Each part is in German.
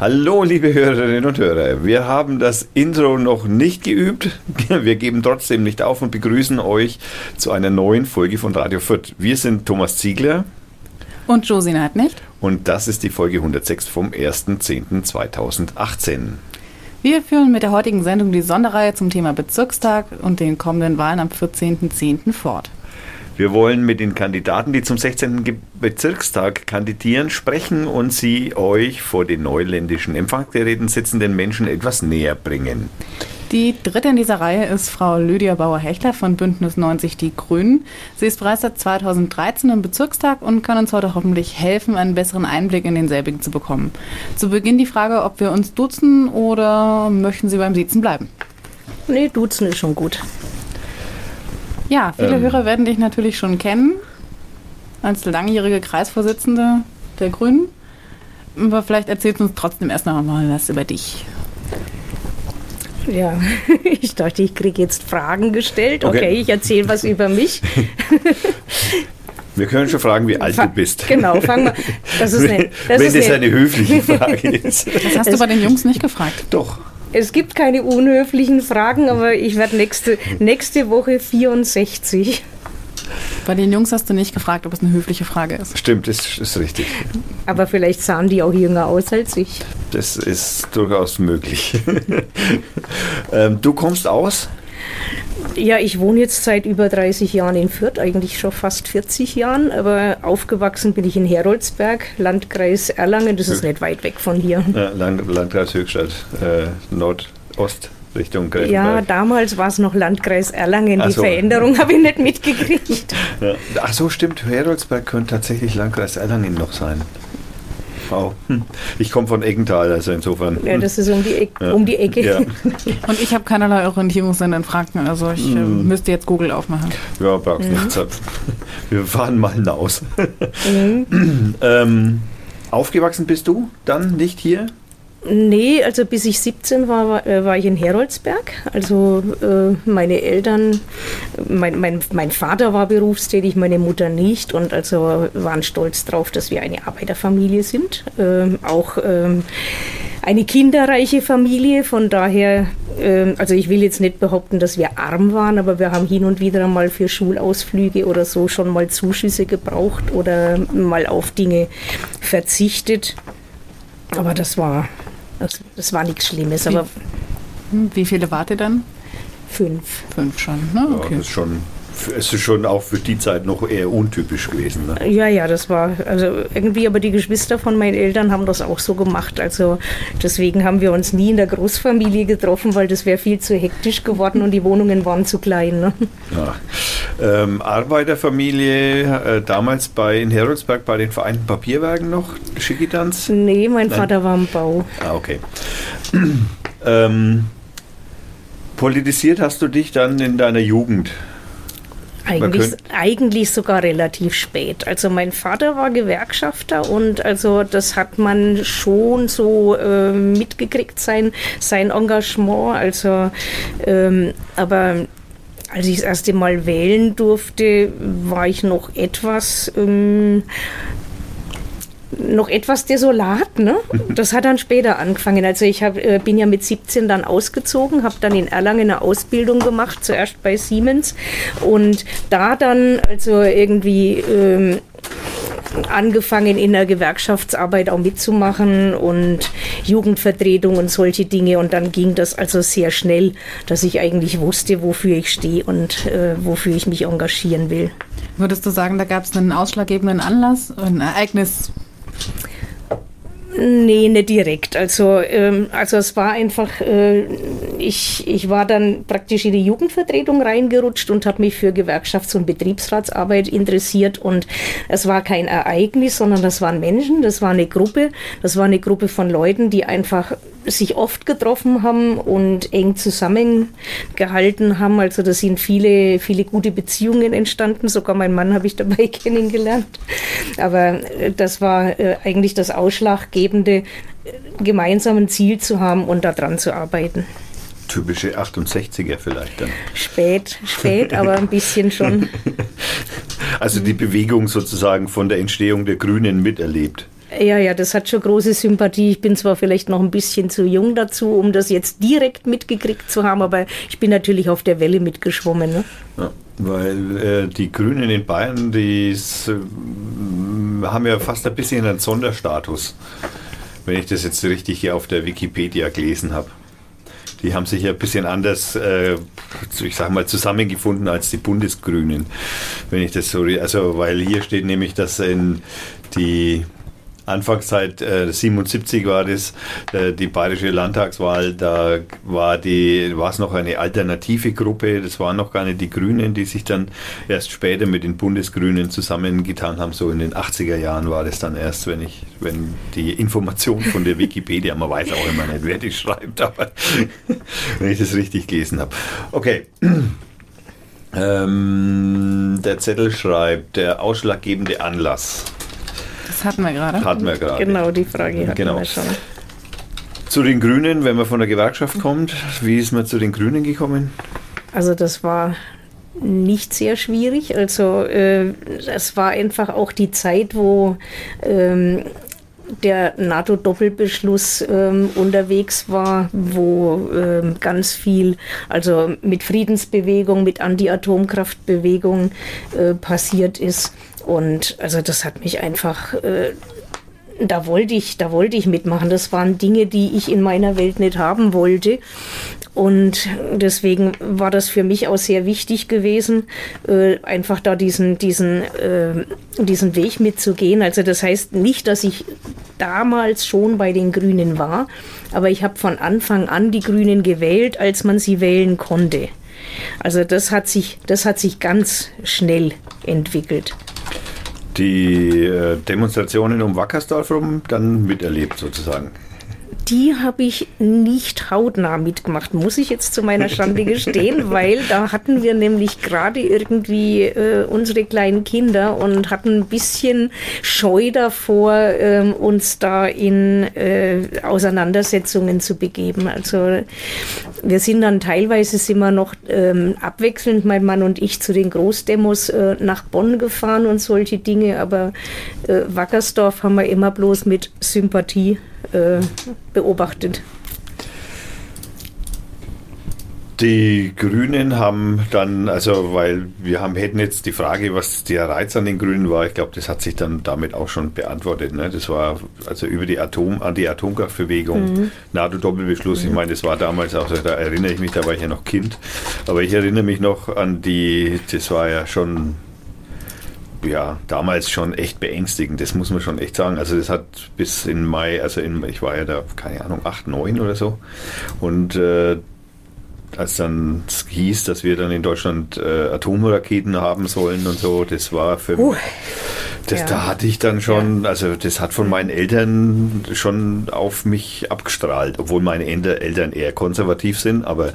Hallo, liebe Hörerinnen und Hörer. Wir haben das Intro noch nicht geübt. Wir geben trotzdem nicht auf und begrüßen euch zu einer neuen Folge von Radio Fürth. Wir sind Thomas Ziegler. Und Josie nicht. Und das ist die Folge 106 vom 1.10.2018. Wir führen mit der heutigen Sendung die Sonderreihe zum Thema Bezirkstag und den kommenden Wahlen am 14.10. fort. Wir wollen mit den Kandidaten, die zum 16. Bezirkstag kandidieren, sprechen und sie euch vor den neuländischen Empfangsgeräten sitzenden Menschen etwas näher bringen. Die dritte in dieser Reihe ist Frau Lydia Bauer-Hechler von Bündnis 90 Die Grünen. Sie ist bereits seit 2013 im Bezirkstag und kann uns heute hoffentlich helfen, einen besseren Einblick in denselbigen zu bekommen. Zu Beginn die Frage, ob wir uns duzen oder möchten Sie beim Sitzen bleiben? Nee, duzen ist schon gut. Ja, viele ähm. Hörer werden dich natürlich schon kennen als langjährige Kreisvorsitzende der Grünen. Aber vielleicht erzählst du uns trotzdem erst noch mal was über dich. Ja, ich dachte, ich kriege jetzt Fragen gestellt. Okay, okay ich erzähle was über mich. Wir können schon fragen, wie alt Fa du bist. Genau, fangen wir. Das ist eine, das Wenn ist das eine, eine höfliche Frage ist. Das hast du bei den Jungs nicht gefragt. Doch. Es gibt keine unhöflichen Fragen, aber ich werde nächste, nächste Woche 64. Bei den Jungs hast du nicht gefragt, ob es eine höfliche Frage ist. Stimmt, ist, ist richtig. Aber vielleicht sahen die auch jünger aus als ich. Das ist durchaus möglich. ähm, du kommst aus? Ja, ich wohne jetzt seit über 30 Jahren in Fürth, eigentlich schon fast 40 Jahren, aber aufgewachsen bin ich in Heroldsberg, Landkreis Erlangen, das ist nicht weit weg von hier. Ja, Land, Landkreis Höchstadt, äh, Nordost. Richtung Greifenberg. Ja, damals war es noch Landkreis Erlangen. Die so. Veränderung habe ich nicht mitgekriegt. Ja. Ach so, stimmt. Heroldsberg könnte tatsächlich Landkreis Erlangen noch sein. Wow. Ich komme von Eggenthal, also insofern. Ja, das ist um die, e ja. um die Ecke. Ja. Und ich habe keinerlei Orientierungssinn in Franken, also ich mm. müsste jetzt Google aufmachen. Ja, brauchst mhm. nichts. Wir fahren mal hinaus. Mhm. ähm, aufgewachsen bist du dann nicht hier? Nee, also bis ich 17 war, war, äh, war ich in Heroldsberg. Also äh, meine Eltern, mein, mein, mein Vater war berufstätig, meine Mutter nicht und also waren stolz darauf, dass wir eine Arbeiterfamilie sind. Ähm, auch ähm, eine kinderreiche Familie, von daher, ähm, also ich will jetzt nicht behaupten, dass wir arm waren, aber wir haben hin und wieder mal für Schulausflüge oder so schon mal Zuschüsse gebraucht oder mal auf Dinge verzichtet. Aber das war das, das war nichts Schlimmes. Aber wie, wie viele wart ihr dann? Fünf. Fünf schon, ne? Okay. Ja, das ist schon es ist schon auch für die Zeit noch eher untypisch gewesen. Ne? Ja, ja, das war, also irgendwie, aber die Geschwister von meinen Eltern haben das auch so gemacht. Also deswegen haben wir uns nie in der Großfamilie getroffen, weil das wäre viel zu hektisch geworden und die Wohnungen waren zu klein. Ne? Ja. Ähm, Arbeiterfamilie, äh, damals bei in Heroldsberg bei den Vereinten Papierwerken noch, Schickidans? Nee, mein Nein. Vater war im Bau. Ah, okay. ähm, politisiert hast du dich dann in deiner Jugend? Eigentlich, eigentlich sogar relativ spät. Also mein Vater war Gewerkschafter und also das hat man schon so äh, mitgekriegt, sein, sein Engagement. Also ähm, aber als ich das erste Mal wählen durfte, war ich noch etwas ähm, noch etwas desolat. Ne? Das hat dann später angefangen. Also ich hab, äh, bin ja mit 17 dann ausgezogen, habe dann in Erlangen eine Ausbildung gemacht, zuerst bei Siemens und da dann also irgendwie ähm, angefangen in der Gewerkschaftsarbeit auch mitzumachen und Jugendvertretung und solche Dinge und dann ging das also sehr schnell, dass ich eigentlich wusste, wofür ich stehe und äh, wofür ich mich engagieren will. Würdest du sagen, da gab es einen ausschlaggebenden Anlass, ein Ereignis, Nee, nicht direkt. Also, ähm, also es war einfach, äh, ich, ich war dann praktisch in die Jugendvertretung reingerutscht und habe mich für Gewerkschafts- und Betriebsratsarbeit interessiert. Und es war kein Ereignis, sondern das waren Menschen, das war eine Gruppe, das war eine Gruppe von Leuten, die einfach sich oft getroffen haben und eng zusammengehalten haben. Also da sind viele, viele gute Beziehungen entstanden. Sogar mein Mann habe ich dabei kennengelernt. Aber äh, das war äh, eigentlich das Ausschlaggebende, äh, gemeinsam ein Ziel zu haben und daran zu arbeiten. Typische 68er vielleicht dann. Spät, spät, aber ein bisschen schon. Also die Bewegung sozusagen von der Entstehung der Grünen miterlebt. Ja, ja, das hat schon große Sympathie. Ich bin zwar vielleicht noch ein bisschen zu jung dazu, um das jetzt direkt mitgekriegt zu haben, aber ich bin natürlich auf der Welle mitgeschwommen. Ne? Ja, weil äh, die Grünen in Bayern, die äh, haben ja fast ein bisschen einen Sonderstatus, wenn ich das jetzt richtig hier auf der Wikipedia gelesen habe. Die haben sich ja ein bisschen anders, äh, ich sag mal, zusammengefunden als die Bundesgrünen. Wenn ich das so, also, weil hier steht nämlich, dass in die Anfangszeit äh, 77 war das, äh, die bayerische Landtagswahl, da war die, war es noch eine alternative Gruppe, das waren noch gar nicht die Grünen, die sich dann erst später mit den Bundesgrünen zusammengetan haben, so in den 80er Jahren war das dann erst, wenn ich, wenn die Information von der Wikipedia, man weiß auch immer nicht, wer die schreibt, aber wenn ich das richtig gelesen habe. Okay. Ähm, der Zettel schreibt, der ausschlaggebende Anlass. Das hatten wir gerade. Hatten wir gerade. Genau, die Frage hatten Genau. wir schon. Zu den Grünen, wenn man von der Gewerkschaft kommt, wie ist man zu den Grünen gekommen? Also das war nicht sehr schwierig. Also äh, es war einfach auch die Zeit, wo ähm, der NATO-Doppelbeschluss ähm, unterwegs war, wo ähm, ganz viel, also mit Friedensbewegung, mit Anti-Atomkraftbewegung äh, passiert ist. Und also das hat mich einfach äh, da wollte ich, da wollte ich mitmachen. Das waren Dinge, die ich in meiner Welt nicht haben wollte. Und deswegen war das für mich auch sehr wichtig gewesen, äh, einfach da diesen, diesen, äh, diesen Weg mitzugehen. Also das heißt nicht, dass ich damals schon bei den Grünen war, aber ich habe von Anfang an die Grünen gewählt, als man sie wählen konnte. Also das hat sich, das hat sich ganz schnell entwickelt. Die äh, Demonstrationen um Wackersdorf rum dann miterlebt sozusagen. Die habe ich nicht hautnah mitgemacht, muss ich jetzt zu meiner Schande gestehen, weil da hatten wir nämlich gerade irgendwie äh, unsere kleinen Kinder und hatten ein bisschen Scheu davor, ähm, uns da in äh, Auseinandersetzungen zu begeben. Also wir sind dann teilweise wir noch ähm, abwechselnd, mein Mann und ich, zu den Großdemos äh, nach Bonn gefahren und solche Dinge, aber äh, Wackersdorf haben wir immer bloß mit Sympathie äh, beobachtet. Die Grünen haben dann, also weil wir haben, hätten jetzt die Frage, was der Reiz an den Grünen war, ich glaube, das hat sich dann damit auch schon beantwortet. Ne? Das war also über die Atom, Anti-Atomkraftbewegung, Mhm. NATO-Doppelbeschluss, ich meine, das war damals auch, da erinnere ich mich, da war ich ja noch Kind, aber ich erinnere mich noch an die, das war ja schon ja, damals schon echt beängstigend, das muss man schon echt sagen. Also das hat bis in Mai, also in, ich war ja da, keine Ahnung, 8, 9 oder so. Und äh, als dann hieß, dass wir dann in Deutschland äh, Atomraketen haben sollen und so, das war für Uh, mich, das, ja. da hatte ich dann schon, also das hat von meinen Eltern schon auf mich abgestrahlt, obwohl meine Eltern eher konservativ sind, aber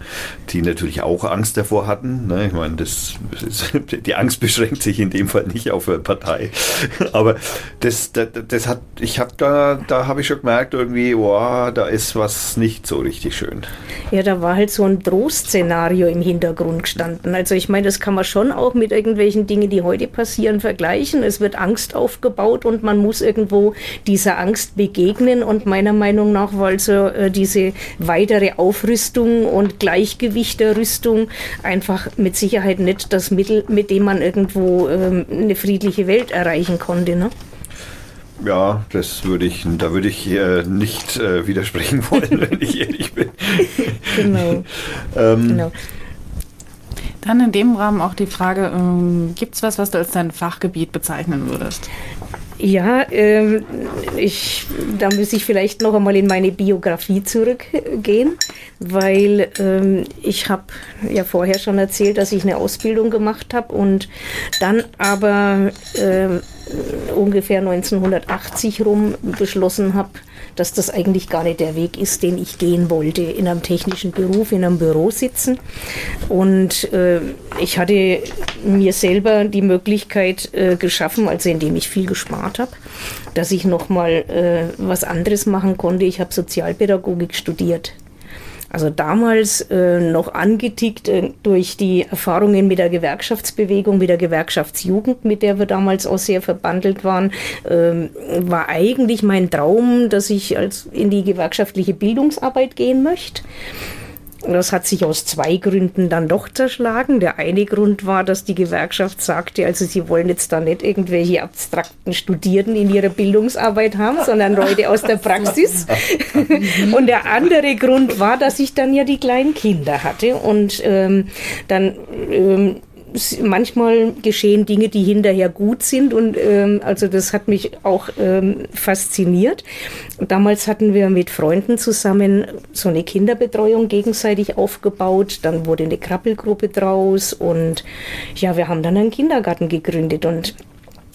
die natürlich auch Angst davor hatten. Ne? Ich meine, das, das ist, die Angst beschränkt sich in dem Fall nicht auf eine Partei, aber das, das, das hat, ich habe da, da habe ich schon gemerkt irgendwie, wow, da ist was nicht so richtig schön. Ja, da war halt so ein Drohszenario im Hintergrund gestanden. Also ich meine, das kann man schon auch mit irgendwelchen Dingen, die heute passieren, vergleichen. Es wird Angst aufgebaut und man muss irgendwo dieser Angst begegnen. Und meiner Meinung nach war also äh, diese weitere Aufrüstung und Gleichgewicht der Rüstung einfach mit Sicherheit nicht das Mittel, mit dem man irgendwo ähm, eine friedliche Welt erreichen konnte. Ne? Ja, das würde ich, da würde ich äh, nicht äh, widersprechen wollen, wenn ich ehrlich bin. Genau. Ähm, genau. Dann in dem Rahmen auch die Frage, ähm, gibt es was, was du als dein Fachgebiet bezeichnen würdest? Ja, ähm, ich, da muss ich vielleicht noch einmal in meine Biografie zurückgehen, weil ähm, ich habe ja vorher schon erzählt, dass ich eine Ausbildung gemacht habe und dann aber ähm, ungefähr 1980 rum beschlossen habe, dass das eigentlich gar nicht der Weg ist, den ich gehen wollte, in einem technischen Beruf, in einem Büro sitzen. Und äh, ich hatte mir selber die Möglichkeit äh, geschaffen, also indem ich viel gespart habe, dass ich nochmal äh, was anderes machen konnte. Ich habe Sozialpädagogik studiert. Also damals äh, noch angetickt äh, durch die Erfahrungen mit der Gewerkschaftsbewegung, mit der Gewerkschaftsjugend, mit der wir damals auch sehr verbandelt waren, äh, war eigentlich mein Traum, dass ich als in die gewerkschaftliche Bildungsarbeit gehen möchte. Das hat sich aus zwei Gründen dann doch zerschlagen. Der eine Grund war, dass die Gewerkschaft sagte, also sie wollen jetzt da nicht irgendwelche abstrakten Studierenden in ihrer Bildungsarbeit haben, sondern Leute aus der Praxis. und der andere Grund war, dass ich dann ja die kleinen Kinder hatte und ähm, dann ähm, manchmal geschehen Dinge, die hinterher gut sind und ähm, also das hat mich auch ähm, fasziniert. Damals hatten wir mit Freunden zusammen so eine Kinderbetreuung gegenseitig aufgebaut. Dann wurde eine Krabbelgruppe draus und ja, wir haben dann einen Kindergarten gegründet und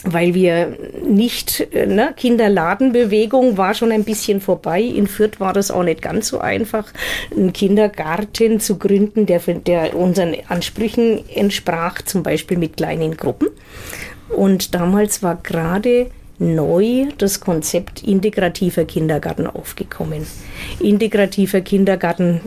weil wir nicht, äh, ne, Kinderladenbewegung war schon ein bisschen vorbei. In Fürth war das auch nicht ganz so einfach, einen Kindergarten zu gründen, der, der unseren Ansprüchen entsprach, zum Beispiel mit kleinen Gruppen. Und damals war gerade neu das Konzept integrativer Kindergarten aufgekommen. Integrativer Kindergarten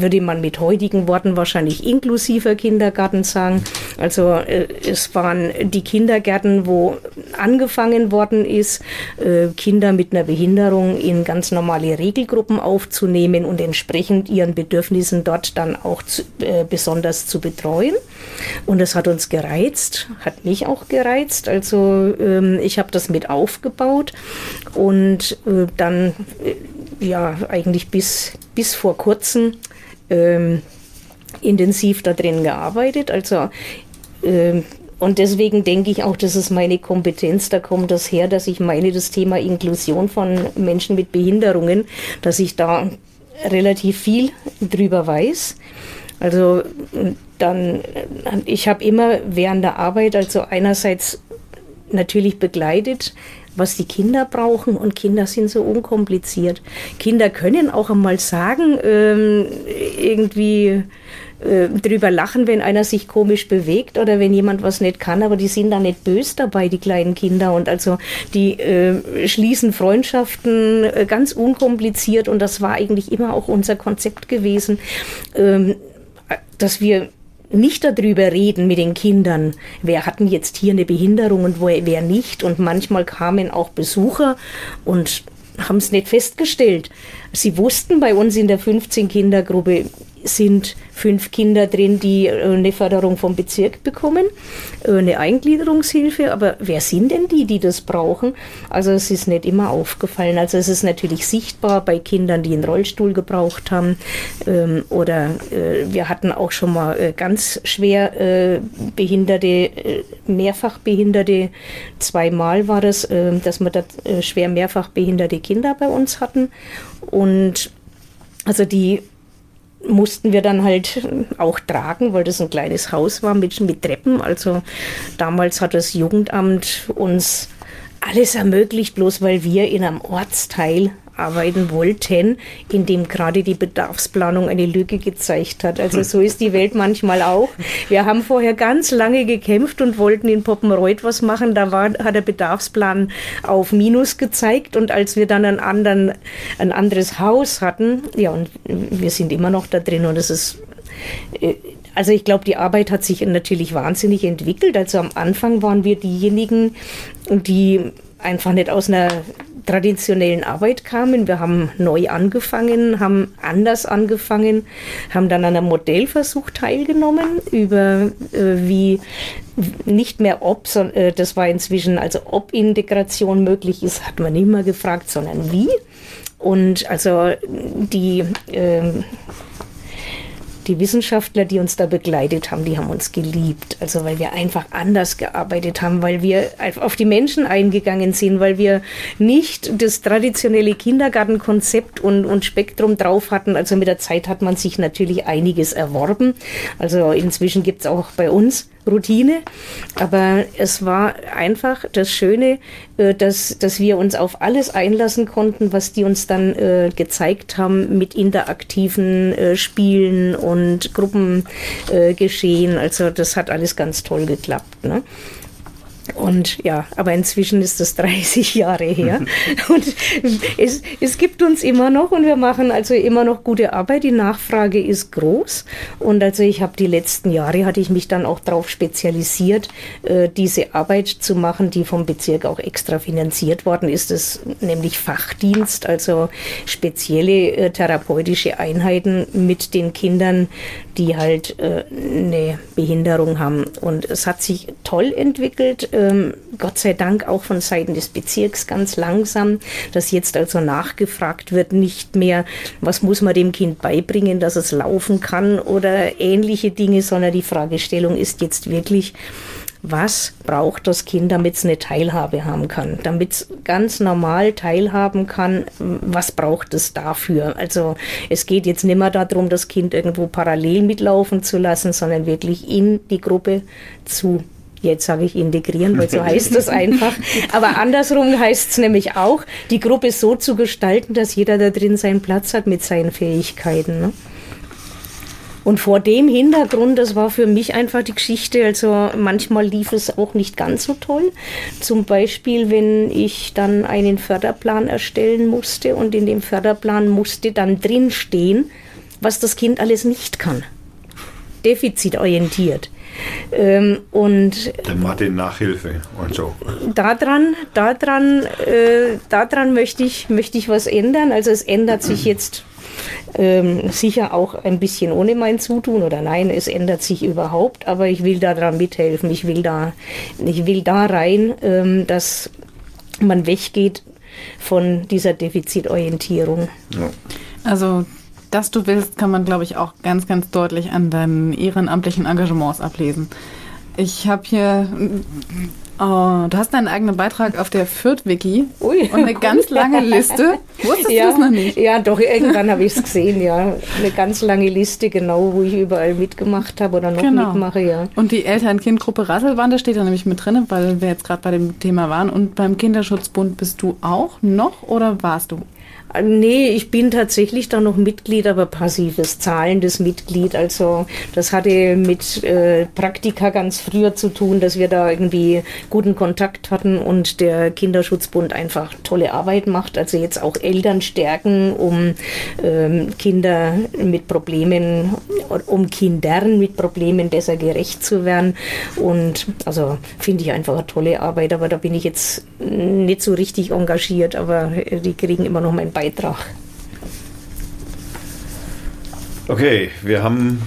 würde man mit heutigen Worten wahrscheinlich inklusiver Kindergarten sagen. Also äh, es waren die Kindergärten, wo angefangen worden ist, äh, Kinder mit einer Behinderung in ganz normale Regelgruppen aufzunehmen und entsprechend ihren Bedürfnissen dort dann auch zu, äh, besonders zu betreuen. Und das hat uns gereizt, hat mich auch gereizt. Also ähm, ich habe das mit aufgebaut und äh, dann ja eigentlich bis, bis vor kurzem ähm, intensiv da drin gearbeitet. Also und deswegen denke ich auch, das ist meine Kompetenz, da kommt das her, dass ich meine, das Thema Inklusion von Menschen mit Behinderungen, dass ich da relativ viel drüber weiß. Also dann, ich habe immer während der Arbeit, also einerseits natürlich begleitet, was die Kinder brauchen und Kinder sind so unkompliziert. Kinder können auch einmal sagen, ähm, irgendwie äh, drüber lachen, wenn einer sich komisch bewegt oder wenn jemand was nicht kann, aber die sind da nicht böse dabei, die kleinen Kinder. Und also die äh, schließen Freundschaften äh, ganz unkompliziert und das war eigentlich immer auch unser Konzept gewesen, ähm, dass wir nicht darüber reden mit den Kindern, wer hatten jetzt hier eine Behinderung und wer nicht. Und manchmal kamen auch Besucher und haben es nicht festgestellt. Sie wussten bei uns in der 15 Kindergruppe, sind fünf Kinder drin, die äh, eine Förderung vom Bezirk bekommen, äh, eine Eingliederungshilfe. Aber wer sind denn die, die das brauchen? Also es ist nicht immer aufgefallen. Also es ist natürlich sichtbar bei Kindern, die einen Rollstuhl gebraucht haben. Ähm, oder äh, wir hatten auch schon mal ganz schwer behinderte, mehrfach behinderte, zweimal war das, dass wir da schwer mehrfach behinderte Kinder bei uns hatten. Und also die mussten wir dann halt auch tragen, weil das ein kleines Haus war mit, mit Treppen. Also damals hat das Jugendamt uns alles ermöglicht, bloß weil wir in einem Ortsteil arbeiten wollten, in dem gerade die Bedarfsplanung eine Lücke gezeigt hat. Also so ist die Welt manchmal auch. Wir haben vorher ganz lange gekämpft und wollten in Poppenreuth was machen. Da war, hat der Bedarfsplan auf Minus gezeigt und als wir dann einen anderen, ein anderes Haus hatten, ja, und wir sind immer noch da drin und es ist äh, also ich glaube, die Arbeit hat sich natürlich wahnsinnig entwickelt. Also am Anfang waren wir diejenigen, die einfach nicht aus einer traditionellen Arbeit kamen. Wir haben neu angefangen, haben anders angefangen, haben dann an einem Modellversuch teilgenommen über äh, wie nicht mehr ob, sondern äh, das war inzwischen, also ob Integration möglich ist, hat man nicht mehr gefragt, sondern wie. Und also die äh, die Wissenschaftler, die uns da begleitet haben, die haben uns geliebt. Also weil wir einfach anders gearbeitet haben, weil wir auf die Menschen eingegangen sind, weil wir nicht das traditionelle Kindergartenkonzept und, und Spektrum drauf hatten. Also mit der Zeit hat man sich natürlich einiges erworben. Also inzwischen gibt es auch bei uns Routine. Aber es war einfach das Schöne, äh, dass, dass wir uns auf alles einlassen konnten, was die uns dann äh, gezeigt haben mit interaktiven äh, Spielen und Gruppengeschehen. also das hat alles ganz toll geklappt. Ne? Und ja, aber inzwischen ist das 30 Jahre her. und es, es gibt uns immer noch und wir machen also immer noch gute Arbeit. Die Nachfrage ist groß. Und also ich habe die letzten Jahre, hatte ich mich dann auch darauf spezialisiert, äh, diese Arbeit zu machen, die vom Bezirk auch extra finanziert worden ist. Das nämlich Fachdienst, also spezielle äh, therapeutische Einheiten mit den Kindern, die halt äh, eine Behinderung haben. Und es hat sich toll entwickelt ähm, Gott sei Dank auch von Seiten des Bezirks ganz langsam, dass jetzt also nachgefragt wird, nicht mehr, was muss man dem Kind beibringen, dass es laufen kann oder ähnliche Dinge, sondern die Fragestellung ist jetzt wirklich, was braucht das Kind, damit es eine Teilhabe haben kann, damit es ganz normal teilhaben kann, was braucht es dafür? Also es geht jetzt nicht mehr darum, das Kind irgendwo parallel mitlaufen zu lassen, sondern wirklich in die Gruppe zu Jetzt sage ich integrieren, weil so heißt das einfach. Aber andersrum heißt es nämlich auch, die Gruppe so zu gestalten, dass jeder da drin seinen Platz hat mit seinen Fähigkeiten. Ne? Und vor dem Hintergrund, das war für mich einfach die Geschichte, also manchmal lief es auch nicht ganz so toll. Zum Beispiel, wenn ich dann einen Förderplan erstellen musste und in dem Förderplan musste dann drinstehen, was das Kind alles nicht kann. Defizitorientiert. Ähm, und Der Martin Nachhilfe und so. Daran, daran, äh, daran möchte ich, möchte ich was ändern. Also es ändert sich jetzt ähm, sicher auch ein bisschen ohne mein Zutun oder nein, es ändert sich überhaupt, aber ich will daran mithelfen. Ich will da, ich will da rein, ähm, dass man weggeht von dieser Defizitorientierung. Ja. Also dass du willst, kann man, glaube ich, auch ganz, ganz deutlich an deinen ehrenamtlichen Engagements ablesen. Ich habe hier, oh, du hast deinen eigenen Beitrag auf der Fürth-Wiki und eine ganz lange Liste. Wusstest ja, du das noch nicht? Ja, doch, irgendwann habe ich es gesehen, ja. Eine ganz lange Liste, genau, wo ich überall mitgemacht habe oder noch genau. mitmache, ja. Und die Eltern-Kind-Gruppe Rasselbande steht da nämlich mit drin, weil wir jetzt gerade bei dem Thema waren. Und beim Kinderschutzbund bist du auch noch oder warst du? Nee, ich bin tatsächlich da noch Mitglied, aber passives, zahlendes Mitglied. Also das hatte mit äh, Praktika ganz früher zu tun, dass wir da irgendwie guten Kontakt hatten und der Kinderschutzbund einfach tolle Arbeit macht. Also jetzt auch Eltern stärken, um ähm, Kinder mit Problemen, um Kindern mit Problemen besser gerecht zu werden. Und also finde ich einfach eine tolle Arbeit, aber da bin ich jetzt nicht so richtig engagiert, aber äh, die kriegen immer noch mein Beitrag. Okay, wir haben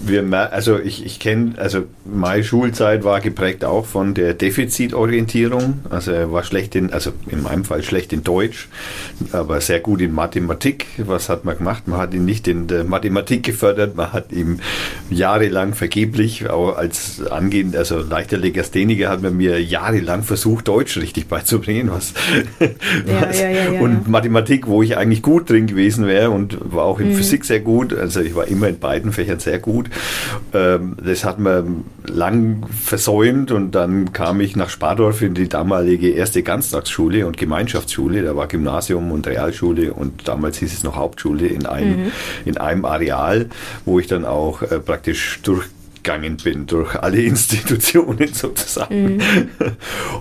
wir, also ich, ich kenne, also meine Schulzeit war geprägt auch von der Defizitorientierung. Also er war schlecht in, also in meinem Fall schlecht in Deutsch, aber sehr gut in Mathematik. Was hat man gemacht? Man hat ihn nicht in der Mathematik gefördert, man hat ihm jahrelang vergeblich, auch als angehend, also leichter Legastheniker hat man mir jahrelang versucht, Deutsch richtig beizubringen, was, ja, was ja, ja, und Mathematik, wo ich eigentlich gut drin gewesen wäre und war auch in mhm. Physik sehr gut. Also ich war immer in beiden Fächern sehr gut. Ähm, das hat man lang versäumt und dann kam ich nach Spardorf in die damalige erste Ganztagsschule und Gemeinschaftsschule. Da war Gymnasium und Realschule und damals hieß es noch Hauptschule in einem, mhm. in einem Areal, wo ich dann auch äh, praktisch durch gegangen bin durch alle Institutionen sozusagen. Mhm.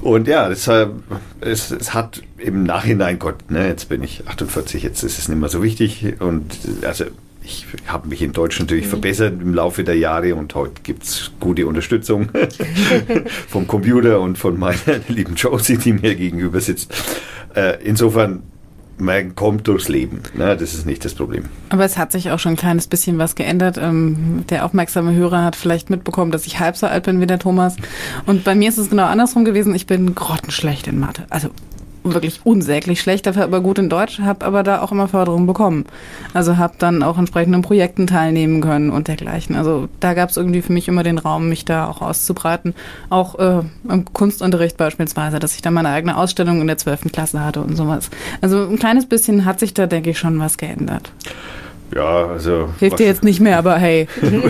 Und ja, deshalb, es, es hat im Nachhinein, Gott, ne, jetzt bin ich 48, jetzt ist es nicht mehr so wichtig und also ich habe mich in Deutsch natürlich mhm. verbessert im Laufe der Jahre und heute gibt es gute Unterstützung vom Computer und von meiner lieben Josie, die mir gegenüber sitzt. Äh, insofern, man kommt durchs Leben. Ne? Das ist nicht das Problem. Aber es hat sich auch schon ein kleines bisschen was geändert. Ähm, der aufmerksame Hörer hat vielleicht mitbekommen, dass ich halb so alt bin wie der Thomas. Und bei mir ist es genau andersrum gewesen. Ich bin grottenschlecht in Mathe. Also wirklich unsäglich schlecht, dafür aber gut in Deutsch, habe aber da auch immer Förderung bekommen. Also habe dann auch entsprechenden Projekten teilnehmen können und dergleichen. Also da gab es irgendwie für mich immer den Raum, mich da auch auszubreiten. Auch äh, im Kunstunterricht beispielsweise, dass ich da meine eigene Ausstellung in der 12. Klasse hatte und sowas. Also ein kleines bisschen hat sich da, denke ich, schon was geändert. Ja, also. Hilft dir jetzt nicht mehr, aber hey.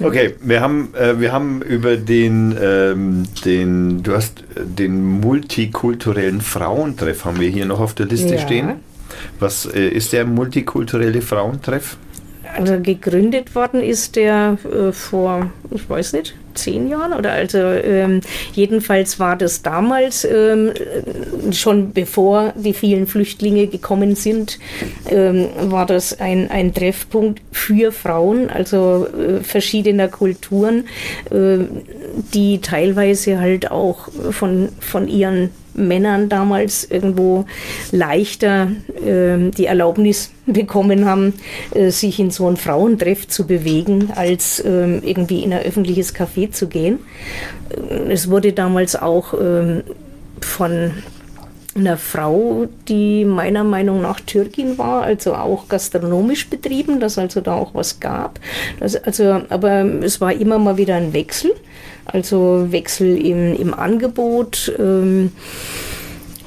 okay, wir haben, äh, wir haben über den, ähm, den, du hast den multikulturellen Frauentreff haben wir hier noch auf der Liste ja. stehen. Was äh, ist der multikulturelle Frauentreff? Also gegründet worden ist der äh, vor, ich weiß nicht, zehn Jahren oder also ähm, jedenfalls war das damals ähm, schon bevor die vielen Flüchtlinge gekommen sind, ähm, war das ein, ein Treffpunkt für Frauen, also äh, verschiedener Kulturen, äh, die teilweise halt auch von, von ihren Männern damals irgendwo leichter äh, die Erlaubnis bekommen haben, äh, sich in so einen Frauentreff zu bewegen, als äh, irgendwie in ein öffentliches Café zu gehen. Äh, es wurde damals auch ähm, von einer Frau, die meiner Meinung nach Türkin war, also auch gastronomisch betrieben, dass also da auch was gab. Das, also, aber es war immer mal wieder ein Wechsel, also Wechsel im, im Angebot. Ähm,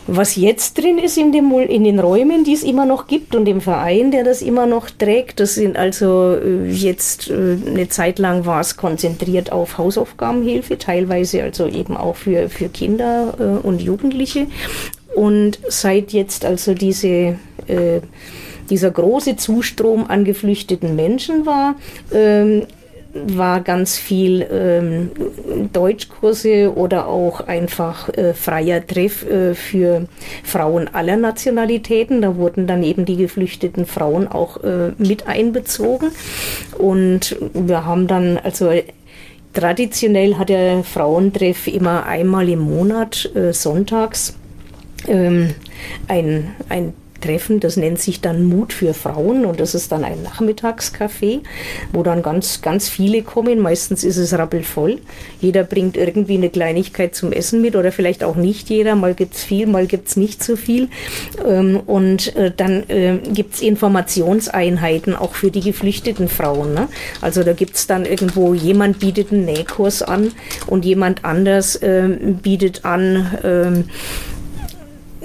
was jetzt drin ist in, dem, in den Räumen, die es immer noch gibt und dem Verein, der das immer noch trägt, das sind also äh, jetzt äh, eine Zeit lang war es konzentriert auf Hausaufgabenhilfe, teilweise also eben auch für, für Kinder äh, und Jugendliche. Und seit jetzt also diese, dieser große Zustrom an geflüchteten Menschen war, ähm, war ganz viel ähm, Deutschkurse oder auch einfach äh, freier Treff äh, für Frauen aller Nationalitäten. Da wurden dann eben die geflüchteten Frauen auch äh, mit einbezogen. Und wir haben dann also traditionell hat der Frauentreff immer einmal im Monat äh, sonntags ähm, ein, ein Treffen, das nennt sich dann Mut für Frauen und das ist dann ein Nachmittagscafé, wo dann ganz, ganz viele kommen. Meistens ist es rappelvoll. Jeder bringt irgendwie eine Kleinigkeit zum Essen mit oder vielleicht auch nicht jeder. Mal gibt es viel, mal gibt es nicht so viel. Ähm, und äh, dann äh, gibt es Informationseinheiten auch für die geflüchteten Frauen. Ne? Also da gibt es dann irgendwo, jemand bietet einen Nähkurs an und jemand anders äh, bietet an, ähm,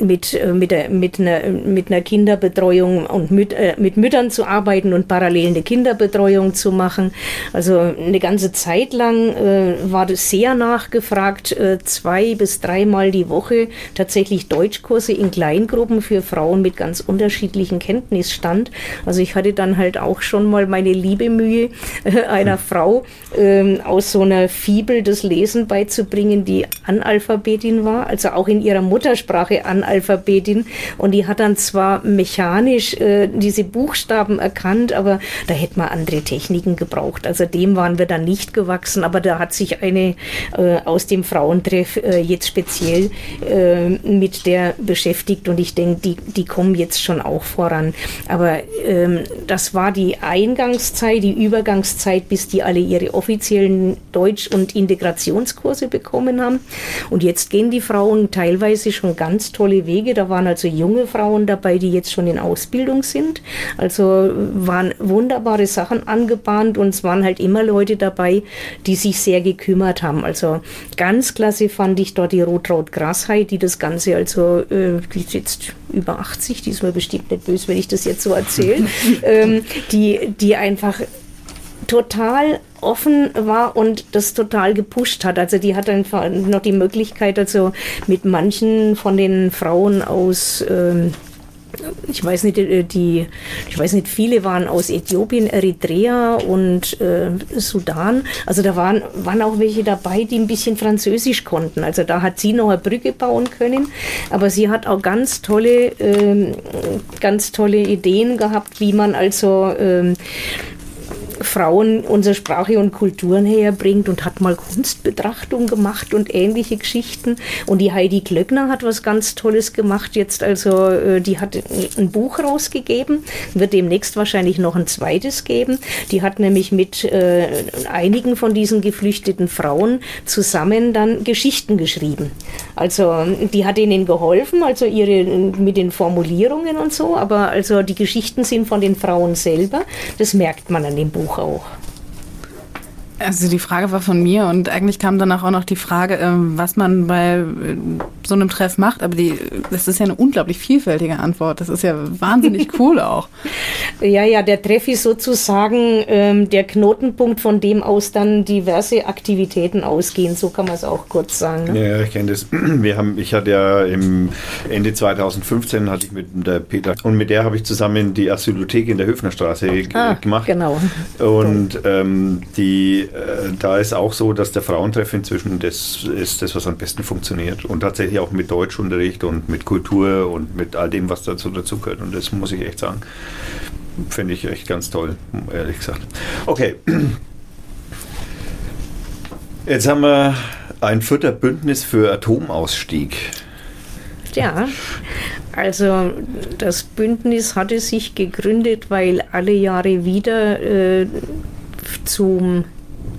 mit, äh, mit, mit, einer, mit einer Kinderbetreuung und mit, äh, mit Müttern zu arbeiten und parallel eine Kinderbetreuung zu machen. Also eine ganze Zeit lang äh, war das sehr nachgefragt, äh, zwei bis dreimal die Woche tatsächlich Deutschkurse in Kleingruppen für Frauen mit ganz unterschiedlichen Kenntnisstand. Also ich hatte dann halt auch schon mal meine liebe Mühe, äh, einer hm. Frau ähm, aus so einer Fibel das Lesen beizubringen, die Analphabetin war, also auch in ihrer Muttersprache Analphabetin Analphabetin und die hat dann zwar mechanisch äh, diese Buchstaben erkannt, aber da hätte man andere Techniken gebraucht. Also dem waren wir dann nicht gewachsen, aber da hat sich eine äh, aus dem Frauentreff äh, jetzt speziell äh, mit der beschäftigt und ich denke, die, die kommen jetzt schon auch voran. Aber ähm, das war die Eingangszeit, die Übergangszeit, bis die alle ihre offiziellen Deutsch- und Integrationskurse bekommen haben. Und jetzt gehen die Frauen teilweise schon ganz tolle neue Wege. Da waren also junge Frauen dabei, die jetzt schon in Ausbildung sind. Also waren wunderbare Sachen angebahnt und es waren halt immer Leute dabei, die sich sehr gekümmert haben. Also ganz klasse fand ich dort die Rotraut-Grashai, die das Ganze also, äh, die ist jetzt über 80, die ist mir bestimmt nicht böse, wenn ich das jetzt so erzähle, ähm, die, die einfach total offen war und das total gepusht hat. Also die hat einfach noch die Möglichkeit, also mit manchen von den Frauen aus ähm, ich weiß nicht, äh, die, ich weiß nicht, viele waren aus Äthiopien, Eritrea und äh, Sudan. Also da waren, waren auch welche dabei, die ein bisschen Französisch konnten. Also da hat sie noch eine Brücke bauen können. Aber sie hat auch ganz tolle, äh, ganz tolle Ideen gehabt, wie man also äh, Frauen unsere Sprache und Kulturen herbringt und hat mal Kunstbetrachtung gemacht und ähnliche Geschichten. Und die Heidi Klöckner hat was ganz Tolles gemacht jetzt. Also äh, die hat ein Buch rausgegeben, wird demnächst wahrscheinlich noch ein zweites geben. Die hat nämlich mit äh, einigen von diesen geflüchteten Frauen zusammen dann Geschichten geschrieben. Also die hat ihnen geholfen, also ihre mit den Formulierungen und so, aber also die Geschichten sind von den Frauen selber. Das merkt man an dem Buch. Buch auch. Also die Frage war von mir und eigentlich kam danach auch noch die Frage, ähm, was man bei äh, so einem Treff macht. Aber die, das ist ja eine unglaublich vielfältige Antwort. Das ist ja wahnsinnig cool auch. Ja, ja, der Treff ist sozusagen ähm, der Knotenpunkt, von dem aus dann diverse Aktivitäten ausgehen. So kann man es auch kurz sagen. Ne? Ja, ich kenne das. Wir haben, ich hatte ja im Ende 2015 hatte ich mit der Peter und mit der habe ich zusammen die Asylothek in der Höfnerstraße ah, gemacht. Genau. Und ähm, die da ist auch so, dass der Frauentreff inzwischen das ist das, was am besten funktioniert. Und tatsächlich auch mit Deutschunterricht und mit Kultur und mit all dem, was dazu dazugehört. Und das muss ich echt sagen. Finde ich echt ganz toll, ehrlich gesagt. Okay. Jetzt haben wir ein vierter Bündnis für Atomausstieg. Ja, also das Bündnis hatte sich gegründet, weil alle Jahre wieder äh, zum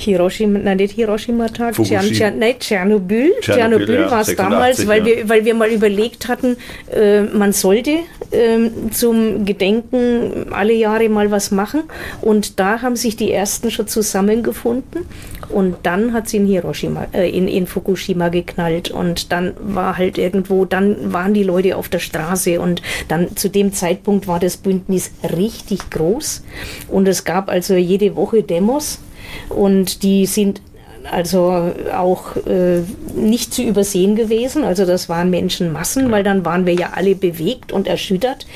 Hiroshima, nein, nicht Hiroshima-Tag, Tschernobyl. Tschernobyl. Tschernobyl ja, war es damals, weil, ja. wir, weil wir mal überlegt hatten, äh, man sollte äh, zum Gedenken alle Jahre mal was machen. Und da haben sich die ersten schon zusammengefunden. Und dann hat sie in Hiroshima, äh, in, in Fukushima geknallt. Und dann war halt irgendwo, dann waren die Leute auf der Straße. Und dann zu dem Zeitpunkt war das Bündnis richtig groß. Und es gab also jede Woche Demos und die sind also auch äh, nicht zu übersehen gewesen. Also das waren Menschenmassen, weil dann waren wir ja alle bewegt und erschüttert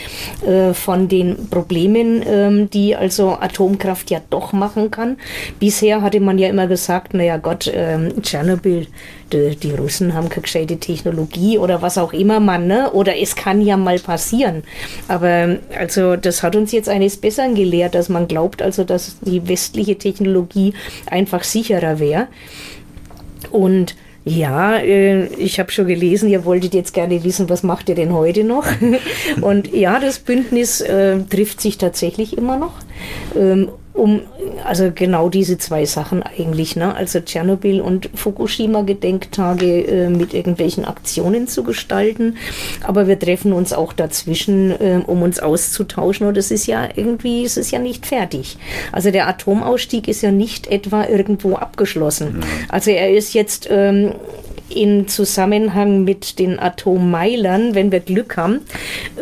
äh, von den Problemen, ähm, die also Atomkraft ja doch machen kann. Bisher hatte man ja immer gesagt, naja Gott, äh, Tschernobyl, die, die, Russen haben keine gescheite Technologie oder was auch immer man, ne? oder es kann ja mal passieren. Aber also das hat uns jetzt eines Besseren gelehrt, dass man glaubt, also dass die westliche Technologie einfach sicherer wäre. Und ja, äh, ich habe schon gelesen, ihr wolltet jetzt gerne wissen, was macht ihr denn heute noch? Und ja, das Bündnis äh, trifft sich tatsächlich immer noch. Ähm, um also genau diese zwei Sachen eigentlich, ne? also Tschernobyl und Fukushima Gedenktage äh, mit irgendwelchen Aktionen zu gestalten. Aber wir treffen uns auch dazwischen, äh, um uns auszutauschen. Und es ist ja irgendwie, es ist ja nicht fertig. Also der Atomausstieg ist ja nicht etwa irgendwo abgeschlossen. Mhm. Also er ist jetzt ähm, in Zusammenhang mit den Atommeilern, wenn wir Glück haben,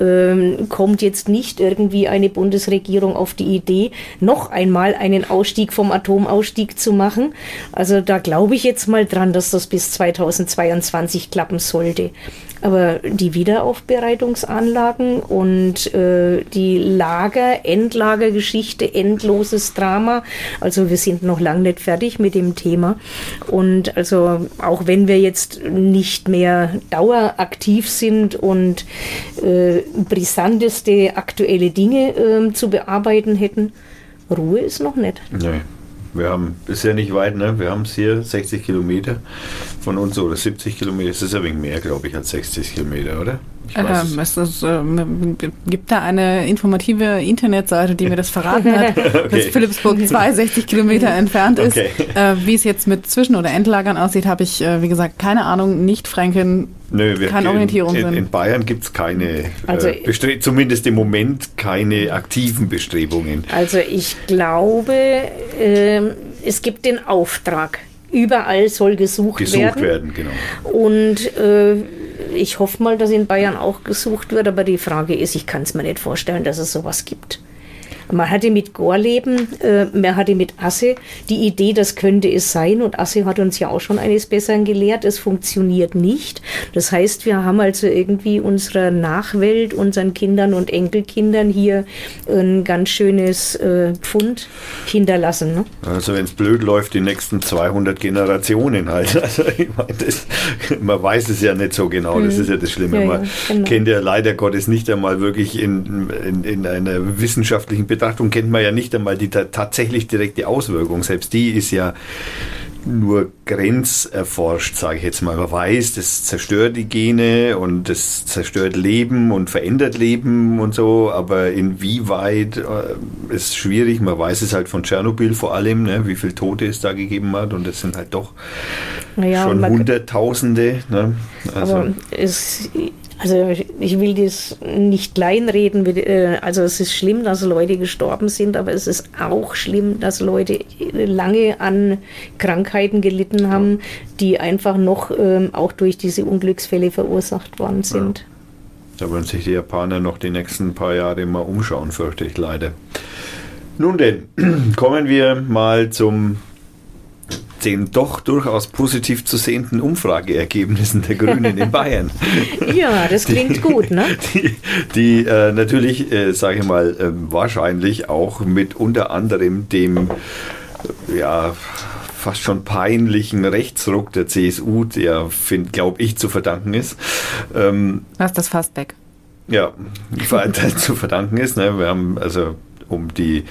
ähm, kommt jetzt nicht irgendwie eine Bundesregierung auf die Idee, noch einmal einen Ausstieg vom Atomausstieg zu machen. Also da glaube ich jetzt mal dran, dass das bis 2022 klappen sollte. Aber die Wiederaufbereitungsanlagen und äh, die Lager, Endlagergeschichte, endloses Drama. Also wir sind noch lange nicht fertig mit dem Thema. Und also auch wenn wir jetzt nicht mehr daueraktiv sind und äh, brisanteste aktuelle Dinge äh, zu bearbeiten hätten, Ruhe ist noch nicht. Nee. Wir haben, ist ja nicht weit, ne? Wir haben es hier 60 Kilometer von uns oder 70 Kilometer. Es ist ja wegen mehr, glaube ich, als 60 Kilometer, oder? Ähm, es ist, äh, gibt da eine informative Internetseite, die mir das verraten hat, okay. dass Philipsburg 62 Kilometer entfernt ist. Okay. Äh, wie es jetzt mit Zwischen- oder Endlagern aussieht, habe ich, äh, wie gesagt, keine Ahnung. Nicht Fränken, Nö, wir, keine Orientierung. In, in, in Bayern gibt es keine, also, äh, zumindest im Moment keine aktiven Bestrebungen. Also ich glaube, äh, es gibt den Auftrag. Überall soll gesucht, gesucht werden. werden genau. Und äh, ich hoffe mal, dass in Bayern auch gesucht wird, aber die Frage ist, ich kann es mir nicht vorstellen, dass es sowas gibt. Man hatte mit Gorleben, äh, man hatte mit Asse die Idee, das könnte es sein. Und Asse hat uns ja auch schon eines Besseren gelehrt. Es funktioniert nicht. Das heißt, wir haben also irgendwie unserer Nachwelt, unseren Kindern und Enkelkindern hier ein ganz schönes äh, Pfund hinterlassen. Ne? Also wenn es blöd läuft, die nächsten 200 Generationen halt. Also ich meine, das, man weiß es ja nicht so genau. Das mhm. ist ja das Schlimme. Ja, man ja, genau. kennt ja leider Gottes nicht einmal wirklich in, in, in einer wissenschaftlichen Betrachtung Betrachtung kennt man ja nicht einmal die tatsächlich direkte Auswirkung. Selbst die ist ja nur grenzerforscht, sage ich jetzt mal. Man weiß, das zerstört die Gene und das zerstört Leben und verändert Leben und so, aber inwieweit äh, ist schwierig. Man weiß es halt von Tschernobyl vor allem, ne, wie viele Tote es da gegeben hat und das sind halt doch naja, schon Hunderttausende. Ne? Also. Aber es also ich will das nicht kleinreden. Äh, also es ist schlimm, dass Leute gestorben sind, aber es ist auch schlimm, dass Leute lange an Krankheiten gelitten haben, die einfach noch ähm, auch durch diese Unglücksfälle verursacht worden sind. Ja. Da werden sich die Japaner noch die nächsten paar Jahre mal umschauen, fürchte ich leider. Nun denn, kommen wir mal zum den doch durchaus positiv zu sehenden Umfrageergebnissen der Grünen in Bayern. ja, das klingt die, gut, ne? Die, die äh, natürlich, äh, sage ich mal, äh, wahrscheinlich auch mit unter anderem dem ja, fast schon peinlichen Rechtsruck der CSU, der, glaube ich, zu verdanken ist. Ähm, Was das fast weg? Ja, zu verdanken ist. Ne? Wir haben also um die,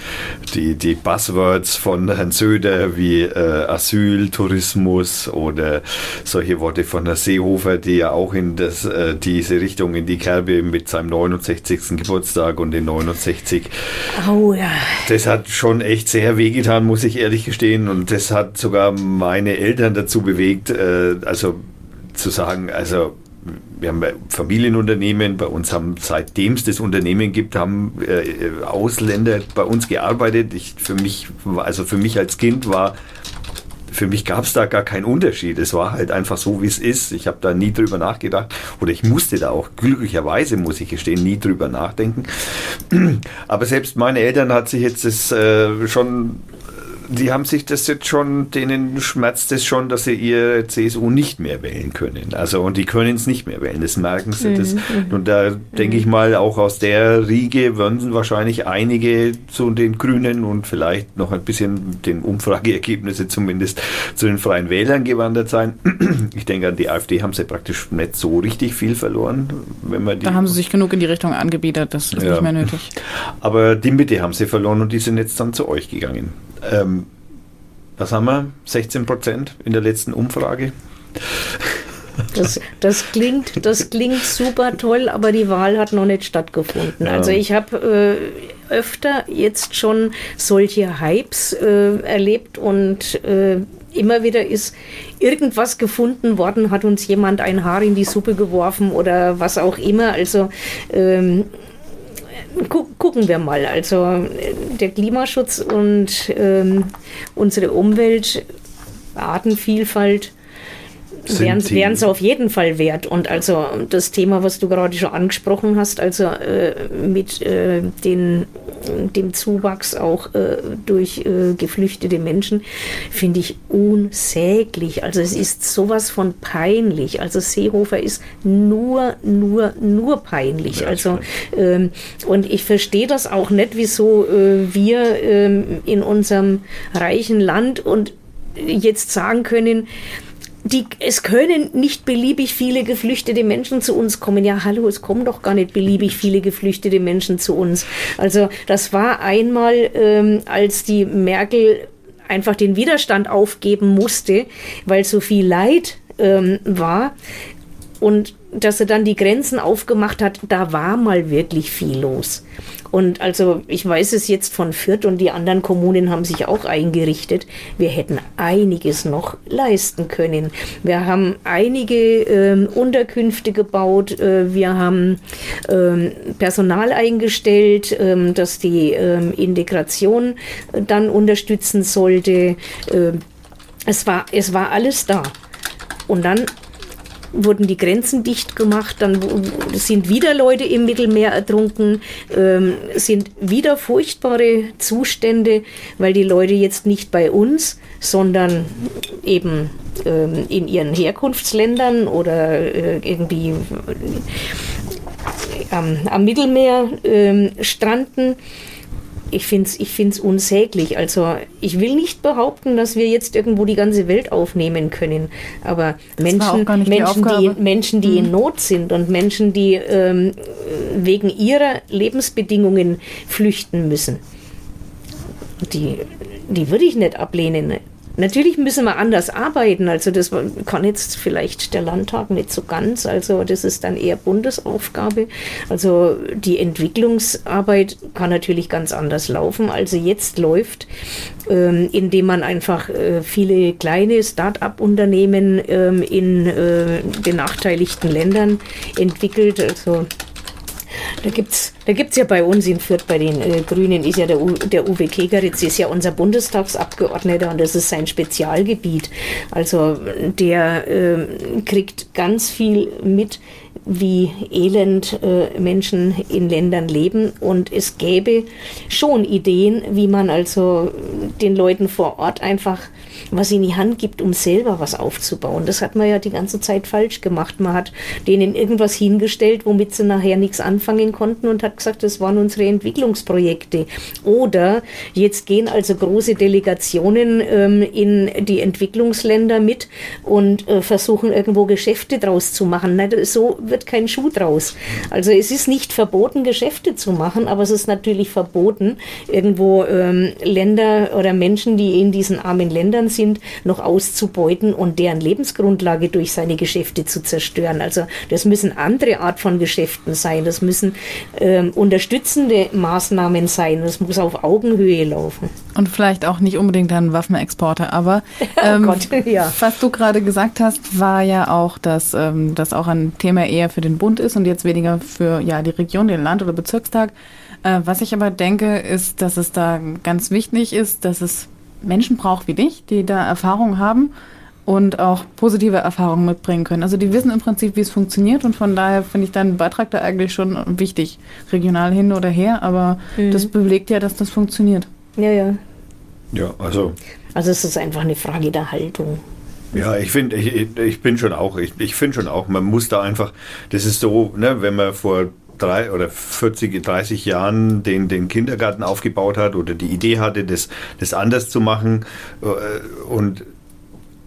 die, die Buzzwords von Herrn Söder wie äh, Asyl, Tourismus oder solche Worte von Herrn Seehofer, die ja auch in das, äh, diese Richtung in die Kerbe mit seinem 69. Geburtstag und den 69. Oh ja. Das hat schon echt sehr wehgetan, muss ich ehrlich gestehen. Und das hat sogar meine Eltern dazu bewegt, äh, also zu sagen, also wir haben Familienunternehmen, bei uns haben, seitdem es das Unternehmen gibt, haben äh, Ausländer bei uns gearbeitet. Ich, für mich, also für mich als Kind war, für mich gab es da gar keinen Unterschied. Es war halt einfach so, wie es ist. Ich habe da nie drüber nachgedacht oder ich musste da auch glücklicherweise, muss ich gestehen, nie drüber nachdenken. Aber selbst meine Eltern hat sich jetzt das äh, schon die haben sich das jetzt schon, denen schmerzt es schon, dass sie ihre CSU nicht mehr wählen können. Also, und die können es nicht mehr wählen, das merken sie. Mhm. Das, mhm. und da denke ich mal, auch aus der Riege würden wahrscheinlich einige zu den Grünen und vielleicht noch ein bisschen den Umfrageergebnisse zumindest zu den Freien Wählern gewandert sein. Ich denke, an die AfD haben sie praktisch nicht so richtig viel verloren. Wenn man die da haben sie sich genug in die Richtung angebietet, das ist ja. nicht mehr nötig. Aber die Mitte haben sie verloren und die sind jetzt dann zu euch gegangen. Ähm, was haben wir? 16 Prozent in der letzten Umfrage. Das, das, klingt, das klingt super toll, aber die Wahl hat noch nicht stattgefunden. Ja. Also ich habe äh, öfter jetzt schon solche Hypes äh, erlebt und äh, immer wieder ist irgendwas gefunden worden, hat uns jemand ein Haar in die Suppe geworfen oder was auch immer. Also ähm, gucken wir mal. Also der Klimaschutz und ähm, unsere Umwelt, Artenvielfalt, wären es auf jeden Fall wert. Und also das Thema, was du gerade schon angesprochen hast, also äh, mit äh, den, dem Zuwachs auch äh, durch äh, geflüchtete Menschen, finde ich unsäglich. Also es ist sowas von peinlich. Also Seehofer ist nur, nur, nur peinlich. Ja, also ähm, und ich verstehe das auch nicht, wieso äh, wir ähm, in unserem reichen Land und jetzt sagen können, die, es können nicht beliebig viele geflüchtete Menschen zu uns kommen. Ja, hallo, es kommen doch gar nicht beliebig viele geflüchtete Menschen zu uns. Also das war einmal, ähm, als die Merkel einfach den Widerstand aufgeben musste, weil so viel Leid ähm, war. Und dass er dann die Grenzen aufgemacht hat, da war mal wirklich viel los. Und also ich weiß es jetzt von Fürth und die anderen Kommunen haben sich auch eingerichtet. Wir hätten einiges noch leisten können. Wir haben einige ähm, Unterkünfte gebaut. Äh, wir haben ähm, Personal eingestellt, ähm, das die ähm, Integration dann unterstützen sollte. Äh, es, war, es war alles da. Und dann wurden die Grenzen dicht gemacht, dann sind wieder Leute im Mittelmeer ertrunken, ähm, sind wieder furchtbare Zustände, weil die Leute jetzt nicht bei uns, sondern eben ähm, in ihren Herkunftsländern oder äh, irgendwie äh, am, am Mittelmeer äh, stranden ich finde es ich find's unsäglich. Also ich will nicht behaupten, dass wir jetzt irgendwo die ganze Welt aufnehmen können. Aber das Menschen, Menschen, die, die, Menschen, die mhm. in Not sind und Menschen, die ähm, wegen ihrer Lebensbedingungen flüchten müssen, die, die würde ich nicht ablehnen. Natürlich müssen wir anders arbeiten. Also das kann jetzt vielleicht der Landtag nicht so ganz. Also das ist dann eher Bundesaufgabe. Also die Entwicklungsarbeit kann natürlich ganz anders laufen, als sie jetzt läuft, ähm, indem man einfach äh, viele kleine Start-up-Unternehmen ähm, in äh, benachteiligten Ländern entwickelt. Also da gibt es da gibt's ja bei uns in Fürth, bei den äh, Grünen, ist ja der, U, der Uwe Kegeritz, ist ja unser Bundestagsabgeordneter und das ist sein Spezialgebiet. Also der äh, kriegt ganz viel mit, wie elend äh, Menschen in Ländern leben. Und es gäbe schon Ideen, wie man also den Leuten vor Ort einfach was in die Hand gibt, um selber was aufzubauen. Das hat man ja die ganze Zeit falsch gemacht. Man hat denen irgendwas hingestellt, womit sie nachher nichts anfangen konnten und hat gesagt, das waren unsere Entwicklungsprojekte. Oder jetzt gehen also große Delegationen ähm, in die Entwicklungsländer mit und äh, versuchen irgendwo Geschäfte draus zu machen. Nein, so wird kein Schuh draus. Also es ist nicht verboten, Geschäfte zu machen, aber es ist natürlich verboten, irgendwo ähm, Länder oder Menschen, die in diesen armen Ländern sind, noch auszubeuten und deren Lebensgrundlage durch seine Geschäfte zu zerstören. Also das müssen andere Art von Geschäften sein. Das müssen ähm, unterstützende Maßnahmen sein. Das muss auf Augenhöhe laufen. Und vielleicht auch nicht unbedingt dann Waffenexporte, aber oh ähm, oh Gott, ja. was du gerade gesagt hast, war ja auch, dass ähm, das auch ein Thema eher für den Bund ist und jetzt weniger für ja, die Region, den Land- oder Bezirkstag. Äh, was ich aber denke, ist, dass es da ganz wichtig ist, dass es Menschen braucht wie dich, die da Erfahrung haben und auch positive Erfahrungen mitbringen können. Also die wissen im Prinzip, wie es funktioniert und von daher finde ich deinen Beitrag da eigentlich schon wichtig, regional hin oder her, aber mhm. das belegt ja, dass das funktioniert. Ja, ja. Ja, also. Also es ist einfach eine Frage der Haltung. Ja, ich finde, ich, ich bin schon auch, ich, ich finde schon auch, man muss da einfach, das ist so, ne, wenn man vor drei oder 40, 30 Jahren den, den Kindergarten aufgebaut hat oder die Idee hatte, das, das anders zu machen äh, und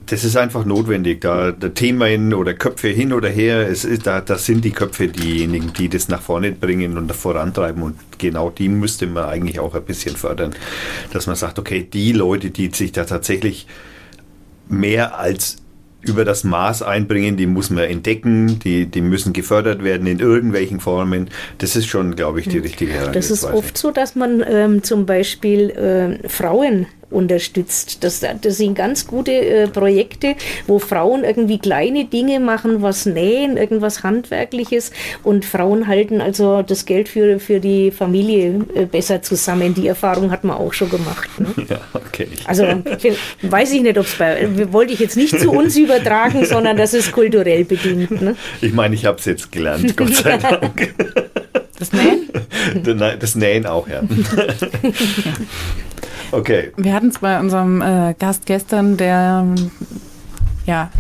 das ist einfach notwendig. Da der Thema hin oder Köpfe hin oder her, es ist, da, das sind die Köpfe diejenigen, die das nach vorne bringen und vorantreiben. Und genau die müsste man eigentlich auch ein bisschen fördern. Dass man sagt, okay, die Leute, die sich da tatsächlich mehr als über das Maß einbringen, die muss man entdecken, die, die müssen gefördert werden in irgendwelchen Formen. Das ist schon, glaube ich, die richtige Herangehensweise. Das ist oft so, dass man ähm, zum Beispiel äh, Frauen unterstützt. Das, das sind ganz gute äh, Projekte, wo Frauen irgendwie kleine Dinge machen, was nähen, irgendwas Handwerkliches und Frauen halten also das Geld für, für die Familie äh, besser zusammen. Die Erfahrung hat man auch schon gemacht. Ne? Ja, okay. Also weiß ich nicht, ob es bei, wollte ich jetzt nicht zu uns übertragen, sondern das ist kulturell bedingt. Ne? Ich meine, ich habe es jetzt gelernt, Gott sei Dank. Das Nähen? Das Nähen auch, ja. Okay. Wir hatten es bei unserem äh, Gast gestern, der, ja,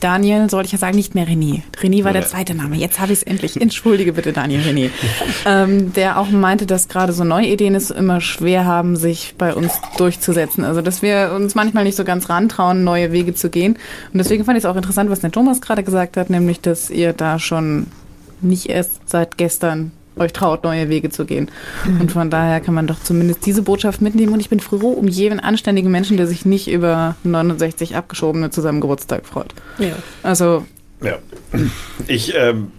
Daniel, sollte ich ja sagen, nicht mehr René. René war der zweite Name. Jetzt habe ich es endlich. Entschuldige bitte, Daniel René. ähm, der auch meinte, dass gerade so neue Ideen es immer schwer haben, sich bei uns durchzusetzen. Also, dass wir uns manchmal nicht so ganz rantrauen, neue Wege zu gehen. Und deswegen fand ich es auch interessant, was der Thomas gerade gesagt hat, nämlich, dass ihr da schon nicht erst seit gestern euch traut, neue Wege zu gehen. Und von daher kann man doch zumindest diese Botschaft mitnehmen. Und ich bin froh um jeden anständigen Menschen, der sich nicht über 69 Abgeschobene zu seinem Geburtstag freut. Ja. Also. Ja. Ich, ähm,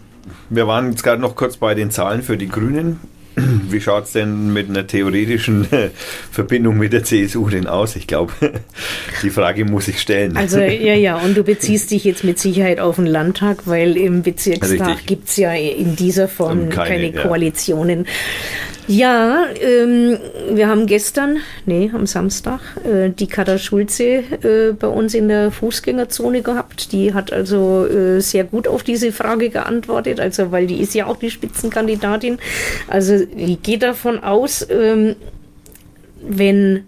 wir waren jetzt gerade noch kurz bei den Zahlen für die Grünen. Wie schaut es denn mit einer theoretischen Verbindung mit der CSU denn aus? Ich glaube, die Frage muss ich stellen. Also ja, ja, und du beziehst dich jetzt mit Sicherheit auf den Landtag, weil im Bezirkstag gibt es ja in dieser Form keine, keine Koalitionen. Ja. Ähm, wir haben gestern, nee, am Samstag, äh, die Katha Schulze äh, bei uns in der Fußgängerzone gehabt. Die hat also äh, sehr gut auf diese Frage geantwortet, also weil die ist ja auch die Spitzenkandidatin. Also ich gehe davon aus, ähm, wenn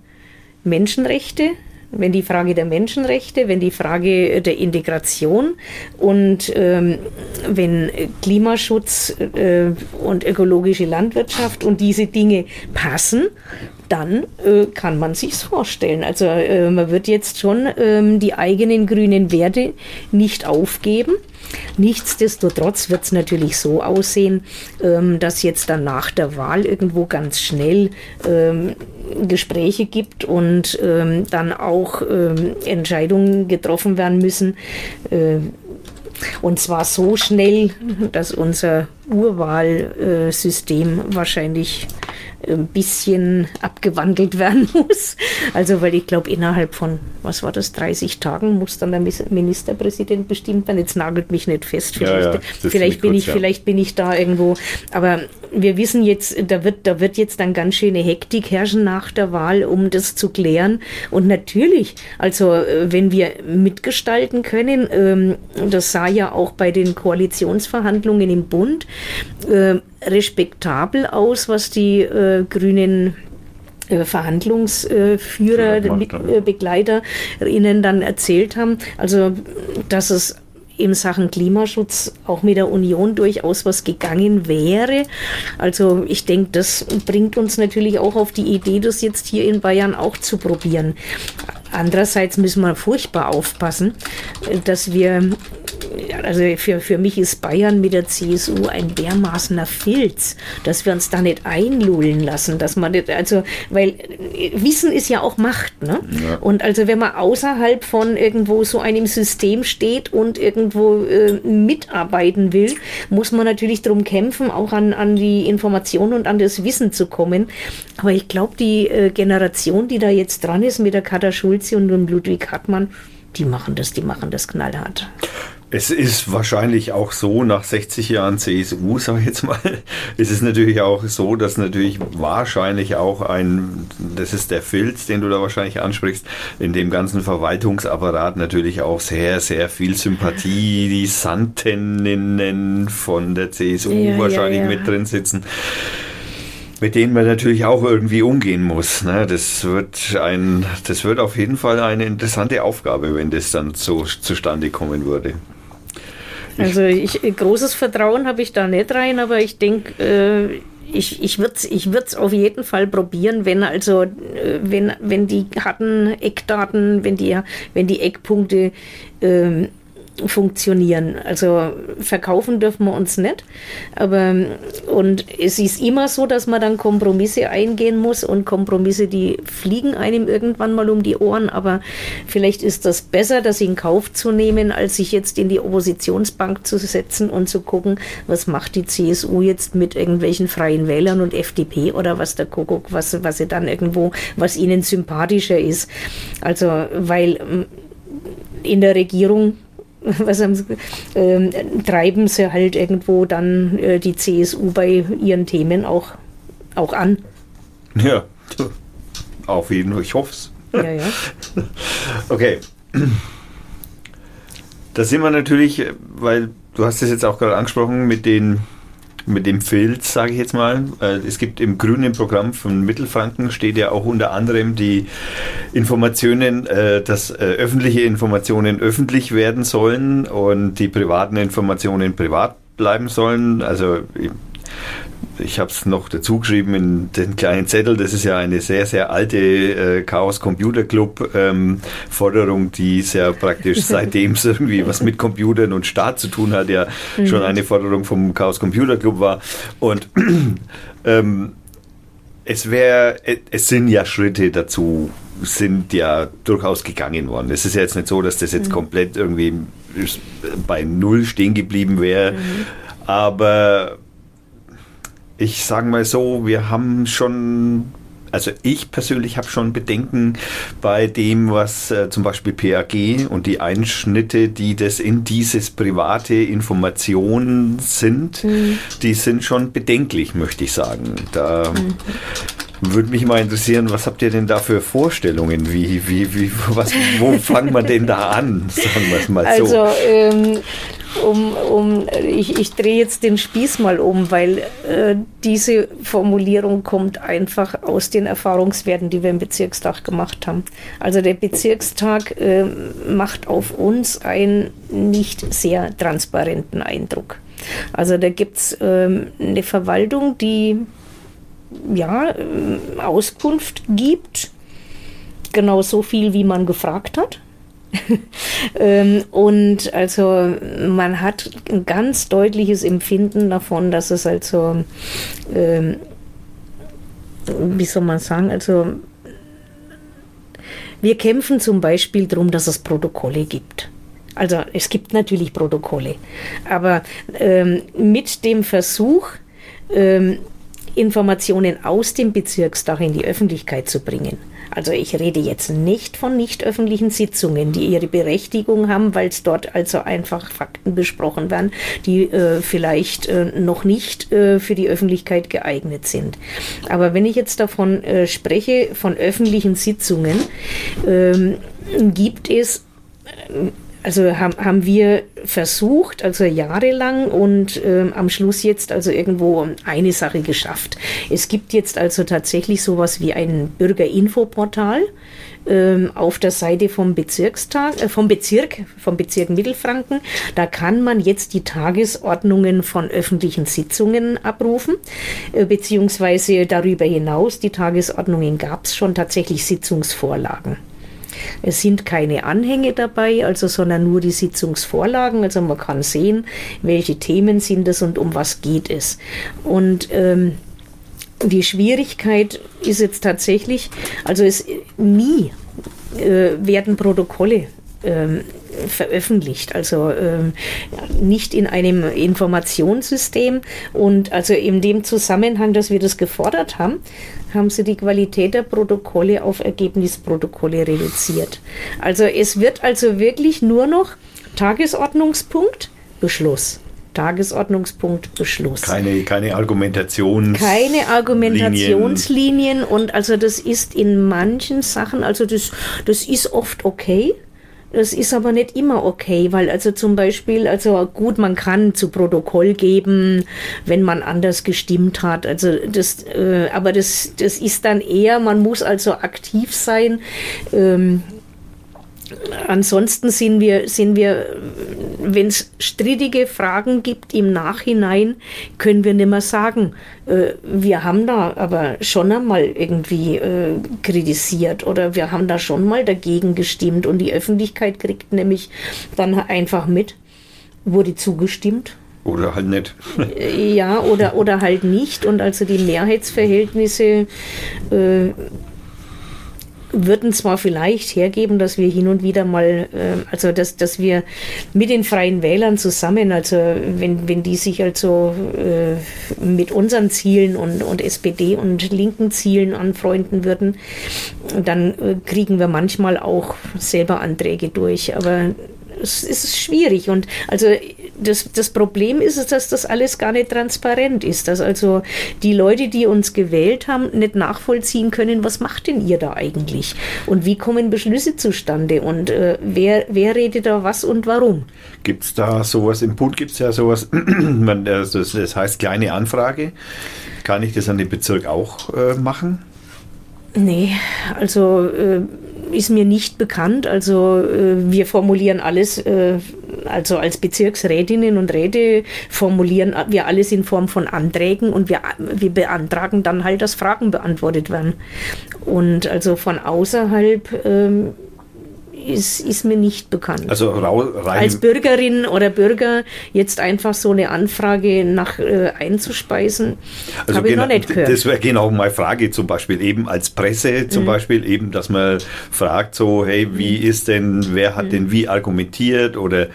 Menschenrechte wenn die Frage der Menschenrechte, wenn die Frage der Integration und ähm, wenn Klimaschutz äh, und ökologische Landwirtschaft und diese Dinge passen, dann äh, kann man sich's vorstellen. Also äh, man wird jetzt schon ähm, die eigenen grünen Werte nicht aufgeben. Nichtsdestotrotz wird es natürlich so aussehen, ähm, dass jetzt dann nach der Wahl irgendwo ganz schnell ähm, Gespräche gibt und ähm, dann auch ähm, Entscheidungen getroffen werden müssen. Äh, und zwar so schnell, dass unser Urwahlsystem wahrscheinlich ein bisschen abgewandelt werden muss. Also, weil ich glaube, innerhalb von, was war das, 30 Tagen muss dann der Ministerpräsident bestimmt werden. Jetzt nagelt mich nicht fest. Vielleicht, ja, ja, vielleicht bin kurz, ich, ja. vielleicht bin ich da irgendwo. Aber wir wissen jetzt, da wird, da wird jetzt dann ganz schöne Hektik herrschen nach der Wahl, um das zu klären. Und natürlich, also äh, wenn wir mitgestalten können, ähm, das sah ja auch bei den Koalitionsverhandlungen im Bund äh, respektabel aus, was die äh, Grünen äh, Verhandlungsführer, ja, Begleiterinnen dann erzählt haben. Also, dass es in Sachen Klimaschutz auch mit der Union durchaus was gegangen wäre. Also ich denke, das bringt uns natürlich auch auf die Idee, das jetzt hier in Bayern auch zu probieren. Andererseits müssen wir furchtbar aufpassen, dass wir also für, für mich ist Bayern mit der CSU ein dermaßener Filz, dass wir uns da nicht einlullen lassen, dass man nicht, also, weil Wissen ist ja auch Macht, ne? Ja. Und also wenn man außerhalb von irgendwo so einem System steht und irgendwo äh, mitarbeiten will, muss man natürlich darum kämpfen, auch an, an die Informationen und an das Wissen zu kommen. Aber ich glaube, die äh, Generation, die da jetzt dran ist mit der Katha Schulze und dem Ludwig Hartmann, die machen das, die machen das knallhart. Es ist wahrscheinlich auch so, nach 60 Jahren CSU, sage ich jetzt mal, ist es natürlich auch so, dass natürlich wahrscheinlich auch ein, das ist der Filz, den du da wahrscheinlich ansprichst, in dem ganzen Verwaltungsapparat natürlich auch sehr, sehr viel Sympathie, die Santeninnen von der CSU ja, wahrscheinlich ja, ja. mit drin sitzen mit denen man natürlich auch irgendwie umgehen muss. Ne? Das, wird ein, das wird auf jeden Fall eine interessante Aufgabe, wenn das dann so zustande kommen würde. Also ich, großes Vertrauen habe ich da nicht rein, aber ich denke, äh, ich, ich würde es ich auf jeden Fall probieren, wenn also, äh, wenn, wenn die harten Eckdaten, wenn die, wenn die Eckpunkte äh, funktionieren. Also verkaufen dürfen wir uns nicht. Aber und es ist immer so, dass man dann Kompromisse eingehen muss und Kompromisse, die fliegen einem irgendwann mal um die Ohren. Aber vielleicht ist das besser, das in Kauf zu nehmen, als sich jetzt in die Oppositionsbank zu setzen und zu gucken, was macht die CSU jetzt mit irgendwelchen freien Wählern und FDP oder was der Kuckuck, was, was sie dann irgendwo, was ihnen sympathischer ist. Also, weil in der Regierung was haben sie, äh, treiben sie halt irgendwo dann äh, die CSU bei ihren Themen auch, auch an. Ja, auf jeden Fall, ich hoffe es. Ja, ja. Okay. Da sind wir natürlich, weil du hast es jetzt auch gerade angesprochen mit den mit dem Filz, sage ich jetzt mal. Äh, es gibt im grünen Programm von Mittelfranken steht ja auch unter anderem die Informationen, äh, dass äh, öffentliche Informationen öffentlich werden sollen und die privaten Informationen privat bleiben sollen. Also ich habe es noch dazu geschrieben in den kleinen Zettel. Das ist ja eine sehr, sehr alte äh, Chaos Computer Club ähm, Forderung, die ist ja praktisch seitdem es irgendwie was mit Computern und Staat zu tun hat, ja mhm. schon eine Forderung vom Chaos Computer Club war. Und ähm, es wäre, es sind ja Schritte dazu sind ja durchaus gegangen worden. Es ist ja jetzt nicht so, dass das jetzt mhm. komplett irgendwie bei Null stehen geblieben wäre. Mhm. Aber ich sage mal so, wir haben schon also ich persönlich habe schon Bedenken bei dem, was äh, zum Beispiel PAG und die Einschnitte, die das in dieses private Information sind, mhm. die sind schon bedenklich, möchte ich sagen. Da mhm. würde mich mal interessieren, was habt ihr denn da für Vorstellungen? Wie, wie, wie, was, wo fangen wir denn da an? Sagen wir es mal so. Also ähm, um, um ich, ich drehe jetzt den Spieß mal um, weil äh, diese Formulierung kommt einfach aus den Erfahrungswerten, die wir im Bezirkstag gemacht haben. Also der Bezirkstag äh, macht auf uns einen nicht sehr transparenten Eindruck. Also da gibt es ähm, eine Verwaltung, die ja, äh, Auskunft gibt, genau so viel, wie man gefragt hat. ähm, und also man hat ein ganz deutliches Empfinden davon, dass es also, ähm, wie soll man sagen, also wir kämpfen zum Beispiel darum, dass es Protokolle gibt. Also es gibt natürlich Protokolle, aber ähm, mit dem Versuch, ähm, Informationen aus dem Bezirkstag in die Öffentlichkeit zu bringen. Also ich rede jetzt nicht von nicht öffentlichen Sitzungen, die ihre Berechtigung haben, weil es dort also einfach Fakten besprochen werden, die äh, vielleicht äh, noch nicht äh, für die Öffentlichkeit geeignet sind. Aber wenn ich jetzt davon äh, spreche, von öffentlichen Sitzungen, ähm, gibt es äh, also haben, haben wir versucht, also jahrelang und ähm, am Schluss jetzt also irgendwo eine Sache geschafft. Es gibt jetzt also tatsächlich sowas wie ein Bürgerinfoportal ähm, auf der Seite vom Bezirkstag, äh, vom Bezirk, vom Bezirk Mittelfranken. Da kann man jetzt die Tagesordnungen von öffentlichen Sitzungen abrufen, äh, beziehungsweise darüber hinaus, die Tagesordnungen gab es schon tatsächlich Sitzungsvorlagen. Es sind keine Anhänge dabei, also sondern nur die Sitzungsvorlagen. Also man kann sehen, welche Themen sind es und um was geht es. Und ähm, die Schwierigkeit ist jetzt tatsächlich, also es nie äh, werden Protokolle ähm, veröffentlicht, also ähm, nicht in einem Informationssystem. Und also in dem Zusammenhang, dass wir das gefordert haben, haben sie die Qualität der Protokolle auf Ergebnisprotokolle reduziert. Also es wird also wirklich nur noch Tagesordnungspunkt, Beschluss. Tagesordnungspunkt Beschluss. Keine, keine Argumentations Keine Argumentationslinien und also das ist in manchen Sachen, also das, das ist oft okay. Das ist aber nicht immer okay, weil also zum Beispiel, also gut, man kann zu Protokoll geben, wenn man anders gestimmt hat. Also das, äh, aber das, das ist dann eher, man muss also aktiv sein. Ähm, ansonsten sind wir, sind wir wenn es strittige Fragen gibt im Nachhinein, können wir nicht mehr sagen, äh, wir haben da aber schon einmal irgendwie äh, kritisiert oder wir haben da schon mal dagegen gestimmt und die Öffentlichkeit kriegt nämlich dann einfach mit, wurde zugestimmt. Oder halt nicht. Äh, ja, oder, oder halt nicht. Und also die Mehrheitsverhältnisse äh, würden zwar vielleicht hergeben, dass wir hin und wieder mal, äh, also dass, dass wir mit den Freien Wählern zusammen, also wenn, wenn die sich also äh, mit unseren Zielen und, und SPD und linken Zielen anfreunden würden, dann äh, kriegen wir manchmal auch selber Anträge durch. Aber es ist schwierig. Und also das, das Problem ist, dass das alles gar nicht transparent ist. Dass also die Leute, die uns gewählt haben, nicht nachvollziehen können, was macht denn ihr da eigentlich? Und wie kommen Beschlüsse zustande? Und äh, wer, wer redet da was und warum? Gibt es da sowas? Im Bund gibt es ja sowas, das heißt kleine Anfrage. Kann ich das an den Bezirk auch äh, machen? Nee, also äh, ist mir nicht bekannt. Also äh, wir formulieren alles, äh, also als Bezirksrätinnen und Räte formulieren wir alles in Form von Anträgen und wir, wir beantragen dann halt, dass Fragen beantwortet werden. Und also von außerhalb ähm, ist, ist mir nicht bekannt. Also als Bürgerin oder Bürger jetzt einfach so eine Anfrage nach äh, einzuspeisen, also habe ich noch nicht gehört. Das wäre genau meine Frage zum Beispiel eben als Presse zum mhm. Beispiel eben, dass man fragt so, hey, wie mhm. ist denn, wer hat mhm. denn wie argumentiert oder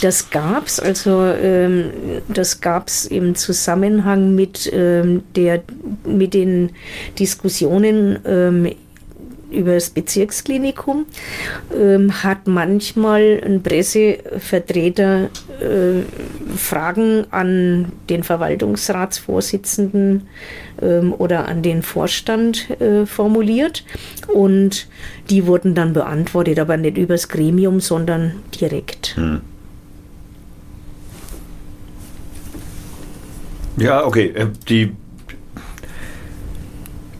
das gab es, also ähm, das gab es im Zusammenhang mit, ähm, der, mit den Diskussionen ähm, über das Bezirksklinikum ähm, hat manchmal ein Pressevertreter äh, Fragen an den Verwaltungsratsvorsitzenden ähm, oder an den Vorstand äh, formuliert und die wurden dann beantwortet, aber nicht übers Gremium, sondern direkt. Hm. Ja, okay. Äh, die,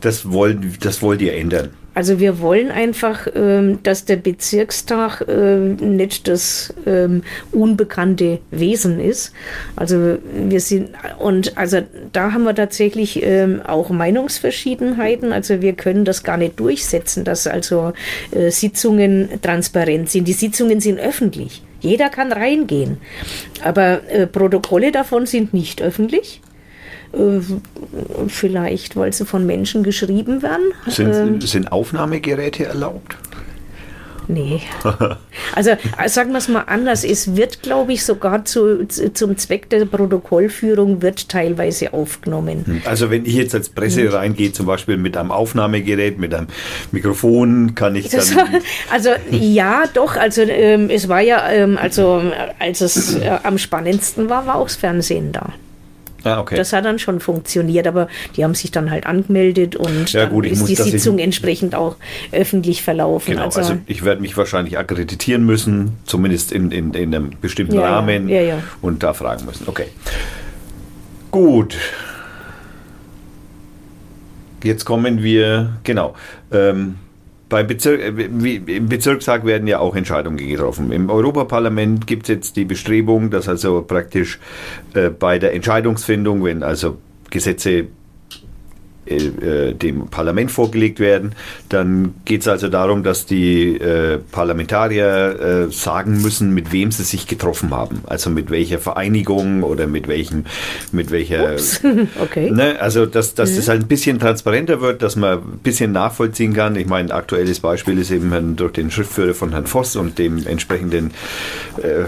das, wollen, das wollt ihr ändern. Also wir wollen einfach, ähm, dass der Bezirkstag äh, nicht das ähm, unbekannte Wesen ist. Also wir sind und also da haben wir tatsächlich ähm, auch Meinungsverschiedenheiten. Also wir können das gar nicht durchsetzen, dass also äh, Sitzungen transparent sind. Die Sitzungen sind öffentlich. Jeder kann reingehen. Aber äh, Protokolle davon sind nicht öffentlich. Äh, vielleicht, weil sie von Menschen geschrieben werden. Sind, ähm, sind Aufnahmegeräte erlaubt? Nee. Also sagen wir es mal anders, es wird, glaube ich, sogar zu, zum Zweck der Protokollführung wird teilweise aufgenommen. Hm. Also wenn ich jetzt als Presse hm. reingehe, zum Beispiel mit einem Aufnahmegerät, mit einem Mikrofon, kann ich dann... War, also ja, doch, also ähm, es war ja, ähm, also als es äh, am spannendsten war, war auch das Fernsehen da. Ah, okay. Das hat dann schon funktioniert, aber die haben sich dann halt angemeldet und ja, gut, ist die Sitzung entsprechend auch öffentlich verlaufen. Genau, also, also ich werde mich wahrscheinlich akkreditieren müssen, zumindest in, in, in einem bestimmten ja, Rahmen ja, und da fragen müssen. Okay. Gut. Jetzt kommen wir, genau. Ähm, beim Bezirk, äh, Im Bezirkstag werden ja auch Entscheidungen getroffen. Im Europaparlament gibt es jetzt die Bestrebung, dass also praktisch äh, bei der Entscheidungsfindung, wenn also Gesetze äh, äh, dem Parlament vorgelegt werden. Dann geht es also darum, dass die äh, Parlamentarier äh, sagen müssen, mit wem sie sich getroffen haben. Also mit welcher Vereinigung oder mit welchem, mit welcher. Ups. okay. Ne, also dass, dass mhm. das halt ein bisschen transparenter wird, dass man ein bisschen nachvollziehen kann. Ich meine, aktuelles Beispiel ist eben durch den Schriftführer von Herrn Voss und dem entsprechenden, äh,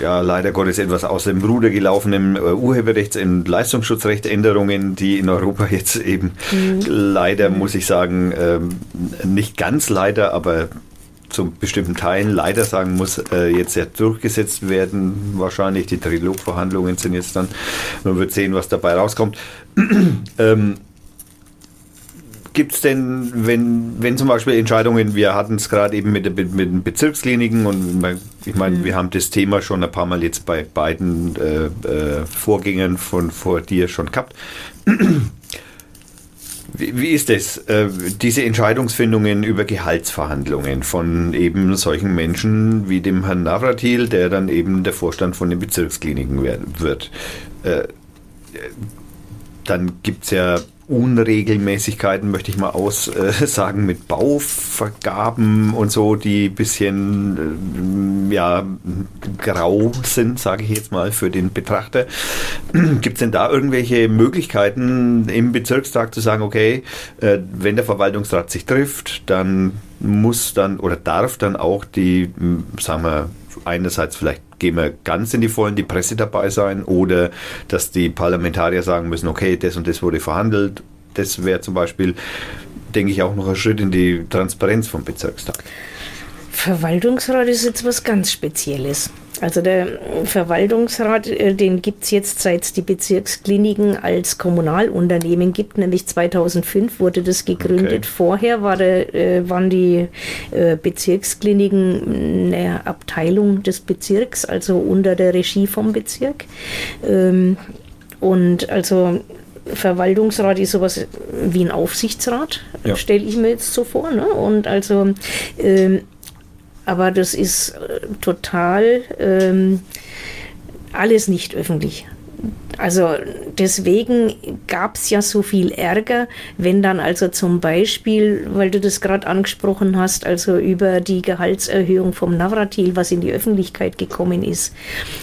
ja leider Gottes etwas aus dem Ruder gelaufenen Urheberrechts- und Leistungsschutzrechtänderungen, die in Europa jetzt eben Mhm. Leider muss ich sagen, ähm, nicht ganz leider, aber zu bestimmten Teilen leider sagen muss, äh, jetzt ja durchgesetzt werden. Wahrscheinlich die Trilogverhandlungen sind jetzt dann, man wird sehen, was dabei rauskommt. ähm, Gibt es denn, wenn, wenn zum Beispiel Entscheidungen, wir hatten es gerade eben mit, mit, mit den Bezirkskliniken und ich meine, mhm. wir haben das Thema schon ein paar Mal jetzt bei beiden äh, äh, Vorgängern von vor dir schon gehabt. Wie, ist es, äh, diese Entscheidungsfindungen über Gehaltsverhandlungen von eben solchen Menschen wie dem Herrn Navratil, der dann eben der Vorstand von den Bezirkskliniken wird? Äh, dann gibt es ja Unregelmäßigkeiten, möchte ich mal aussagen, äh, mit Bauvergaben und so, die ein bisschen äh, ja, grau sind, sage ich jetzt mal, für den Betrachter. Gibt es denn da irgendwelche Möglichkeiten im Bezirkstag zu sagen, okay, äh, wenn der Verwaltungsrat sich trifft, dann muss dann oder darf dann auch die, sagen wir, einerseits vielleicht gehen wir ganz in die Vollen, die Presse dabei sein oder dass die Parlamentarier sagen müssen, okay, das und das wurde verhandelt. Das wäre zum Beispiel, denke ich, auch noch ein Schritt in die Transparenz vom Bezirkstag. Verwaltungsrat ist jetzt was ganz Spezielles. Also der Verwaltungsrat, äh, den gibt es jetzt seit es die Bezirkskliniken als Kommunalunternehmen gibt, nämlich 2005 wurde das gegründet. Okay. Vorher war der, äh, waren die äh, Bezirkskliniken eine Abteilung des Bezirks, also unter der Regie vom Bezirk. Ähm, und also Verwaltungsrat ist sowas wie ein Aufsichtsrat, ja. stelle ich mir jetzt so vor. Ne? Und also ähm, aber das ist äh, total ähm, alles nicht öffentlich. Also deswegen gab es ja so viel Ärger, wenn dann also zum Beispiel, weil du das gerade angesprochen hast, also über die Gehaltserhöhung vom Navratil, was in die Öffentlichkeit gekommen ist,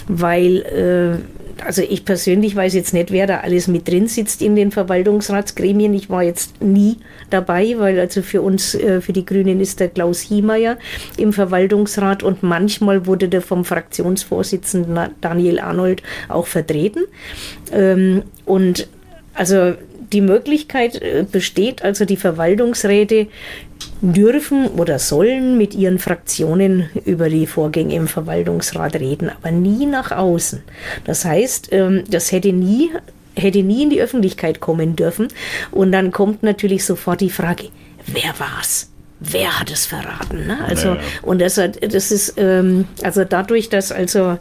weil äh, also ich persönlich weiß jetzt nicht, wer da alles mit drin sitzt in den Verwaltungsratsgremien. Ich war jetzt nie dabei, weil also für uns, äh, für die Grünen ist der Klaus Hiemeyer im Verwaltungsrat und manchmal wurde der vom Fraktionsvorsitzenden Daniel Arnold auch vertreten. Ähm, und also die Möglichkeit äh, besteht, also die Verwaltungsräte dürfen oder sollen mit ihren Fraktionen über die Vorgänge im Verwaltungsrat reden, aber nie nach außen. Das heißt, ähm, das hätte nie hätte nie in die Öffentlichkeit kommen dürfen. Und dann kommt natürlich sofort die Frage, wer war's? Wer hat es verraten? Ne? Also, naja. und das, das ist, ähm, also dadurch, dass also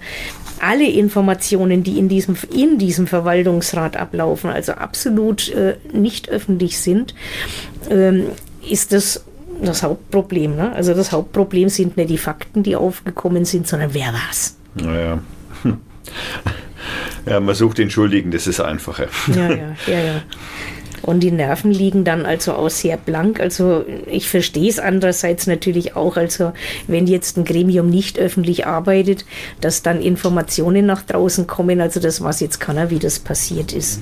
alle Informationen, die in diesem, in diesem Verwaltungsrat ablaufen, also absolut äh, nicht öffentlich sind, ähm, ist das das Hauptproblem. Ne? Also das Hauptproblem sind nicht die Fakten, die aufgekommen sind, sondern wer war's. Naja. Ja, man sucht den Schuldigen, das ist einfacher. Ja, ja, ja, ja. Und die Nerven liegen dann also auch sehr blank. Also ich verstehe es andererseits natürlich auch. Also wenn jetzt ein Gremium nicht öffentlich arbeitet, dass dann Informationen nach draußen kommen. Also das weiß jetzt keiner, wie das passiert ist.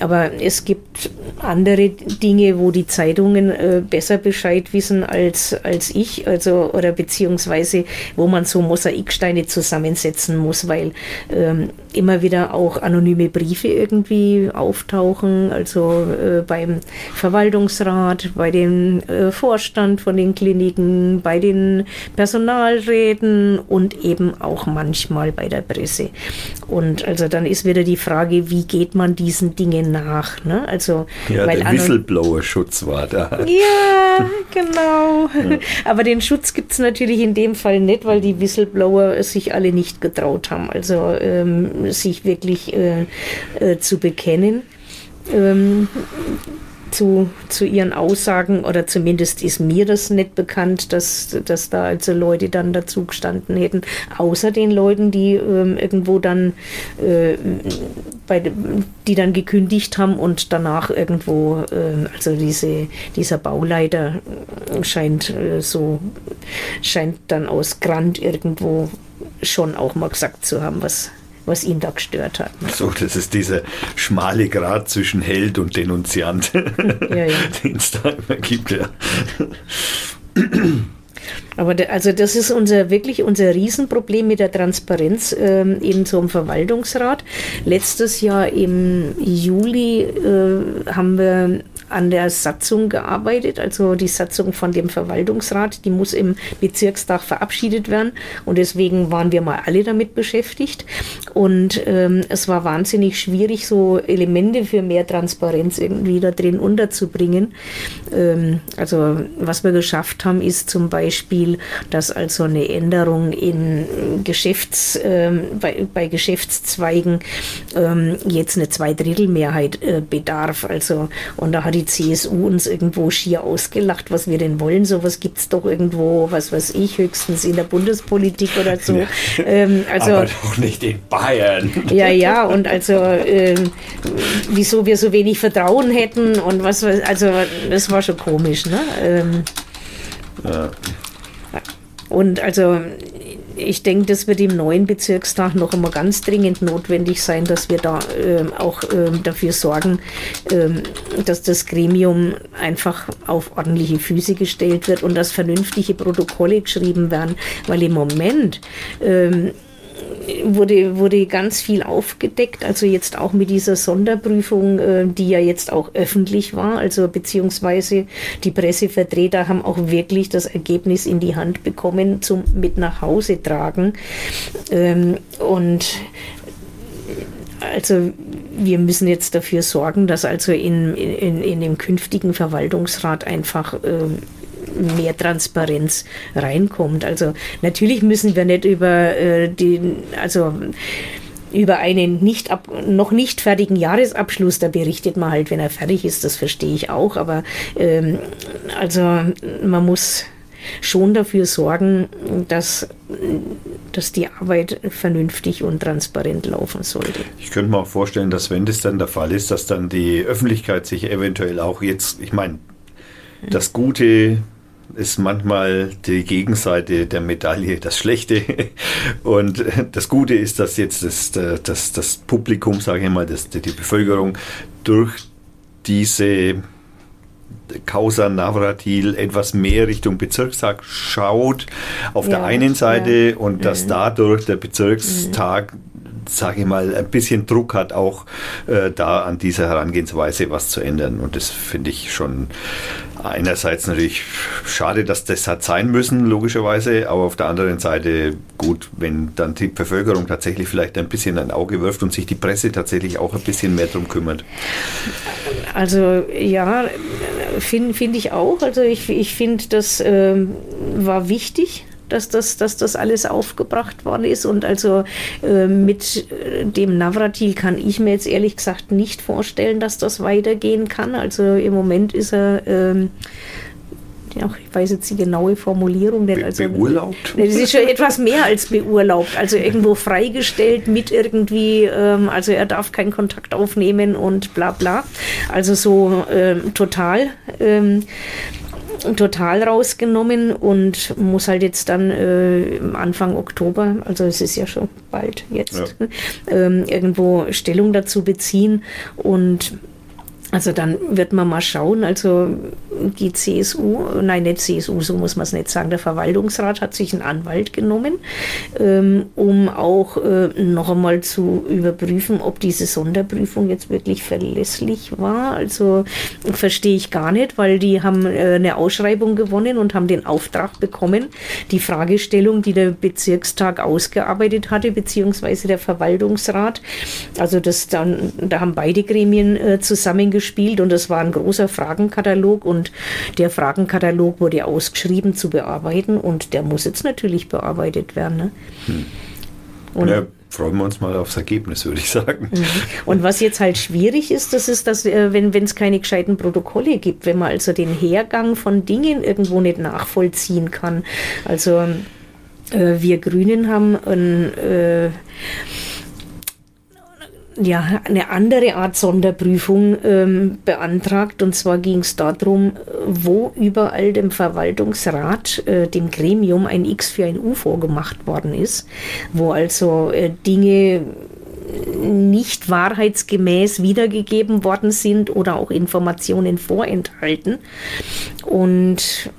Aber es gibt andere Dinge, wo die Zeitungen äh, besser Bescheid wissen als, als ich. Also oder beziehungsweise wo man so Mosaiksteine zusammensetzen muss, weil ähm, immer wieder auch anonyme Briefe irgendwie auftauchen, also äh, beim Verwaltungsrat, bei dem äh, Vorstand von den Kliniken, bei den Personalräten und eben auch manchmal bei der Presse. Und also dann ist wieder die Frage, wie geht man diesen Dingen nach? Ne? Also, ja, weil der Whistleblower-Schutz war da. Ja, genau. Ja. Aber den Schutz gibt es natürlich in dem Fall nicht, weil die Whistleblower sich alle nicht getraut haben. Also ähm, sich wirklich äh, äh, zu bekennen. Ähm, zu, zu ihren Aussagen oder zumindest ist mir das nicht bekannt, dass, dass da also Leute dann dazu gestanden hätten, außer den Leuten, die ähm, irgendwo dann äh, bei, die dann gekündigt haben und danach irgendwo, äh, also diese, dieser Bauleiter scheint äh, so, scheint dann aus Grant irgendwo schon auch mal gesagt zu haben, was was ihn da gestört hat. Ne? So, das ist dieser schmale Grad zwischen Held und Denunziant, ja, ja. den es da immer gibt. Ja. Aber de, also das ist unser wirklich unser Riesenproblem mit der Transparenz ähm, so einem Verwaltungsrat. Letztes Jahr im Juli äh, haben wir an der Satzung gearbeitet, also die Satzung von dem Verwaltungsrat, die muss im Bezirkstag verabschiedet werden und deswegen waren wir mal alle damit beschäftigt und ähm, es war wahnsinnig schwierig, so Elemente für mehr Transparenz irgendwie da drin unterzubringen. Ähm, also was wir geschafft haben, ist zum Beispiel, dass also eine Änderung in Geschäfts, ähm, bei, bei Geschäftszweigen ähm, jetzt eine Zweidrittelmehrheit äh, bedarf. Also und da hat die CSU uns irgendwo schier ausgelacht, was wir denn wollen. Sowas gibt es doch irgendwo, was weiß ich, höchstens in der Bundespolitik oder so. Ja. Ähm, also, Aber doch nicht in Bayern. Ja, ja, und also ähm, wieso wir so wenig Vertrauen hätten und was, also das war schon komisch, ne? Ähm, ja. Und also ich denke, das wird im neuen Bezirkstag noch einmal ganz dringend notwendig sein, dass wir da äh, auch äh, dafür sorgen, äh, dass das Gremium einfach auf ordentliche Füße gestellt wird und dass vernünftige Protokolle geschrieben werden, weil im Moment ähm, wurde, wurde ganz viel aufgedeckt, also jetzt auch mit dieser Sonderprüfung, äh, die ja jetzt auch öffentlich war, also beziehungsweise die Pressevertreter haben auch wirklich das Ergebnis in die Hand bekommen zum mit nach Hause tragen. Ähm, und also wir müssen jetzt dafür sorgen, dass also in, in, in dem künftigen Verwaltungsrat einfach äh, mehr Transparenz reinkommt. Also natürlich müssen wir nicht über äh, den, also über einen nicht ab, noch nicht fertigen Jahresabschluss, da berichtet man halt, wenn er fertig ist, das verstehe ich auch, aber ähm, also man muss schon dafür sorgen, dass, dass die Arbeit vernünftig und transparent laufen sollte. Ich könnte mir auch vorstellen, dass wenn das dann der Fall ist, dass dann die Öffentlichkeit sich eventuell auch jetzt, ich meine, das Gute ist manchmal die Gegenseite der Medaille das Schlechte. Und das Gute ist, dass jetzt das, das, das Publikum, sage ich mal, das, die Bevölkerung durch diese Causa Navratil etwas mehr Richtung Bezirkstag schaut auf ja, der einen Seite ja. und dass dadurch der Bezirkstag mhm sage ich mal, ein bisschen Druck hat, auch äh, da an dieser Herangehensweise was zu ändern. Und das finde ich schon einerseits natürlich schade, dass das hat sein müssen, logischerweise, aber auf der anderen Seite gut, wenn dann die Bevölkerung tatsächlich vielleicht ein bisschen ein Auge wirft und sich die Presse tatsächlich auch ein bisschen mehr darum kümmert. Also ja, finde find ich auch. Also ich, ich finde, das äh, war wichtig dass das, dass das alles aufgebracht worden ist. Und also äh, mit äh, dem Navratil kann ich mir jetzt ehrlich gesagt nicht vorstellen, dass das weitergehen kann. Also im Moment ist er. Ähm, ja, ich weiß jetzt die genaue Formulierung nicht. Be also, beurlaubt? Das ist schon etwas mehr als beurlaubt. Also irgendwo freigestellt mit irgendwie, ähm, also er darf keinen Kontakt aufnehmen und bla bla. Also so ähm, total. Ähm, total rausgenommen und muss halt jetzt dann äh, Anfang Oktober, also es ist ja schon bald jetzt, ja. ähm, irgendwo Stellung dazu beziehen und also dann wird man mal schauen, also die CSU, nein, nicht CSU, so muss man es nicht sagen, der Verwaltungsrat hat sich einen Anwalt genommen, ähm, um auch äh, noch einmal zu überprüfen, ob diese Sonderprüfung jetzt wirklich verlässlich war. Also verstehe ich gar nicht, weil die haben äh, eine Ausschreibung gewonnen und haben den Auftrag bekommen, die Fragestellung, die der Bezirkstag ausgearbeitet hatte, beziehungsweise der Verwaltungsrat. Also das dann, da haben beide Gremien äh, zusammengestellt gespielt und es war ein großer Fragenkatalog und der Fragenkatalog wurde ausgeschrieben zu bearbeiten und der muss jetzt natürlich bearbeitet werden. Ne? Hm. Und ja, freuen wir uns mal aufs Ergebnis, würde ich sagen. Mhm. Und was jetzt halt schwierig ist, das ist, dass äh, wenn es keine gescheiten Protokolle gibt, wenn man also den Hergang von Dingen irgendwo nicht nachvollziehen kann. Also äh, wir Grünen haben ein äh, ja, eine andere Art Sonderprüfung ähm, beantragt. Und zwar ging es darum, wo überall dem Verwaltungsrat, äh, dem Gremium, ein X für ein U vorgemacht worden ist, wo also äh, Dinge nicht wahrheitsgemäß wiedergegeben worden sind oder auch Informationen vorenthalten. Und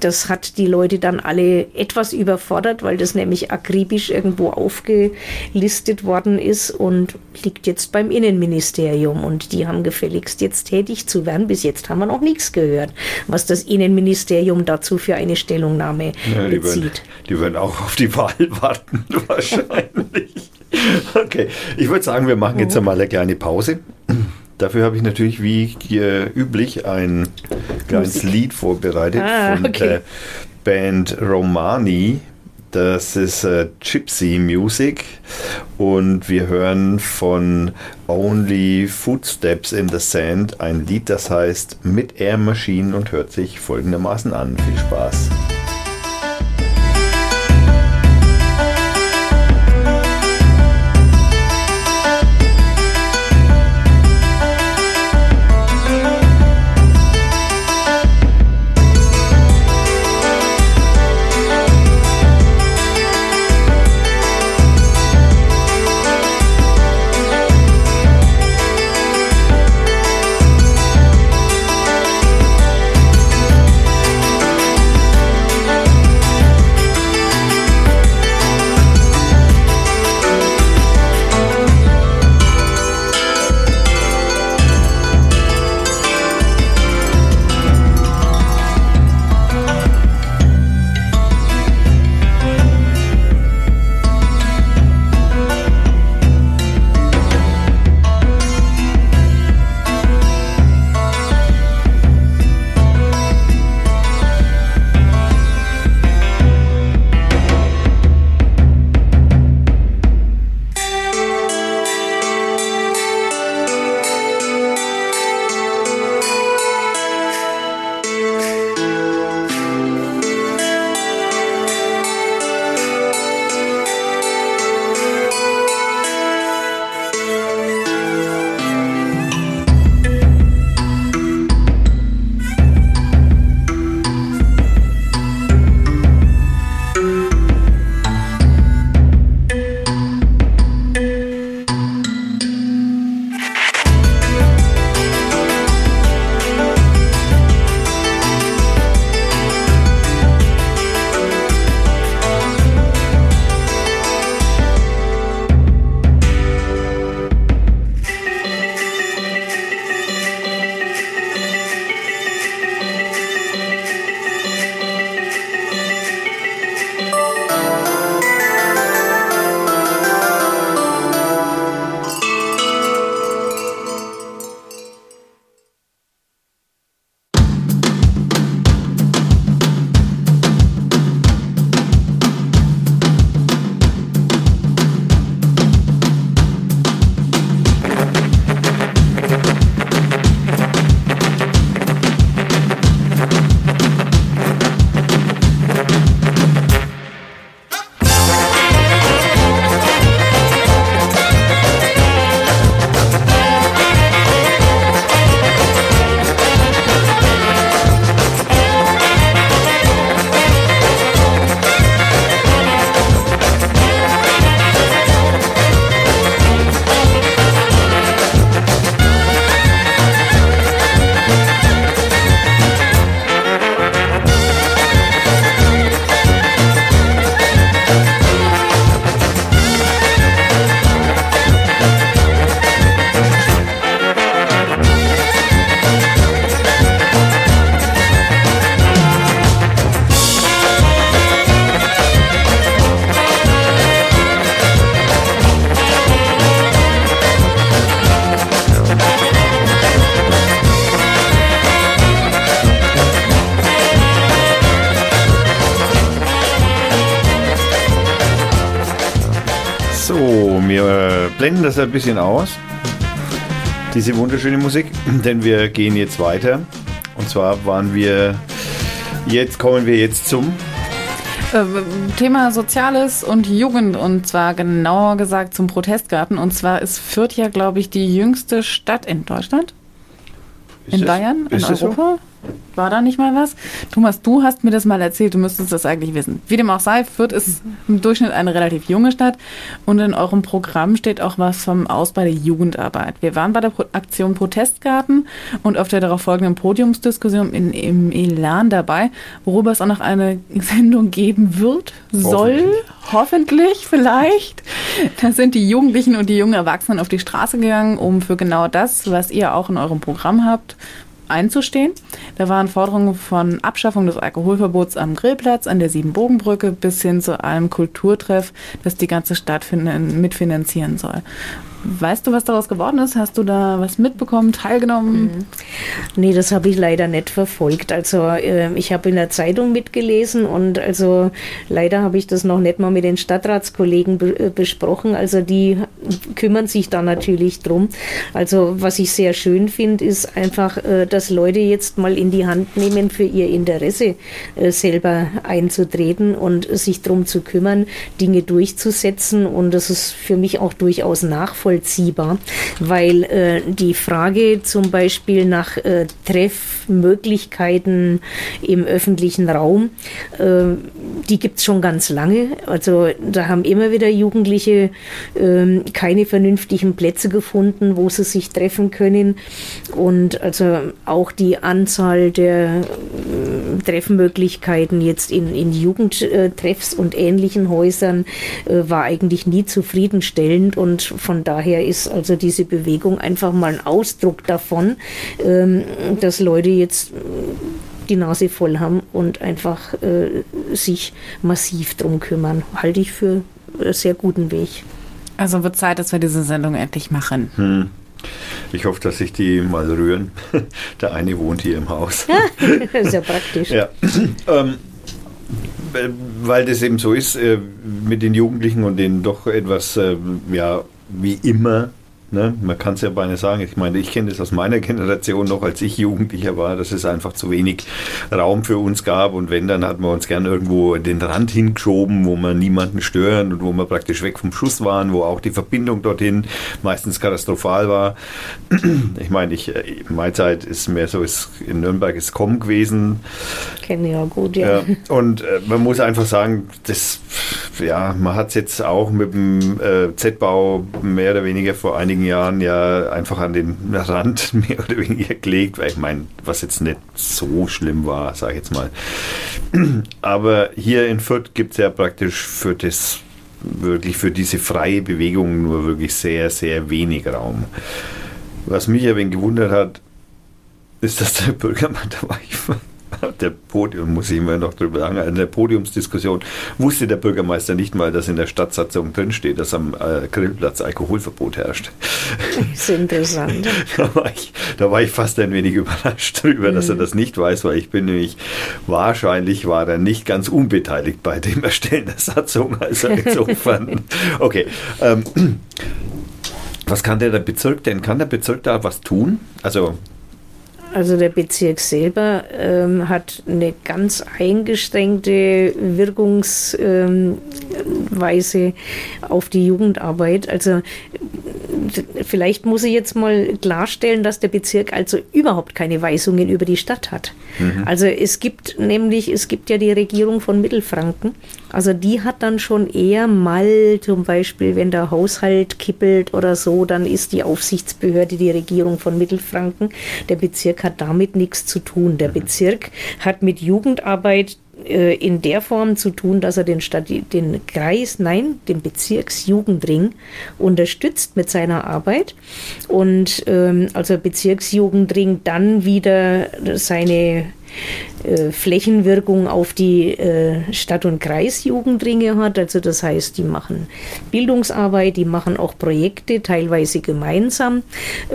das hat die Leute dann alle etwas überfordert, weil das nämlich akribisch irgendwo aufgelistet worden ist und liegt jetzt beim Innenministerium. Und die haben gefälligst jetzt tätig zu werden. Bis jetzt haben wir noch nichts gehört, was das Innenministerium dazu für eine Stellungnahme ja, die bezieht. Werden, die werden auch auf die Wahl warten, wahrscheinlich. okay, ich würde sagen, wir machen jetzt einmal eine kleine Pause. Dafür habe ich natürlich wie äh, üblich ein kleines Lied vorbereitet ah, von okay. der Band Romani. Das ist äh, Gypsy Music und wir hören von Only Footsteps in the Sand ein Lied, das heißt Mit Air Machine und hört sich folgendermaßen an. Viel Spaß. Blenden das ein bisschen aus, diese wunderschöne Musik, denn wir gehen jetzt weiter. Und zwar waren wir, jetzt kommen wir jetzt zum äh, Thema Soziales und Jugend und zwar genauer gesagt zum Protestgarten. Und zwar ist Fürth ja, glaube ich, die jüngste Stadt in Deutschland. Ist in das, Bayern, in Europa. So? War da nicht mal was? Thomas, du hast mir das mal erzählt, du müsstest das eigentlich wissen. Wie dem auch sei, Fürth ist im Durchschnitt eine relativ junge Stadt und in eurem Programm steht auch was vom Ausbau der Jugendarbeit. Wir waren bei der Aktion Protestgarten und auf der darauf folgenden Podiumsdiskussion in, im Elan dabei, worüber es auch noch eine Sendung geben wird, soll, hoffentlich, hoffentlich vielleicht. Da sind die Jugendlichen und die jungen Erwachsenen auf die Straße gegangen, um für genau das, was ihr auch in eurem Programm habt, einzustehen. Da waren Forderungen von Abschaffung des Alkoholverbots am Grillplatz, an der Siebenbogenbrücke bis hin zu einem Kulturtreff, das die ganze Stadt mitfinanzieren soll. Weißt du, was daraus geworden ist? Hast du da was mitbekommen, teilgenommen? Mhm. Nee, das habe ich leider nicht verfolgt. Also äh, ich habe in der Zeitung mitgelesen und also leider habe ich das noch nicht mal mit den Stadtratskollegen be äh, besprochen. Also die kümmern sich da natürlich drum. Also was ich sehr schön finde, ist einfach, äh, dass Leute jetzt mal in die Hand nehmen, für ihr Interesse äh, selber einzutreten und sich darum zu kümmern, Dinge durchzusetzen. Und das ist für mich auch durchaus nachvollziehbar nachvollziehbar, weil äh, die Frage zum Beispiel nach äh, Treffmöglichkeiten im öffentlichen Raum, äh, die gibt es schon ganz lange. Also da haben immer wieder Jugendliche ähm, keine vernünftigen Plätze gefunden, wo sie sich treffen können. Und also auch die Anzahl der äh, Treffmöglichkeiten jetzt in, in Jugendtreffs und ähnlichen Häusern äh, war eigentlich nie zufriedenstellend und von daher daher ist also diese Bewegung einfach mal ein Ausdruck davon, ähm, dass Leute jetzt die Nase voll haben und einfach äh, sich massiv drum kümmern. Halte ich für einen sehr guten Weg. Also wird Zeit, dass wir diese Sendung endlich machen. Hm. Ich hoffe, dass sich die mal rühren. Der eine wohnt hier im Haus. das ist ja praktisch. Ja. Ähm, weil das eben so ist äh, mit den Jugendlichen und den doch etwas äh, ja, wie immer Ne? Man kann es ja beinahe sagen. Ich meine, ich kenne das aus meiner Generation noch, als ich Jugendlicher war, dass es einfach zu wenig Raum für uns gab. Und wenn, dann hatten wir uns gern irgendwo den Rand hingeschoben, wo man niemanden stören und wo wir praktisch weg vom Schuss waren, wo auch die Verbindung dorthin meistens katastrophal war. Ich meine, ich, äh, meine Zeit ist mehr so, ist in Nürnberg ist Com gewesen. Kenne ja gut, ja. ja. Und äh, man muss einfach sagen, das, ja, man hat es jetzt auch mit dem äh, Z-Bau mehr oder weniger vor einigen einigen Jahren ja einfach an den Rand mehr oder weniger gelegt, weil ich meine, was jetzt nicht so schlimm war, sage ich jetzt mal. Aber hier in Fürth gibt es ja praktisch für das wirklich für diese freie Bewegung nur wirklich sehr, sehr wenig Raum. Was mich ein wenig gewundert hat, ist, dass der Bürgermeister, da war der Podium, muss ich immer noch drüber sagen, in der Podiumsdiskussion wusste der Bürgermeister nicht mal, dass in der Stadtsatzung drinsteht, dass am äh, Grillplatz Alkoholverbot herrscht. Das ist interessant. da, war ich, da war ich fast ein wenig überrascht darüber, mhm. dass er mhm. das nicht weiß, weil ich bin nämlich, wahrscheinlich war er nicht ganz unbeteiligt bei dem Erstellen der Satzung. Also insofern, okay. Ähm, was kann der, der Bezirk denn? Kann der Bezirk da was tun? Also also der Bezirk selber ähm, hat eine ganz eingeschränkte Wirkungsweise ähm, auf die Jugendarbeit. Also vielleicht muss ich jetzt mal klarstellen, dass der Bezirk also überhaupt keine Weisungen über die Stadt hat. Mhm. Also es gibt nämlich, es gibt ja die Regierung von Mittelfranken. Also die hat dann schon eher mal zum Beispiel, wenn der Haushalt kippelt oder so, dann ist die Aufsichtsbehörde die Regierung von Mittelfranken. Der Bezirk hat damit nichts zu tun. Der mhm. Bezirk hat mit Jugendarbeit äh, in der Form zu tun, dass er den, Stadt, den Kreis, nein, den Bezirksjugendring unterstützt mit seiner Arbeit und ähm, also Bezirksjugendring dann wieder seine äh, Flächenwirkung auf die äh, Stadt- und Kreisjugendringe hat. Also das heißt, die machen Bildungsarbeit, die machen auch Projekte, teilweise gemeinsam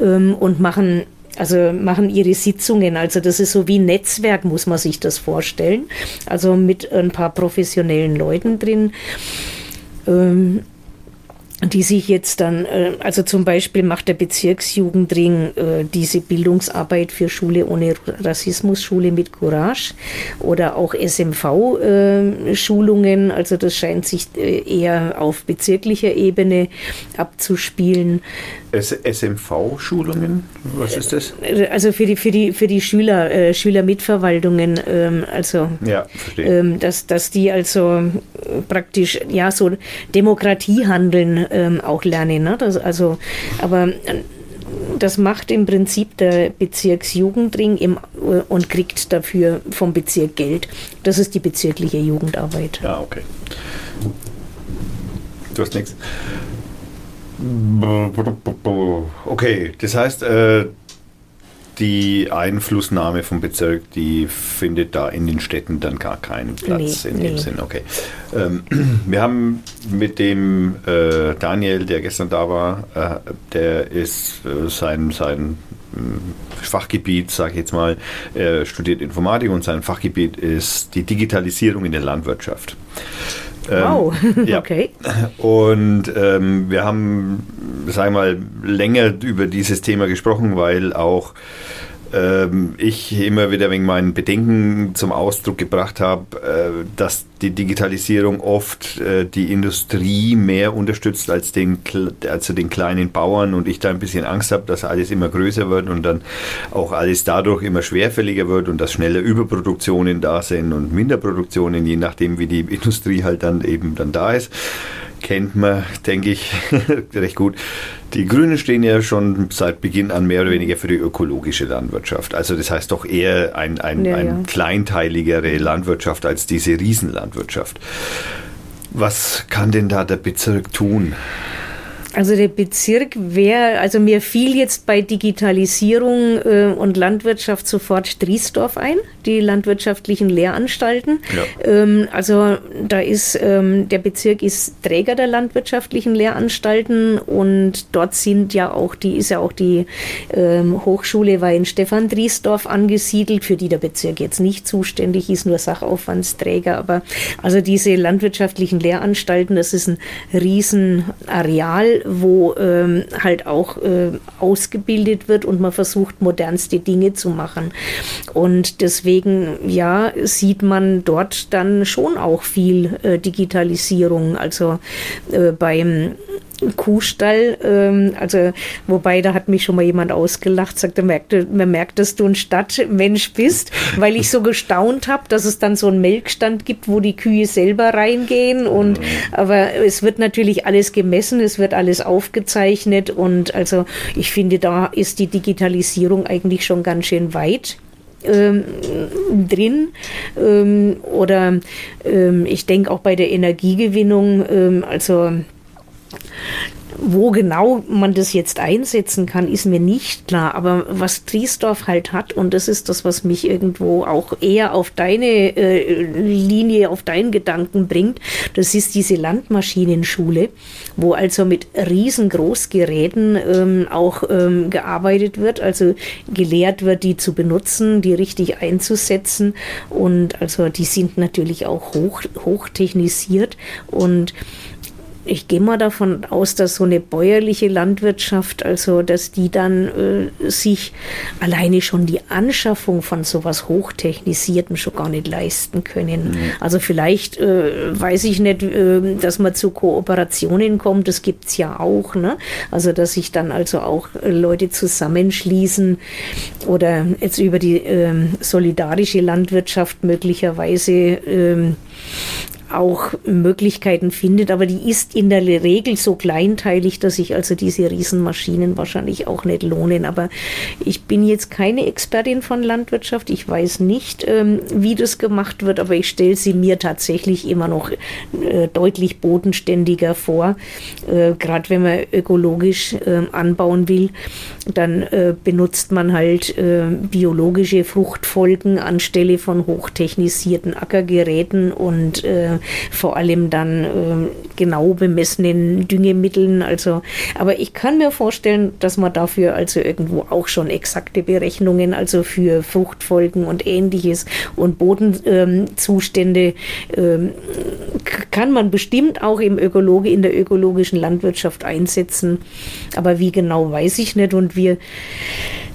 ähm, und machen also machen ihre Sitzungen. Also das ist so wie Netzwerk, muss man sich das vorstellen. Also mit ein paar professionellen Leuten drin. Ähm, die sich jetzt dann, äh, also zum Beispiel macht der Bezirksjugendring äh, diese Bildungsarbeit für Schule ohne Rassismus, Schule mit Courage oder auch SMV-Schulungen, äh, also das scheint sich eher auf bezirklicher Ebene abzuspielen. SMV-Schulungen? Was ist das? Also für die, für die, für die Schüler, Schülermitverwaltungen, ähm, also ja, ähm, dass, dass die also praktisch ja so Demokratiehandeln ähm, auch lernen. Ne? Das, also, aber das macht im Prinzip der Bezirksjugendring im, und kriegt dafür vom Bezirk Geld. Das ist die bezirkliche Jugendarbeit. Ja, okay. Du hast nichts. Okay, das heißt, äh, die Einflussnahme vom Bezirk, die findet da in den Städten dann gar keinen Platz nee, in dem nee. Sinn. Okay. Ähm, wir haben mit dem äh, Daniel, der gestern da war, äh, der ist äh, sein, sein äh, Fachgebiet, sage ich jetzt mal, er studiert Informatik und sein Fachgebiet ist die Digitalisierung in der Landwirtschaft. Ähm, wow, ja. okay. Und ähm, wir haben, sagen wir mal, länger über dieses Thema gesprochen, weil auch ähm, ich immer wieder wegen meinen Bedenken zum Ausdruck gebracht habe, äh, dass die Digitalisierung oft äh, die Industrie mehr unterstützt als den, also den kleinen Bauern und ich da ein bisschen Angst habe, dass alles immer größer wird und dann auch alles dadurch immer schwerfälliger wird und dass schneller Überproduktionen da sind und Minderproduktionen, je nachdem wie die Industrie halt dann eben dann da ist kennt man, denke ich, recht gut. Die Grünen stehen ja schon seit Beginn an mehr oder weniger für die ökologische Landwirtschaft. Also das heißt doch eher ein, ein, ja, ein ja. kleinteiligere Landwirtschaft als diese Riesenlandwirtschaft. Was kann denn da der Bezirk tun? Also der Bezirk wäre, also mir fiel jetzt bei Digitalisierung äh, und Landwirtschaft sofort Driesdorf ein, die landwirtschaftlichen Lehranstalten. Ja. Ähm, also da ist, ähm, der Bezirk ist Träger der landwirtschaftlichen Lehranstalten und dort sind ja auch die, ist ja auch die ähm, Hochschule Stefan Driesdorf angesiedelt, für die der Bezirk jetzt nicht zuständig ist, nur Sachaufwandsträger. Aber also diese landwirtschaftlichen Lehranstalten, das ist ein Riesenareal, wo ähm, halt auch äh, ausgebildet wird und man versucht, modernste Dinge zu machen. Und deswegen, ja, sieht man dort dann schon auch viel äh, Digitalisierung. Also äh, beim Kuhstall, ähm, also wobei da hat mich schon mal jemand ausgelacht, sagte, man merkt, man merkt, dass du ein Stadtmensch bist, weil ich so gestaunt habe, dass es dann so einen Melkstand gibt, wo die Kühe selber reingehen und aber es wird natürlich alles gemessen, es wird alles aufgezeichnet und also ich finde, da ist die Digitalisierung eigentlich schon ganz schön weit. Ähm, drin ähm, oder ähm, ich denke auch bei der Energiegewinnung, ähm, also wo genau man das jetzt einsetzen kann, ist mir nicht klar. Aber was Triesdorf halt hat, und das ist das, was mich irgendwo auch eher auf deine äh, Linie, auf deinen Gedanken bringt, das ist diese Landmaschinenschule, wo also mit riesengroßgeräten ähm, auch ähm, gearbeitet wird, also gelehrt wird, die zu benutzen, die richtig einzusetzen. Und also die sind natürlich auch hoch, hochtechnisiert und ich gehe mal davon aus, dass so eine bäuerliche Landwirtschaft, also dass die dann äh, sich alleine schon die Anschaffung von sowas Hochtechnisiertem schon gar nicht leisten können. Mhm. Also vielleicht äh, weiß ich nicht, äh, dass man zu Kooperationen kommt, das gibt es ja auch. Ne? Also dass sich dann also auch äh, Leute zusammenschließen oder jetzt über die ähm, solidarische Landwirtschaft möglicherweise ähm, auch Möglichkeiten findet, aber die ist in der Regel so kleinteilig, dass sich also diese Riesenmaschinen wahrscheinlich auch nicht lohnen. Aber ich bin jetzt keine Expertin von Landwirtschaft. Ich weiß nicht, ähm, wie das gemacht wird, aber ich stelle sie mir tatsächlich immer noch äh, deutlich bodenständiger vor. Äh, Gerade wenn man ökologisch äh, anbauen will, dann äh, benutzt man halt biologische Fruchtfolgen anstelle von hochtechnisierten Ackergeräten und äh, vor allem dann äh, genau bemessenen Düngemitteln. Also, aber ich kann mir vorstellen, dass man dafür also irgendwo auch schon exakte Berechnungen, also für Fruchtfolgen und ähnliches und Bodenzustände ähm, kann man bestimmt auch im Ökologe, in der ökologischen Landwirtschaft einsetzen. Aber wie genau weiß ich nicht. Und wir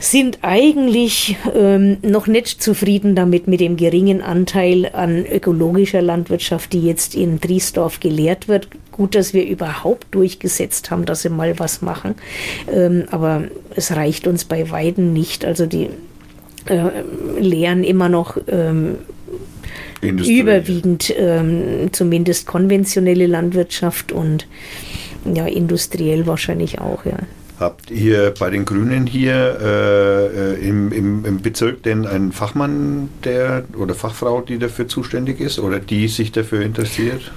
sind eigentlich ähm, noch nicht zufrieden damit mit dem geringen Anteil an ökologischer Landwirtschaft, die jetzt in Driesdorf gelehrt wird. Gut, dass wir überhaupt durchgesetzt haben, dass sie mal was machen. Ähm, aber es reicht uns bei Weiden nicht. Also die äh, lehren immer noch ähm, überwiegend ähm, zumindest konventionelle Landwirtschaft und ja, industriell wahrscheinlich auch, ja. Habt ihr bei den Grünen hier äh, äh, im, im, im, Bezirk denn einen Fachmann der oder Fachfrau, die dafür zuständig ist oder die sich dafür interessiert?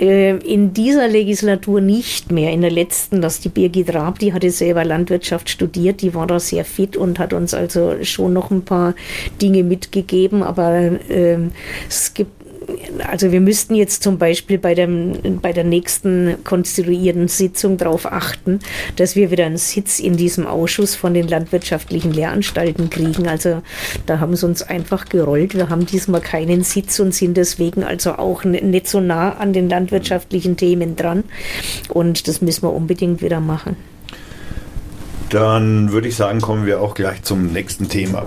Äh, in dieser Legislatur nicht mehr. In der letzten, dass die Birgit Raab, die hatte selber Landwirtschaft studiert, die war da sehr fit und hat uns also schon noch ein paar Dinge mitgegeben. Aber äh, es gibt also wir müssten jetzt zum Beispiel bei, dem, bei der nächsten konstituierten Sitzung darauf achten, dass wir wieder einen Sitz in diesem Ausschuss von den landwirtschaftlichen Lehranstalten kriegen. Also da haben sie uns einfach gerollt. Wir haben diesmal keinen Sitz und sind deswegen also auch nicht so nah an den landwirtschaftlichen Themen dran. Und das müssen wir unbedingt wieder machen. Dann würde ich sagen, kommen wir auch gleich zum nächsten Thema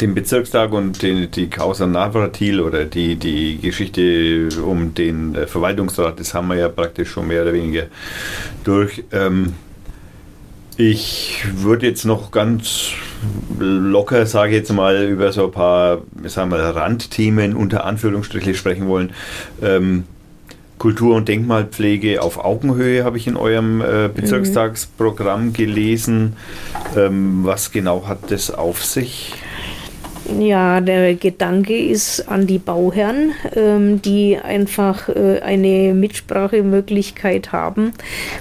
den Bezirkstag und den, die Causa Navratil oder die, die Geschichte um den äh, Verwaltungsrat, das haben wir ja praktisch schon mehr oder weniger durch. Ähm, ich würde jetzt noch ganz locker, sage ich jetzt mal, über so ein paar sagen wir, Randthemen unter Anführungsstriche sprechen wollen. Ähm, Kultur- und Denkmalpflege auf Augenhöhe habe ich in eurem äh, Bezirkstagsprogramm gelesen. Ähm, was genau hat das auf sich? Ja, der Gedanke ist an die Bauherren, ähm, die einfach äh, eine Mitsprachemöglichkeit haben.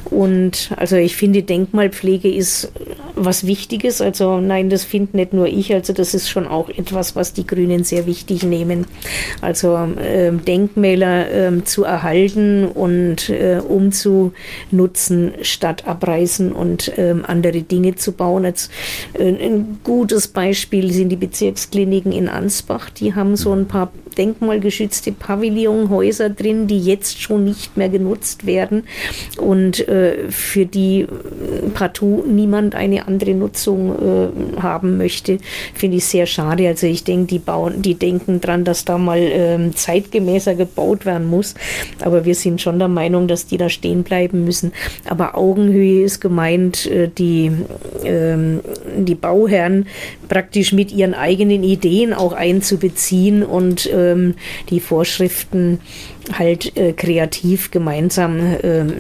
Und also ich finde, Denkmalpflege ist was Wichtiges. Also nein, das finde nicht nur ich. Also das ist schon auch etwas, was die Grünen sehr wichtig nehmen. Also äh, Denkmäler äh, zu erhalten und äh, umzunutzen statt abreißen und ähm, andere Dinge zu bauen. Jetzt, äh, ein gutes Beispiel sind die Bezirkskliniken Kliniken in Ansbach, die haben so ein paar denkmalgeschützte Pavillonhäuser drin, die jetzt schon nicht mehr genutzt werden und äh, für die äh, partout niemand eine andere Nutzung äh, haben möchte, finde ich sehr schade. Also ich denke, die bauen, die denken dran, dass da mal äh, zeitgemäßer gebaut werden muss, aber wir sind schon der Meinung, dass die da stehen bleiben müssen. Aber Augenhöhe ist gemeint, äh, die, ähm, die Bauherren praktisch mit ihren eigenen Ideen auch einzubeziehen und ähm, die Vorschriften halt äh, kreativ gemeinsam ähm,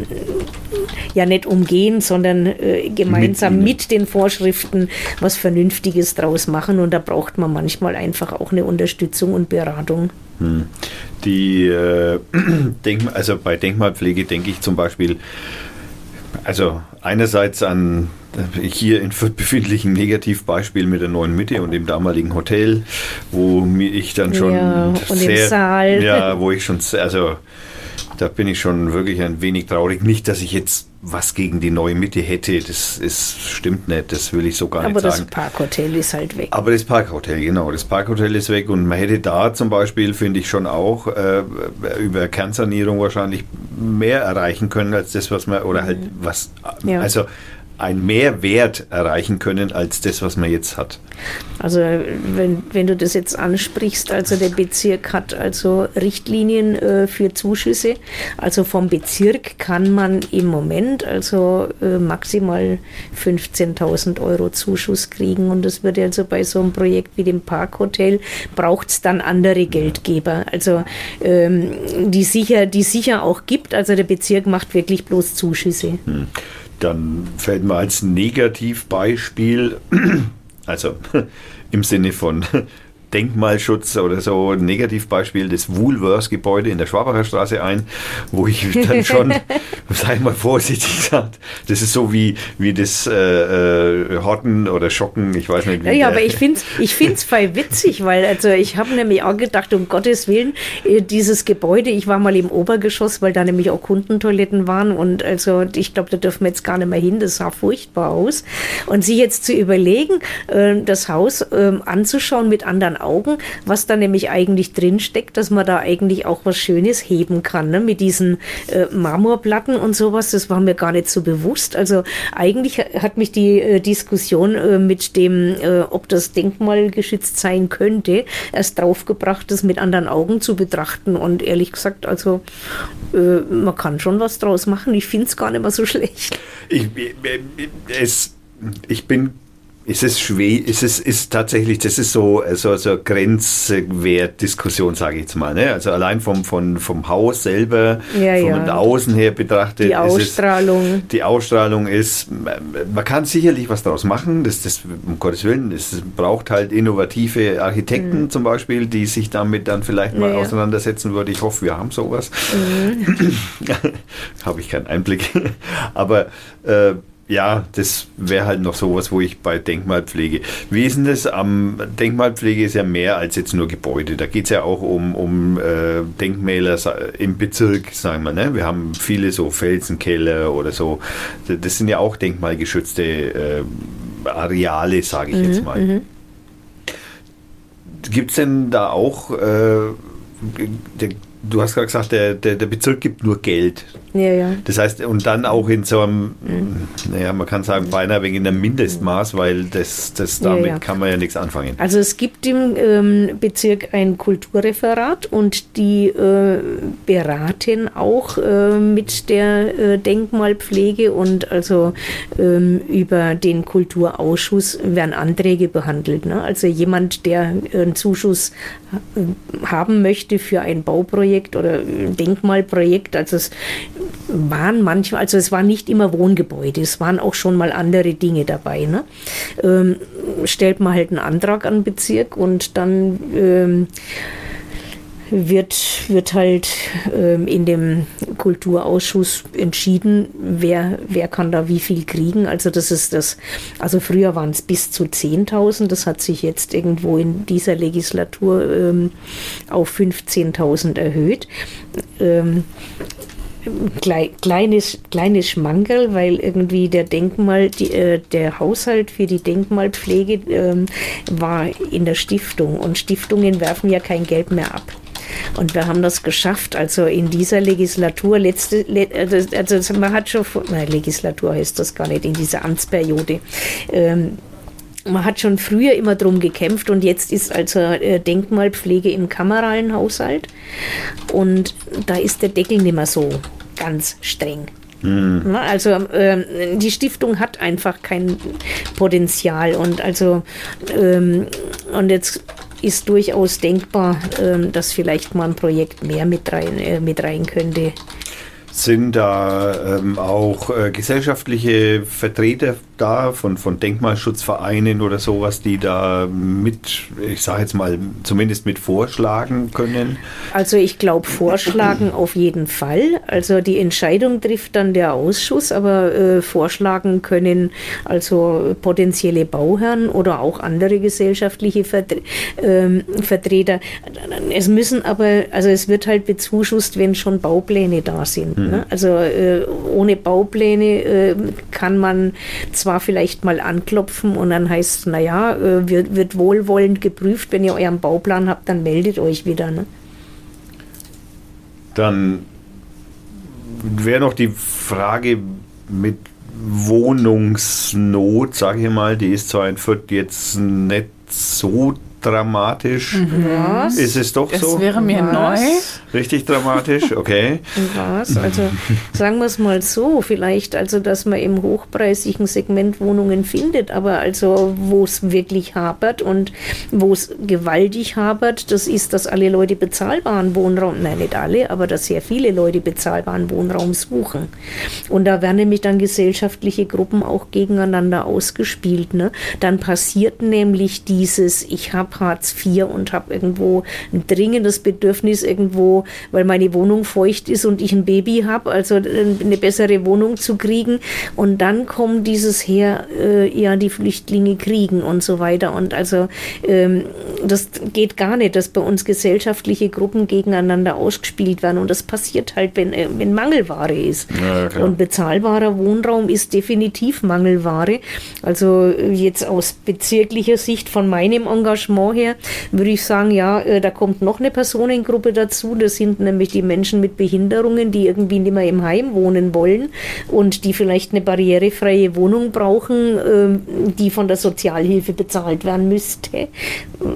ja nicht umgehen, sondern äh, gemeinsam mit, mit, den Vorschriften was Vernünftiges draus machen und da braucht man manchmal einfach auch eine Unterstützung und Beratung. Hm. Die äh, Denkmal, also bei Denkmalpflege denke ich zum Beispiel, also einerseits an hier in Fürth befindlichen Negativbeispiel mit der neuen Mitte und dem damaligen Hotel, wo ich dann schon ja, und sehr, Saal. ja, wo ich schon, also da bin ich schon wirklich ein wenig traurig. Nicht, dass ich jetzt was gegen die neue Mitte hätte, das ist, stimmt nicht, das will ich so gar Aber nicht sagen. Aber das Parkhotel ist halt weg. Aber das Parkhotel, genau, das Parkhotel ist weg und man hätte da zum Beispiel, finde ich schon auch, äh, über Kernsanierung wahrscheinlich mehr erreichen können als das, was man, oder halt mhm. was, ja. also ein Mehrwert erreichen können als das, was man jetzt hat. Also wenn, wenn du das jetzt ansprichst, also der Bezirk hat also Richtlinien äh, für Zuschüsse. Also vom Bezirk kann man im Moment also äh, maximal 15.000 Euro Zuschuss kriegen und das würde also bei so einem Projekt wie dem Parkhotel braucht es dann andere Geldgeber. Also ähm, die sicher, die sicher auch gibt. Also der Bezirk macht wirklich bloß Zuschüsse. Hm dann fällt mir als Negativbeispiel, also im Sinne von Denkmalschutz oder so ein Negativbeispiel das Woolworths-Gebäude in der Schwabacher Straße ein, wo ich dann schon, sag ich mal vorsichtig gesagt, das ist so wie, wie das äh, äh, Horten oder Schocken, ich weiß nicht. Wie ja, aber ich finde es ich find's voll witzig, weil also ich habe nämlich auch gedacht, um Gottes Willen, äh, dieses Gebäude, ich war mal im Obergeschoss, weil da nämlich auch Kundentoiletten waren und also ich glaube, da dürfen wir jetzt gar nicht mehr hin, das sah furchtbar aus. Und sich jetzt zu überlegen, äh, das Haus ähm, anzuschauen mit anderen Augen, was da nämlich eigentlich drin steckt, dass man da eigentlich auch was Schönes heben kann, ne? mit diesen äh, Marmorplatten und sowas. Das war mir gar nicht so bewusst. Also eigentlich hat mich die äh, Diskussion äh, mit dem, äh, ob das Denkmal geschützt sein könnte, erst draufgebracht, das mit anderen Augen zu betrachten. Und ehrlich gesagt, also äh, man kann schon was draus machen. Ich finde es gar nicht mehr so schlecht. Ich, äh, es, ich bin ist es schwer, ist es ist tatsächlich, das ist so, so, so Grenzwertdiskussion, sage ich jetzt mal. Ne? Also allein vom, vom, vom Haus selber, ja, von ja. außen her betrachtet. Die Ausstrahlung. Es, die Ausstrahlung ist, man kann sicherlich was daraus machen, das, das um Gottes Willen, es braucht halt innovative Architekten mhm. zum Beispiel, die sich damit dann vielleicht mal ja, auseinandersetzen würde. Ich hoffe, wir haben sowas. Mhm. Habe ich keinen Einblick. Aber äh, ja, das wäre halt noch sowas, wo ich bei Denkmalpflege. Wie ist denn das? Am Denkmalpflege ist ja mehr als jetzt nur Gebäude. Da geht es ja auch um, um äh, Denkmäler im Bezirk, sagen wir. Ne? Wir haben viele so Felsenkeller oder so. Das sind ja auch denkmalgeschützte äh, Areale, sage ich mhm, jetzt mal. Mhm. Gibt es denn da auch, äh, du hast gerade gesagt, der, der, der Bezirk gibt nur Geld ja, ja. Das heißt, und dann auch in so einem, mhm. naja, man kann sagen, beinahe wegen einem Mindestmaß, weil das, das damit ja, kann man ja nichts anfangen. Also es gibt im ähm, Bezirk ein Kulturreferat und die äh, beraten auch äh, mit der äh, Denkmalpflege und also ähm, über den Kulturausschuss werden Anträge behandelt. Ne? Also jemand, der einen Zuschuss äh, haben möchte für ein Bauprojekt oder ein Denkmalprojekt, also es waren manchmal, also es waren nicht immer Wohngebäude, es waren auch schon mal andere Dinge dabei. Ne? Ähm, stellt man halt einen Antrag an den Bezirk und dann ähm, wird, wird halt ähm, in dem Kulturausschuss entschieden, wer, wer kann da wie viel kriegen. Also das ist das, also früher waren es bis zu 10.000, das hat sich jetzt irgendwo in dieser Legislatur ähm, auf 15.000 erhöht. Ähm, kleines, kleines Schmankerl, weil irgendwie der Denkmal, die, äh, der Haushalt für die Denkmalpflege ähm, war in der Stiftung und Stiftungen werfen ja kein Geld mehr ab. Und wir haben das geschafft, also in dieser Legislatur, letzte, also, also man hat schon, nein, Legislatur heißt das gar nicht, in dieser Amtsperiode, ähm, man hat schon früher immer drum gekämpft und jetzt ist also äh, Denkmalpflege im kameralen Haushalt und da ist der Deckel nicht mehr so ganz streng. Mhm. Also ähm, die Stiftung hat einfach kein Potenzial und also ähm, und jetzt ist durchaus denkbar, ähm, dass vielleicht mal ein Projekt mehr mit rein, äh, mit rein könnte. Sind da ähm, auch äh, gesellschaftliche Vertreter da von, von Denkmalschutzvereinen oder sowas, die da mit, ich sage jetzt mal, zumindest mit vorschlagen können? Also ich glaube, vorschlagen auf jeden Fall. Also die Entscheidung trifft dann der Ausschuss, aber äh, vorschlagen können also potenzielle Bauherren oder auch andere gesellschaftliche Vertre äh, Vertreter. Es müssen aber, also es wird halt bezuschusst, wenn schon Baupläne da sind. Mhm. Ne? Also äh, ohne Baupläne äh, kann man zwar zwar vielleicht mal anklopfen und dann heißt es, naja, äh, wird, wird wohlwollend geprüft, wenn ihr euren Bauplan habt, dann meldet euch wieder. Ne? Dann wäre noch die Frage mit Wohnungsnot, sage ich mal, die ist zwar in Fürth jetzt nicht so dramatisch. Mhm. Was? Ist es doch das so? Das wäre mir Was? neu. Richtig dramatisch, okay. Was? Also sagen wir es mal so, vielleicht also, dass man im hochpreisigen Segment Wohnungen findet, aber also wo es wirklich hapert und wo es gewaltig hapert, das ist, dass alle Leute bezahlbaren Wohnraum, nein nicht alle, aber dass sehr viele Leute bezahlbaren Wohnraum suchen. Und da werden nämlich dann gesellschaftliche Gruppen auch gegeneinander ausgespielt. Ne? Dann passiert nämlich dieses, ich habe Hartz IV und habe irgendwo ein dringendes Bedürfnis irgendwo, weil meine Wohnung feucht ist und ich ein Baby habe, also eine bessere Wohnung zu kriegen. Und dann kommt dieses her, äh, ja, die Flüchtlinge kriegen und so weiter. Und also ähm, das geht gar nicht, dass bei uns gesellschaftliche Gruppen gegeneinander ausgespielt werden. Und das passiert halt, wenn, äh, wenn Mangelware ist. Ja, und bezahlbarer Wohnraum ist definitiv Mangelware. Also äh, jetzt aus bezirklicher Sicht von meinem Engagement her würde ich sagen, ja, äh, da kommt noch eine Personengruppe dazu. Das sind nämlich die Menschen mit Behinderungen, die irgendwie nicht mehr im Heim wohnen wollen und die vielleicht eine barrierefreie Wohnung brauchen, ähm, die von der Sozialhilfe bezahlt werden müsste.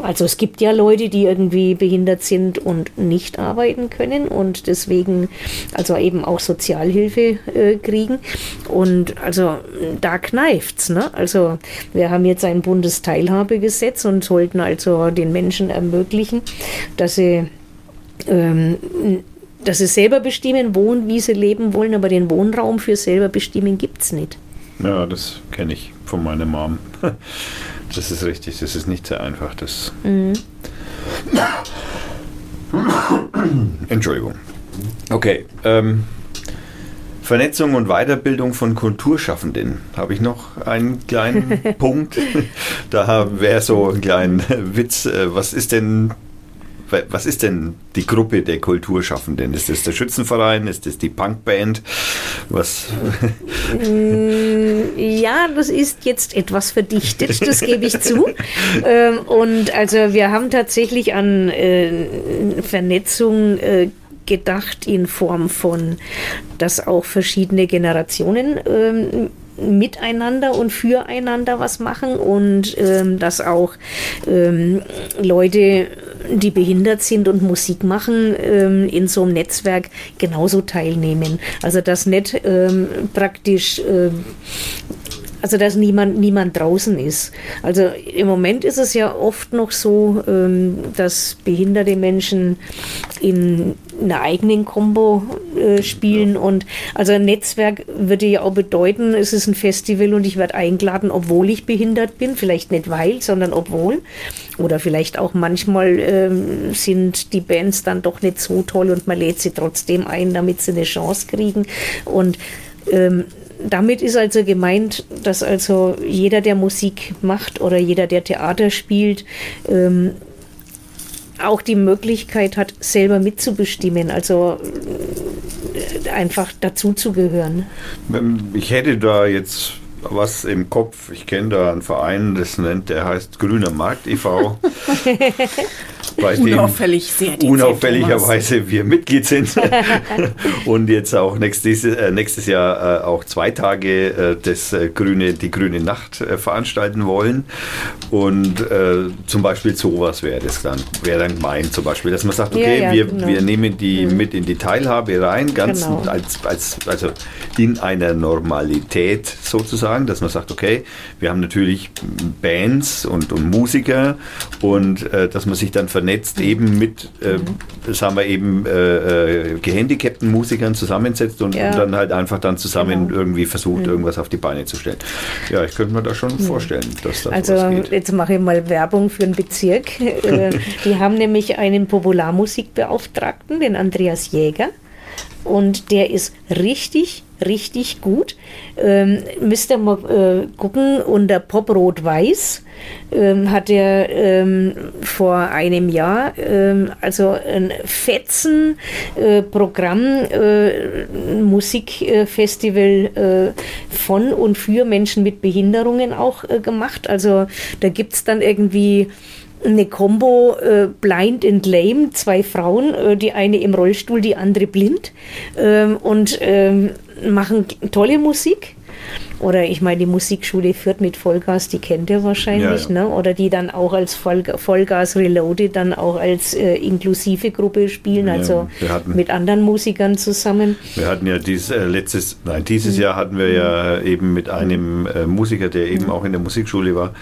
Also es gibt ja Leute, die irgendwie behindert sind und nicht arbeiten können und deswegen also eben auch Sozialhilfe äh, kriegen. Und also da kneift's. Ne? Also wir haben jetzt ein Bundesteilhabegesetz und sollten also den Menschen ermöglichen, dass sie ähm, dass sie selber bestimmen, wo und wie sie leben wollen, aber den Wohnraum für selber bestimmen gibt es nicht. Ja, das kenne ich von meiner Mom. Das ist richtig, das ist nicht sehr einfach. Das mhm. Entschuldigung. Okay. Ähm, Vernetzung und Weiterbildung von Kulturschaffenden. Habe ich noch einen kleinen Punkt? Da wäre so ein kleiner Witz. Äh, was ist denn was ist denn die Gruppe der Kulturschaffenden? Ist das der Schützenverein? Ist das die Punkband? Was? Mm, ja, das ist jetzt etwas verdichtet, das gebe ich zu. Ähm, und also wir haben tatsächlich an äh, Vernetzung äh, gedacht in Form von, dass auch verschiedene Generationen ähm, miteinander und füreinander was machen und ähm, dass auch ähm, Leute, die behindert sind und Musik machen, ähm, in so einem Netzwerk genauso teilnehmen. Also dass nicht ähm, praktisch ähm, also dass niemand, niemand draußen ist. Also im Moment ist es ja oft noch so, ähm, dass behinderte Menschen in einer eigenen Combo äh, spielen und also ein Netzwerk würde ja auch bedeuten, es ist ein Festival und ich werde eingeladen, obwohl ich behindert bin, vielleicht nicht weil, sondern obwohl. Oder vielleicht auch manchmal ähm, sind die Bands dann doch nicht so toll und man lädt sie trotzdem ein, damit sie eine Chance kriegen. Und ähm, damit ist also gemeint, dass also jeder, der Musik macht oder jeder, der Theater spielt, ähm, auch die Möglichkeit hat, selber mitzubestimmen, also äh, einfach dazuzugehören. Ich hätte da jetzt was im Kopf. Ich kenne da einen Verein, das nennt, der heißt Grüner Markt e.V. bei unauffällig sehr unauffälligerweise wir Mitglied sind und jetzt auch nächstes, äh, nächstes Jahr äh, auch zwei Tage äh, das grüne, die grüne Nacht veranstalten wollen und zum Beispiel sowas wäre das dann, wäre dann gemeint zum Beispiel, dass man sagt, okay, ja, ja, wir, genau. wir nehmen die mhm. mit in die Teilhabe rein, ganz genau. als, als, also in einer Normalität sozusagen, dass man sagt, okay, wir haben natürlich Bands und, und Musiker und dass man sich dann vernetzt eben mit, äh, sagen wir eben, äh, äh, gehandicapten Musikern zusammensetzt und, ja. und, dann halt einfach dann zusammen genau. irgendwie versucht, mhm. irgendwas auf die Beine zu stellen. Ja, ich könnte mir da schon mhm. vorstellen, dass das Also jetzt mache ich mal Werbung für einen Bezirk. Äh, die haben nämlich einen Popularmusikbeauftragten, den Andreas Jäger. Und der ist richtig richtig gut. Ähm, müsst ihr mal äh, gucken, unter Pop Rot Weiß ähm, hat er ähm, vor einem Jahr ähm, also ein Fetzen äh, äh, Musikfestival äh, von und für Menschen mit Behinderungen auch äh, gemacht. Also da gibt es dann irgendwie eine Combo äh, Blind and Lame, zwei Frauen, äh, die eine im Rollstuhl, die andere blind ähm, und ähm, machen tolle Musik. Oder ich meine, die Musikschule führt mit Vollgas, die kennt ihr wahrscheinlich, ja, ja. Ne? Oder die dann auch als Voll, Vollgas Reloaded dann auch als äh, inklusive Gruppe spielen, ja, also hatten, mit anderen Musikern zusammen. Wir hatten ja dieses äh, letztes, nein, dieses mhm. Jahr hatten wir ja eben mit einem äh, Musiker, der eben mhm. auch in der Musikschule war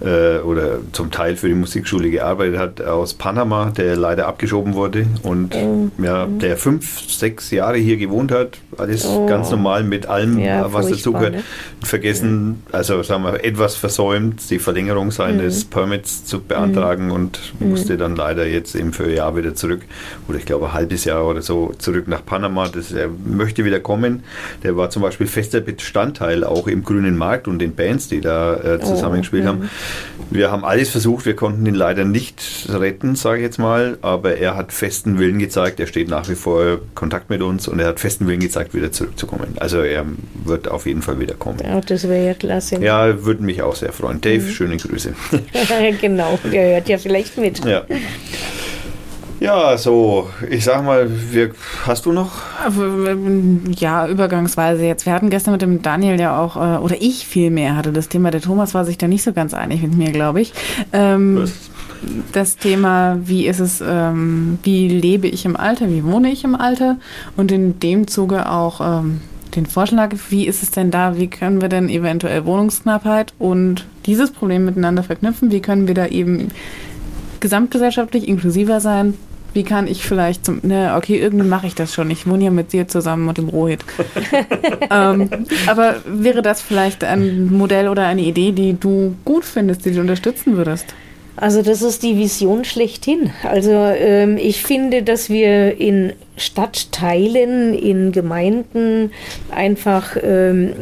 äh, oder zum Teil für die Musikschule gearbeitet hat, aus Panama, der leider abgeschoben wurde und mhm. ja, der fünf, sechs Jahre hier gewohnt hat, alles oh. ganz normal mit allem, was dazugehört. Ne? Vergessen, also sagen wir, etwas versäumt, die Verlängerung seines mhm. Permits zu beantragen mhm. und musste dann leider jetzt eben für ein Jahr wieder zurück, oder ich glaube ein halbes Jahr oder so, zurück nach Panama. Das, er möchte wieder kommen. Der war zum Beispiel fester Bestandteil auch im Grünen Markt und den Bands, die da äh, zusammengespielt oh, haben. Wir haben alles versucht, wir konnten ihn leider nicht retten, sage ich jetzt mal, aber er hat festen Willen gezeigt, er steht nach wie vor Kontakt mit uns und er hat festen Willen gezeigt, wieder zurückzukommen. Also er wird auf jeden Fall wieder kommen. Ja, das wäre ja klasse. Ja, würde mich auch sehr freuen. Dave, mhm. schöne Grüße. genau, der hört ja vielleicht mit. Ja. Ja, so, ich sag mal, wir, hast du noch? Ja, übergangsweise jetzt. Wir hatten gestern mit dem Daniel ja auch, äh, oder ich vielmehr hatte das Thema, der Thomas war sich da nicht so ganz einig mit mir, glaube ich. Ähm, Was? Das Thema, wie ist es, ähm, wie lebe ich im Alter, wie wohne ich im Alter und in dem Zuge auch ähm, den Vorschlag, wie ist es denn da, wie können wir denn eventuell Wohnungsknappheit und dieses Problem miteinander verknüpfen, wie können wir da eben gesamtgesellschaftlich inklusiver sein, wie kann ich vielleicht zum, ne, okay, irgendwie mache ich das schon. Ich wohne ja mit dir zusammen mit dem Rohit. ähm, aber wäre das vielleicht ein Modell oder eine Idee, die du gut findest, die du unterstützen würdest? Also das ist die Vision schlechthin. Also ähm, ich finde, dass wir in Stadtteilen, in Gemeinden einfach ähm,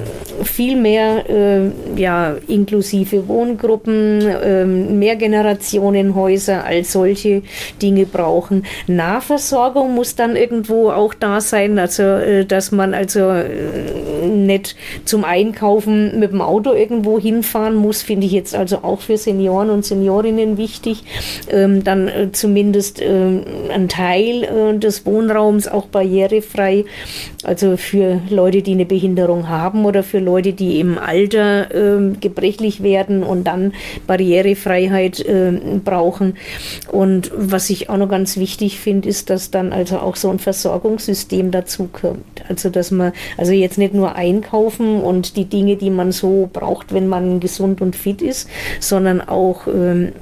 viel mehr äh, ja, inklusive Wohngruppen, äh, Mehrgenerationenhäuser als solche Dinge brauchen. Nahversorgung muss dann irgendwo auch da sein, also äh, dass man also äh, nicht zum Einkaufen mit dem Auto irgendwo hinfahren muss, finde ich jetzt also auch für Senioren und Seniorinnen wichtig. Ähm, dann äh, zumindest äh, ein Teil des Wohnraums Wohnraums auch barrierefrei. Also für Leute, die eine Behinderung haben oder für Leute, die im Alter äh, gebrechlich werden und dann Barrierefreiheit äh, brauchen. Und was ich auch noch ganz wichtig finde, ist, dass dann also auch so ein Versorgungssystem dazu kommt. Also dass man also jetzt nicht nur einkaufen und die Dinge, die man so braucht, wenn man gesund und fit ist, sondern auch ähm,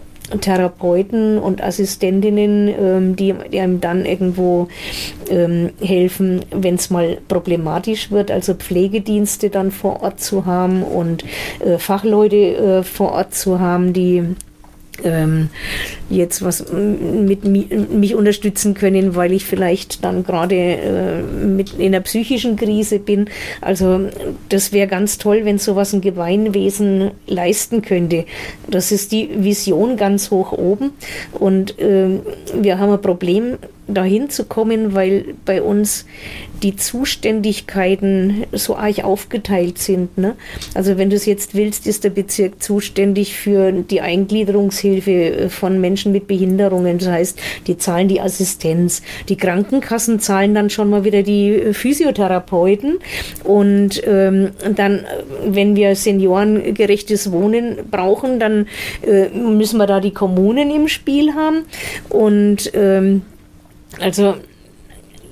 Therapeuten und Assistentinnen, ähm, die, die, einem dann irgendwo ähm, helfen, wenn es mal problematisch wird, also Pflegedienste dann vor Ort zu haben und äh, Fachleute äh, vor Ort zu haben, die ähm, jetzt was mit mich unterstützen können, weil ich vielleicht dann gerade äh, mit in einer psychischen Krise bin. Also das wäre ganz toll, wenn sowas ein Gemeinwesen leisten könnte. Das ist die Vision ganz hoch oben und äh, wir haben ein Problem dahin zu kommen, weil bei uns die Zuständigkeiten so arg aufgeteilt sind. Ne? Also wenn du es jetzt willst, ist der Bezirk zuständig für die Eingliederungshilfe äh, von Menschen mit Behinderungen. Das heißt, die zahlen die Assistenz. Die Krankenkassen zahlen dann schon mal wieder die äh, Physiotherapeuten. Und ähm, dann, äh, wenn wir seniorengerechtes Wohnen brauchen, dann äh, müssen wir da die Kommunen im Spiel haben. Und ähm, also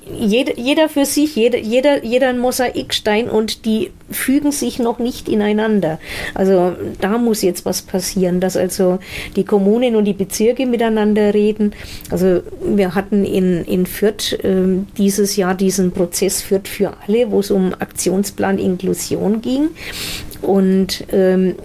jeder, jeder für sich, jeder, jeder, jeder ein Mosaikstein und die fügen sich noch nicht ineinander. Also da muss jetzt was passieren, dass also die Kommunen und die Bezirke miteinander reden. Also wir hatten in, in Fürth äh, dieses Jahr diesen Prozess Fürth für alle, wo es um Aktionsplan Inklusion ging. Und ähm,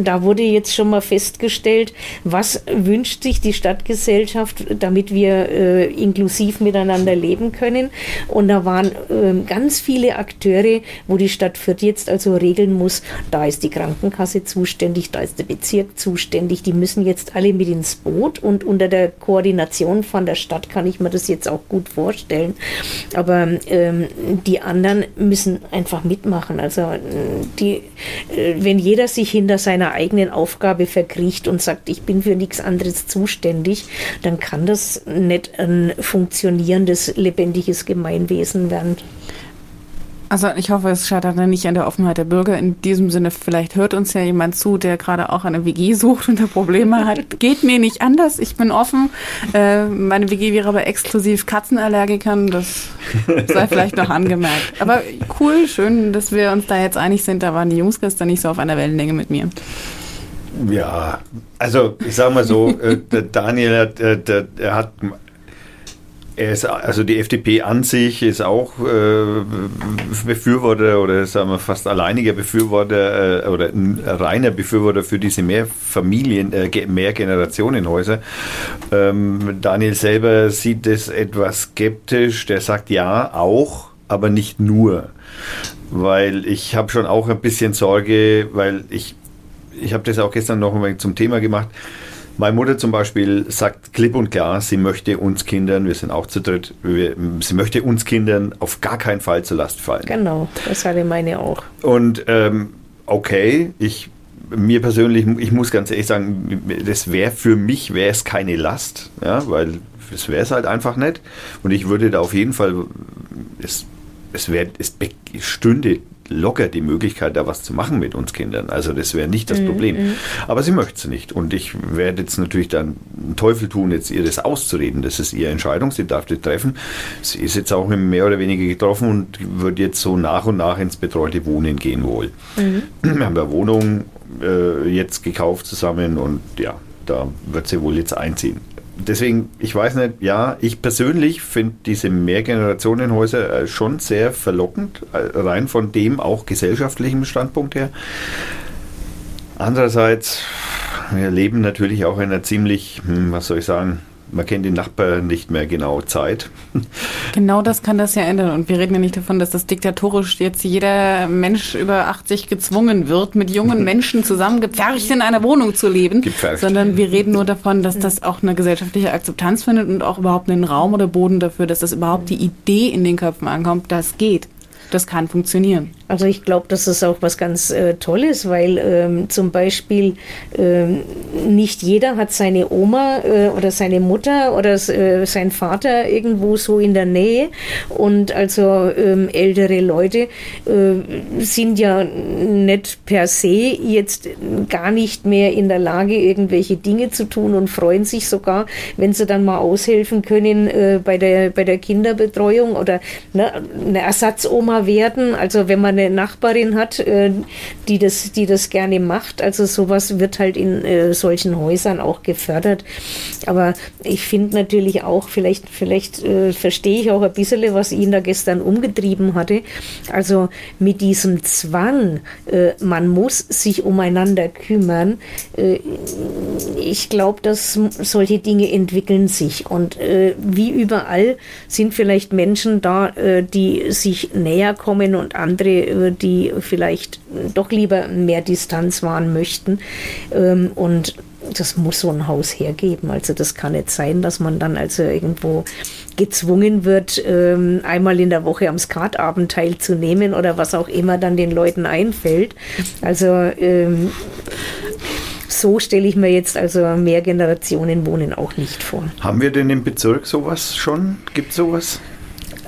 da wurde jetzt schon mal festgestellt, was wünscht sich die Stadtgesellschaft, damit wir äh, inklusiv miteinander leben können. Und da waren äh, ganz viele Akteure, wo die Stadt Fürth jetzt also regeln muss, da ist die Krankenkasse zuständig, da ist der Bezirk zuständig, die müssen jetzt alle mit ins Boot und unter der Koordination von der Stadt kann ich mir das jetzt auch gut vorstellen. Aber ähm, die anderen müssen einfach mitmachen. Also die, äh, wenn jeder sich hinter seiner seiner eigenen Aufgabe verkriecht und sagt, ich bin für nichts anderes zuständig, dann kann das nicht ein funktionierendes, lebendiges Gemeinwesen werden. Also ich hoffe, es scheitert dann nicht an der Offenheit der Bürger. In diesem Sinne, vielleicht hört uns ja jemand zu, der gerade auch eine WG sucht und da Probleme hat. Geht mir nicht anders. Ich bin offen. Äh, meine WG wäre aber exklusiv Katzenallergikern. Das sei vielleicht noch angemerkt. Aber cool, schön, dass wir uns da jetzt einig sind. Da waren die Jungs gestern nicht so auf einer Wellenlänge mit mir. Ja, also ich sage mal so, äh, der Daniel, der, der, der hat ist, also die FDP an sich ist auch äh, Befürworter oder sagen wir fast alleiniger Befürworter äh, oder ein reiner Befürworter für diese Mehrfamilien, äh, Mehrgenerationenhäuser. Ähm, Daniel selber sieht das etwas skeptisch. Der sagt ja auch, aber nicht nur, weil ich habe schon auch ein bisschen Sorge, weil ich ich habe das auch gestern noch zum Thema gemacht meine Mutter zum Beispiel sagt klipp und klar, sie möchte uns Kindern, wir sind auch zu dritt, wir, sie möchte uns Kindern auf gar keinen Fall zur Last fallen. Genau, das hatte meine auch. Und ähm, okay, ich mir persönlich, ich muss ganz ehrlich sagen, das wäre für mich wäre es keine Last, ja, weil es wäre es halt einfach nicht. Und ich würde da auf jeden Fall, es, es, wär, es stünde locker die Möglichkeit, da was zu machen mit uns Kindern. Also das wäre nicht das mhm, Problem. Mhm. Aber sie möchte es nicht. Und ich werde jetzt natürlich dann einen Teufel tun, jetzt ihr das auszureden. Das ist ihre Entscheidung, sie darf das treffen. Sie ist jetzt auch mehr oder weniger getroffen und wird jetzt so nach und nach ins betreute Wohnen gehen wohl. Mhm. Wir haben eine Wohnung äh, jetzt gekauft zusammen und ja, da wird sie wohl jetzt einziehen deswegen, ich weiß nicht, ja, ich persönlich finde diese Mehrgenerationenhäuser äh, schon sehr verlockend, äh, rein von dem auch gesellschaftlichen Standpunkt her. Andererseits, wir leben natürlich auch in einer ziemlich, hm, was soll ich sagen, man kennt den Nachbarn nicht mehr genau Zeit. Genau das kann das ja ändern. Und wir reden ja nicht davon, dass das diktatorisch jetzt jeder Mensch über 80 gezwungen wird, mit jungen Menschen zusammengepfercht in einer Wohnung zu leben. Gepfercht. Sondern wir reden nur davon, dass das auch eine gesellschaftliche Akzeptanz findet und auch überhaupt einen Raum oder Boden dafür, dass das überhaupt die Idee in den Köpfen ankommt, das geht. Das kann funktionieren. Also ich glaube, das ist auch was ganz äh, Tolles, weil ähm, zum Beispiel ähm, nicht jeder hat seine Oma äh, oder seine Mutter oder äh, sein Vater irgendwo so in der Nähe. Und also ähm, ältere Leute äh, sind ja nicht per se jetzt gar nicht mehr in der Lage, irgendwelche Dinge zu tun und freuen sich sogar, wenn sie dann mal aushelfen können äh, bei, der, bei der Kinderbetreuung oder ne, eine Ersatzoma werden. Also wenn man eine Nachbarin hat, äh, die, das, die das gerne macht. Also sowas wird halt in äh, solchen Häusern auch gefördert. Aber ich finde natürlich auch, vielleicht, vielleicht äh, verstehe ich auch ein bisschen, was ihn da gestern umgetrieben hatte. Also mit diesem Zwang, man muss sich umeinander kümmern. Ich glaube, dass solche Dinge entwickeln sich. Und wie überall sind vielleicht Menschen da, die sich näher kommen und andere äh, die vielleicht doch lieber mehr Distanz wahren möchten. Ähm, und das muss so ein Haus hergeben. Also das kann nicht sein, dass man dann also irgendwo gezwungen wird, ähm, einmal in der Woche am Skatabend teilzunehmen oder was auch immer dann den Leuten einfällt. Also ähm, so stelle ich mir jetzt also mehr Generationen Wohnen auch nicht vor. Haben wir denn im Bezirk sowas schon? Gibt es sowas?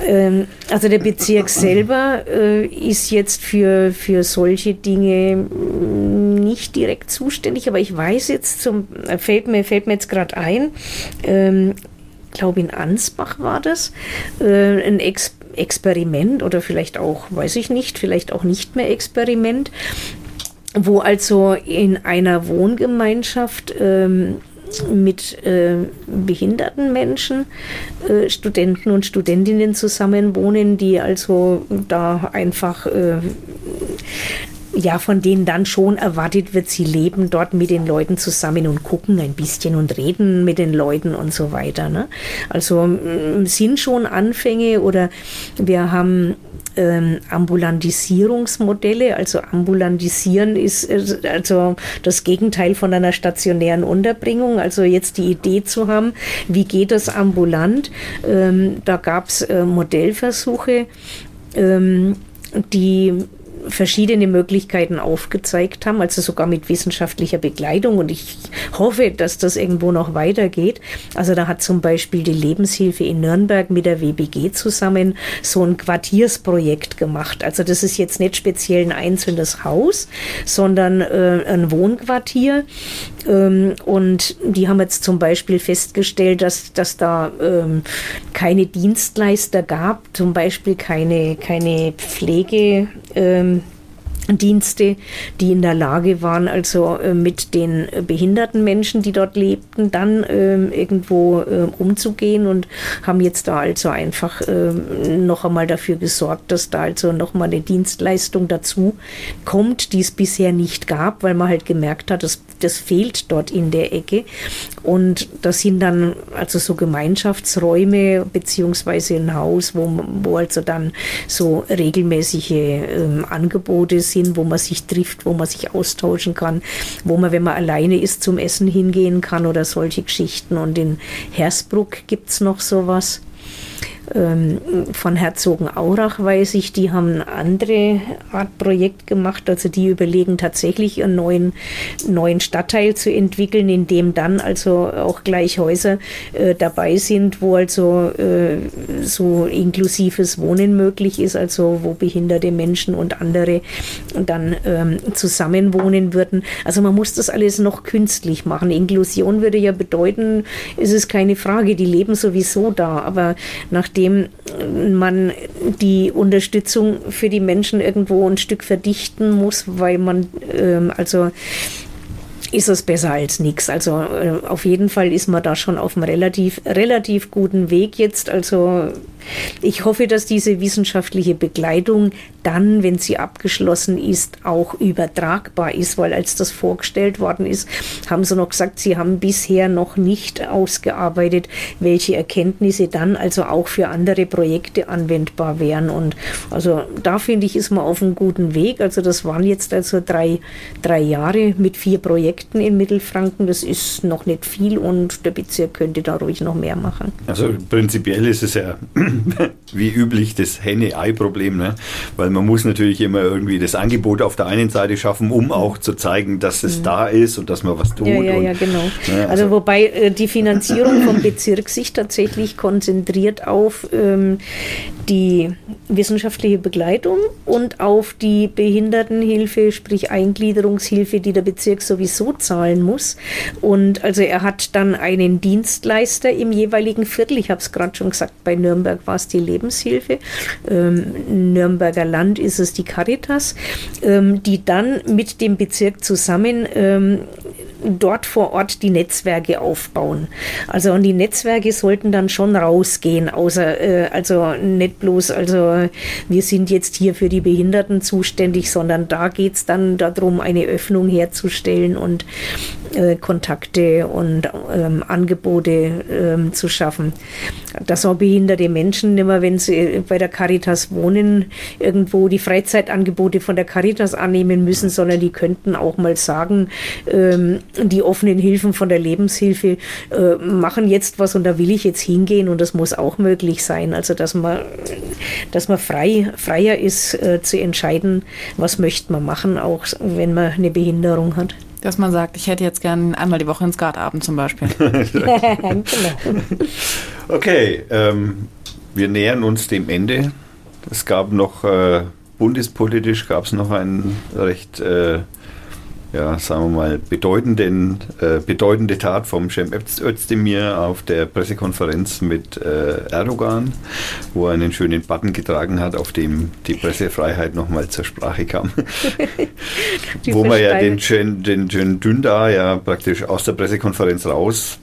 Ähm, also der Bezirk selber äh, ist jetzt für, für solche Dinge mm, nicht direkt zuständig, aber ich weiß jetzt, zum, äh, fällt, mir, fällt mir jetzt gerade ein, ähm, ich glaube in Ansbach war das, äh, ein Ex Experiment oder vielleicht auch, weiß ich nicht, vielleicht auch nicht mehr Experiment, wo also in einer Wohngemeinschaft ähm, mit äh, behinderten Menschen, äh, Studenten und Studentinnen zusammenwohnen, die also da einfach äh, ja, von denen dann schon erwartet wird, sie leben dort mit den Leuten zusammen und gucken ein bisschen und reden mit den Leuten und so weiter. Ne? Also sind schon Anfänge oder wir haben ähm, Ambulantisierungsmodelle. Also ambulantisieren ist äh, also das Gegenteil von einer stationären Unterbringung. Also jetzt die Idee zu haben, wie geht das ambulant? Ähm, da gab es äh, Modellversuche, ähm, die verschiedene Möglichkeiten aufgezeigt haben, also sogar mit wissenschaftlicher Begleitung. Und ich hoffe, dass das irgendwo noch weitergeht. Also da hat zum Beispiel die Lebenshilfe in Nürnberg mit der WBG zusammen so ein Quartiersprojekt gemacht. Also das ist jetzt nicht speziell ein einzelnes Haus, sondern äh, ein Wohnquartier. Ähm, und die haben jetzt zum Beispiel festgestellt, dass, dass da ähm, keine Dienstleister gab, zum Beispiel keine, keine Pflege. Ähm, Dienste, die in der Lage waren, also äh, mit den behinderten Menschen, die dort lebten, dann äh, irgendwo äh, umzugehen und haben jetzt da also einfach äh, noch einmal dafür gesorgt, dass da also noch mal eine Dienstleistung dazu kommt, die es bisher nicht gab, weil man halt gemerkt hat, das, das fehlt dort in der Ecke. Und das sind dann also so Gemeinschaftsräume beziehungsweise ein Haus, wo, wo also dann so regelmäßige ähm, Angebote sind sind, wo man sich trifft, wo man sich austauschen kann, wo man, wenn man alleine ist, zum Essen hingehen kann oder solche Geschichten. Und in Hersbruck gibt es noch sowas von Herzogenaurach weiß ich, die haben eine andere Art Projekt gemacht. Also die überlegen tatsächlich einen neuen, neuen Stadtteil zu entwickeln, in dem dann also auch gleich Häuser äh, dabei sind, wo also äh, so inklusives Wohnen möglich ist, also wo behinderte Menschen und andere dann ähm, zusammenwohnen würden. Also man muss das alles noch künstlich machen. Inklusion würde ja bedeuten, es ist keine Frage, die leben sowieso da, aber nach nachdem man die Unterstützung für die Menschen irgendwo ein Stück verdichten muss, weil man ähm, also ist es besser als nichts. Also äh, auf jeden Fall ist man da schon auf einem relativ, relativ guten Weg jetzt. Also ich hoffe, dass diese wissenschaftliche Begleitung dann, wenn sie abgeschlossen ist, auch übertragbar ist, weil als das vorgestellt worden ist, haben sie noch gesagt, sie haben bisher noch nicht ausgearbeitet, welche Erkenntnisse dann also auch für andere Projekte anwendbar wären. Und also da finde ich, ist man auf einem guten Weg. Also das waren jetzt also drei, drei Jahre mit vier Projekten in Mittelfranken. Das ist noch nicht viel und der Bezirk könnte da ruhig noch mehr machen. Also prinzipiell ist es ja wie üblich das Henne-Ei-Problem, ne? weil man muss natürlich immer irgendwie das Angebot auf der einen Seite schaffen, um auch zu zeigen, dass es mhm. da ist und dass man was tut. Ja, ja, ja, genau. Ne, also, also, wobei äh, die Finanzierung vom Bezirk sich tatsächlich konzentriert auf ähm, die wissenschaftliche Begleitung und auf die Behindertenhilfe, sprich Eingliederungshilfe, die der Bezirk sowieso zahlen muss. Und also er hat dann einen Dienstleister im jeweiligen Viertel, ich habe es gerade schon gesagt, bei Nürnberg war es die Lebenshilfe, ähm, Nürnberger Land ist es die Caritas, ähm, die dann mit dem Bezirk zusammen ähm, dort vor Ort die Netzwerke aufbauen. Also und die Netzwerke sollten dann schon rausgehen, außer äh, also nicht bloß, also wir sind jetzt hier für die Behinderten zuständig, sondern da geht es dann darum, eine Öffnung herzustellen und äh, Kontakte und ähm, Angebote ähm, zu schaffen. Dass auch behinderte Menschen immer, wenn sie bei der Caritas wohnen, irgendwo die Freizeitangebote von der Caritas annehmen müssen, sondern die könnten auch mal sagen, ähm, die offenen Hilfen von der Lebenshilfe äh, machen jetzt was und da will ich jetzt hingehen und das muss auch möglich sein. Also dass man, dass man frei, freier ist äh, zu entscheiden, was möchte man machen, auch wenn man eine Behinderung hat. Dass man sagt, ich hätte jetzt gern einmal die Woche ins Skatabend zum Beispiel. genau. Okay, ähm, wir nähern uns dem Ende. Es gab noch äh, bundespolitisch gab es noch einen recht äh, ja, sagen wir mal, bedeutenden, äh, bedeutende Tat vom Cem Özdemir auf der Pressekonferenz mit äh, Erdogan, wo er einen schönen Button getragen hat, auf dem die Pressefreiheit nochmal zur Sprache kam. wo man ja den Cem den Dündar ja praktisch aus der Pressekonferenz raus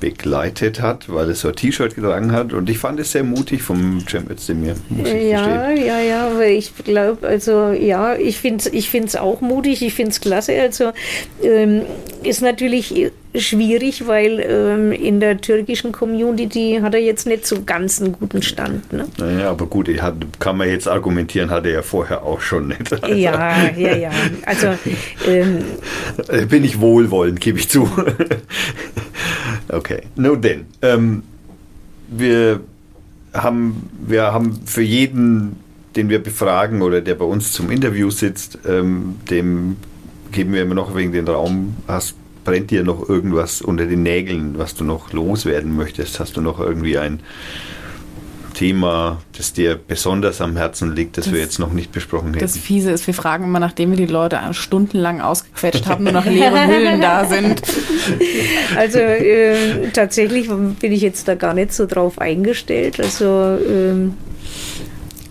begleitet hat, weil es so ein T-Shirt getragen hat. Und ich fand es sehr mutig vom Cem Özdemir, muss ich Ja, ja, ja, weil ich glaube, also ja, ich finde es ich find's auch mutig, ich finde es klasse. Also ähm, ist natürlich schwierig, weil ähm, in der türkischen Community hat er jetzt nicht so ganz einen guten Stand. Ne? Naja, aber gut, hat, kann man jetzt argumentieren, hat er ja vorher auch schon nicht. Also ja, ja, ja. Also ähm, bin ich wohlwollend, gebe ich zu. Okay, no denn. Ähm, wir haben, wir haben für jeden, den wir befragen oder der bei uns zum Interview sitzt, ähm, dem geben wir immer noch wegen den Raum, hast brennt dir noch irgendwas unter den Nägeln, was du noch loswerden möchtest? Hast du noch irgendwie ein Thema, das dir besonders am Herzen liegt, das, das, wir jetzt noch nicht besprochen hätten? Das Fiese ist, wir fragen immer, nachdem wir die Leute stundenlang ausgequetscht haben, nur noch leere Hüllen da sind. Also äh, tatsächlich bin ich jetzt da gar nicht so drauf eingestellt. Also ähm,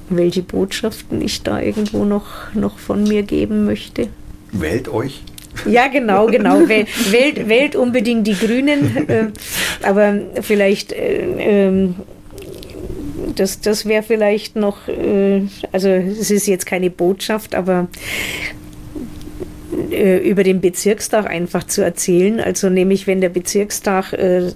welche Botschaften ich da irgendwo noch, noch von mir geben möchte. Wählt euch. Ja, genau, genau. Wählt, wählt, wählt unbedingt die Grünen. Äh, aber vielleicht, äh, äh, das, das wäre vielleicht noch, äh, also es ist jetzt keine Botschaft, aber äh, über den Bezirkstag einfach zu erzählen. Also nämlich, wenn der Bezirkstag äh,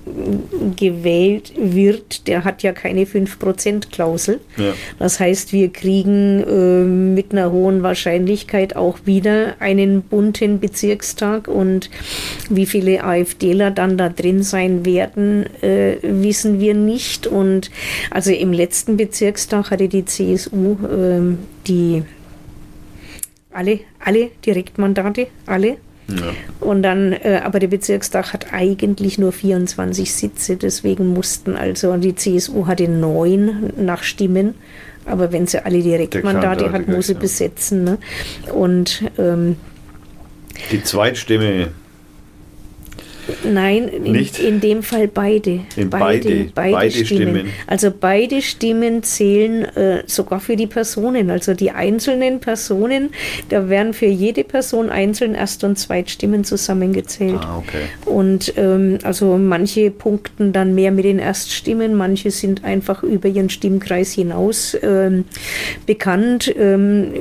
gewählt wird, der hat ja keine 5%-Klausel. Ja. Das heißt, wir kriegen äh, mit einer hohen Wahrscheinlichkeit auch wieder einen bunten Bezirkstag und wie viele AfDler dann da drin sein werden, äh, wissen wir nicht. Und also im letzten Bezirkstag hatte die CSU ähm, die alle, alle Direktmandate, alle. Ja. Und dann, äh, aber der Bezirkstag hat eigentlich nur 24 Sitze, deswegen mussten also, die CSU hatte neun nach Stimmen, aber wenn sie alle Direktmandate hat, muss sie besetzen. Ne? Und ähm, die Zweitstimme Nein, in, in, dem Fall beide. In beide, beide, beide, beide Stimmen. Stimmen. Also beide Stimmen zählen äh, sogar für die Personen. Also die einzelnen Personen, da werden für jede Person einzeln Erst- und Zweitstimmen zusammengezählt. Ah, okay. Und ähm, also manche punkten dann mehr mit den Erststimmen, manche sind einfach über ihren Stimmkreis hinaus ähm, bekannt, ähm,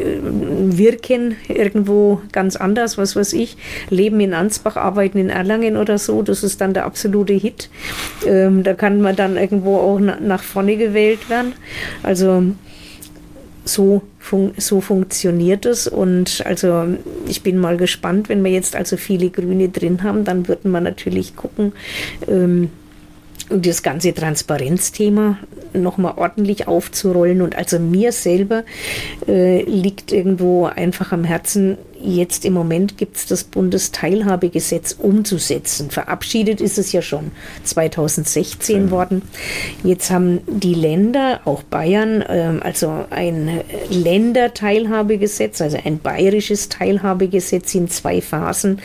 wirken irgendwo ganz anders, was weiß ich, leben in Ansbach, arbeiten in Erlangen oder so. Das ist dann der absolute Hit. Ähm, da kann man dann irgendwo auch na, nach vorne gewählt werden. Also so, fun so funktioniert es und also ich bin mal gespannt, wenn wir jetzt also viele Grüne drin haben, dann würden wir natürlich gucken, ähm, das ganze Transparenzthema nochmal ordentlich aufzurollen. Und also mir selber äh, liegt irgendwo einfach am Herzen, Jetzt im Moment gibt es das Bundesteilhabegesetz umzusetzen. Verabschiedet ist es ja schon 2016 mhm. worden. Jetzt haben die Länder, auch Bayern, ähm, also ein Länderteilhabegesetz, also ein bayerisches Teilhabegesetz in zwei Phasen.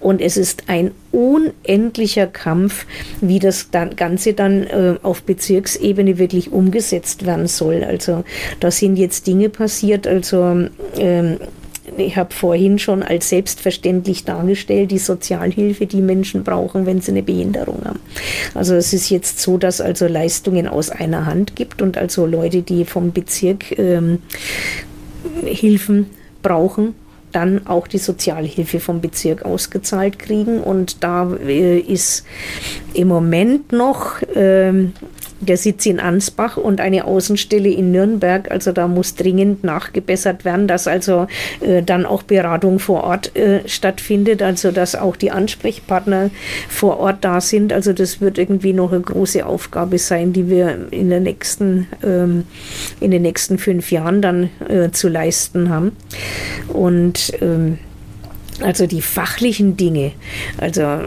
Und es ist ein unendlicher Kampf, wie das Ganze dann äh, auf Bezirksebene wirklich umgesetzt werden soll. Also da sind jetzt Dinge passiert, also ähm, ich habe vorhin schon als selbstverständlich dargestellt, die Sozialhilfe, die Menschen brauchen, wenn sie eine Behinderung haben. Also es ist jetzt so, dass also Leistungen aus einer Hand gibt und also Leute, die vom Bezirk ähm, Hilfen brauchen, dann auch die Sozialhilfe vom Bezirk ausgezahlt kriegen. Und da äh, ist im Moment noch ähm, der Sitz in Ansbach und eine Außenstelle in Nürnberg. Also da muss dringend nachgebessert werden, dass also äh, dann auch Beratung vor Ort äh, stattfindet, also dass auch die Ansprechpartner vor Ort da sind. Also das wird irgendwie noch eine große Aufgabe sein, die wir in, der nächsten, ähm, in den nächsten fünf Jahren dann äh, zu leisten haben. Und ähm, also die fachlichen Dinge, also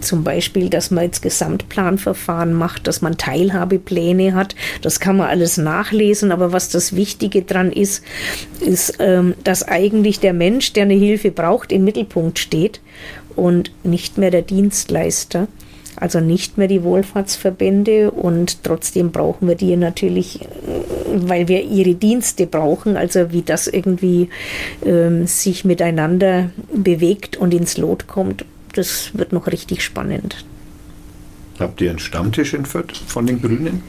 zum Beispiel, dass man jetzt Gesamtplanverfahren macht, dass man Teilhabepläne hat, das kann man alles nachlesen, aber was das Wichtige dran ist, ist, ähm, dass eigentlich der Mensch, der eine Hilfe braucht, im Mittelpunkt steht und nicht mehr der Dienstleister also nicht mehr die Wohlfahrtsverbände und trotzdem brauchen wir die natürlich, weil wir ihre Dienste brauchen, also wie das irgendwie ähm, sich miteinander bewegt und ins Lot kommt, das wird noch richtig spannend. Habt ihr einen Stammtisch in Fürth von den Grünen?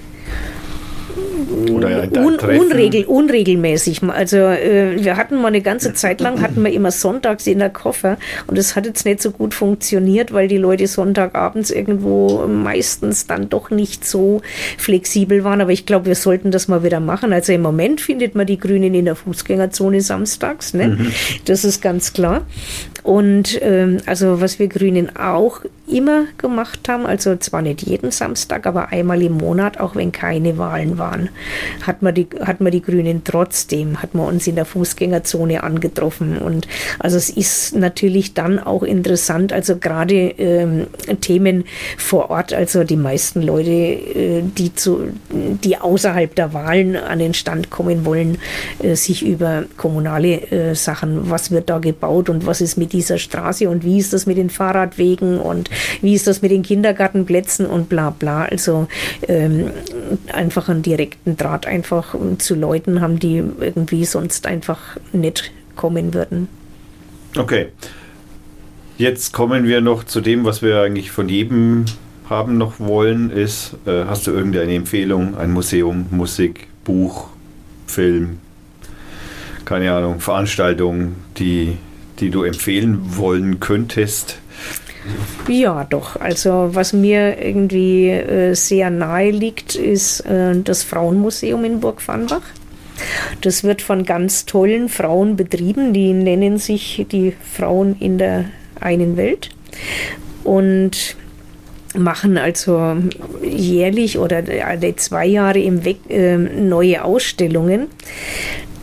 Oder Un, unregel, unregelmäßig. Also äh, wir hatten mal eine ganze Zeit lang, hatten wir immer sonntags in der Koffer und es hat jetzt nicht so gut funktioniert, weil die Leute Sonntagabends irgendwo meistens dann doch nicht so flexibel waren. Aber ich glaube, wir sollten das mal wieder machen. Also im Moment findet man die Grünen in der Fußgängerzone samstags. Ne? Mhm. Das ist ganz klar. Und ähm, also was wir Grünen auch immer gemacht haben, also zwar nicht jeden Samstag, aber einmal im Monat, auch wenn keine Wahlen waren, hat man die, hat man die Grünen trotzdem, hat man uns in der Fußgängerzone angetroffen. Und also es ist natürlich dann auch interessant, also gerade ähm, Themen vor Ort, also die meisten Leute, äh, die, zu, die außerhalb der Wahlen an den Stand kommen wollen, äh, sich über kommunale äh, Sachen, was wird da gebaut und was ist mit dieser Straße und wie ist das mit den Fahrradwegen und wie ist das mit den Kindergartenplätzen und bla bla. Also ähm, einfach einen direkten Draht einfach zu Leuten haben, die irgendwie sonst einfach nicht kommen würden. Okay. Jetzt kommen wir noch zu dem, was wir eigentlich von jedem haben noch wollen, ist, äh, hast du irgendeine Empfehlung, ein Museum, Musik, Buch, Film, keine Ahnung, Veranstaltung, die, die du empfehlen wollen könntest? Ja, doch. Also was mir irgendwie äh, sehr nahe liegt, ist äh, das Frauenmuseum in Burg Vanbach. Das wird von ganz tollen Frauen betrieben, die nennen sich die Frauen in der einen Welt und machen also jährlich oder alle zwei Jahre im Weg, äh, neue Ausstellungen.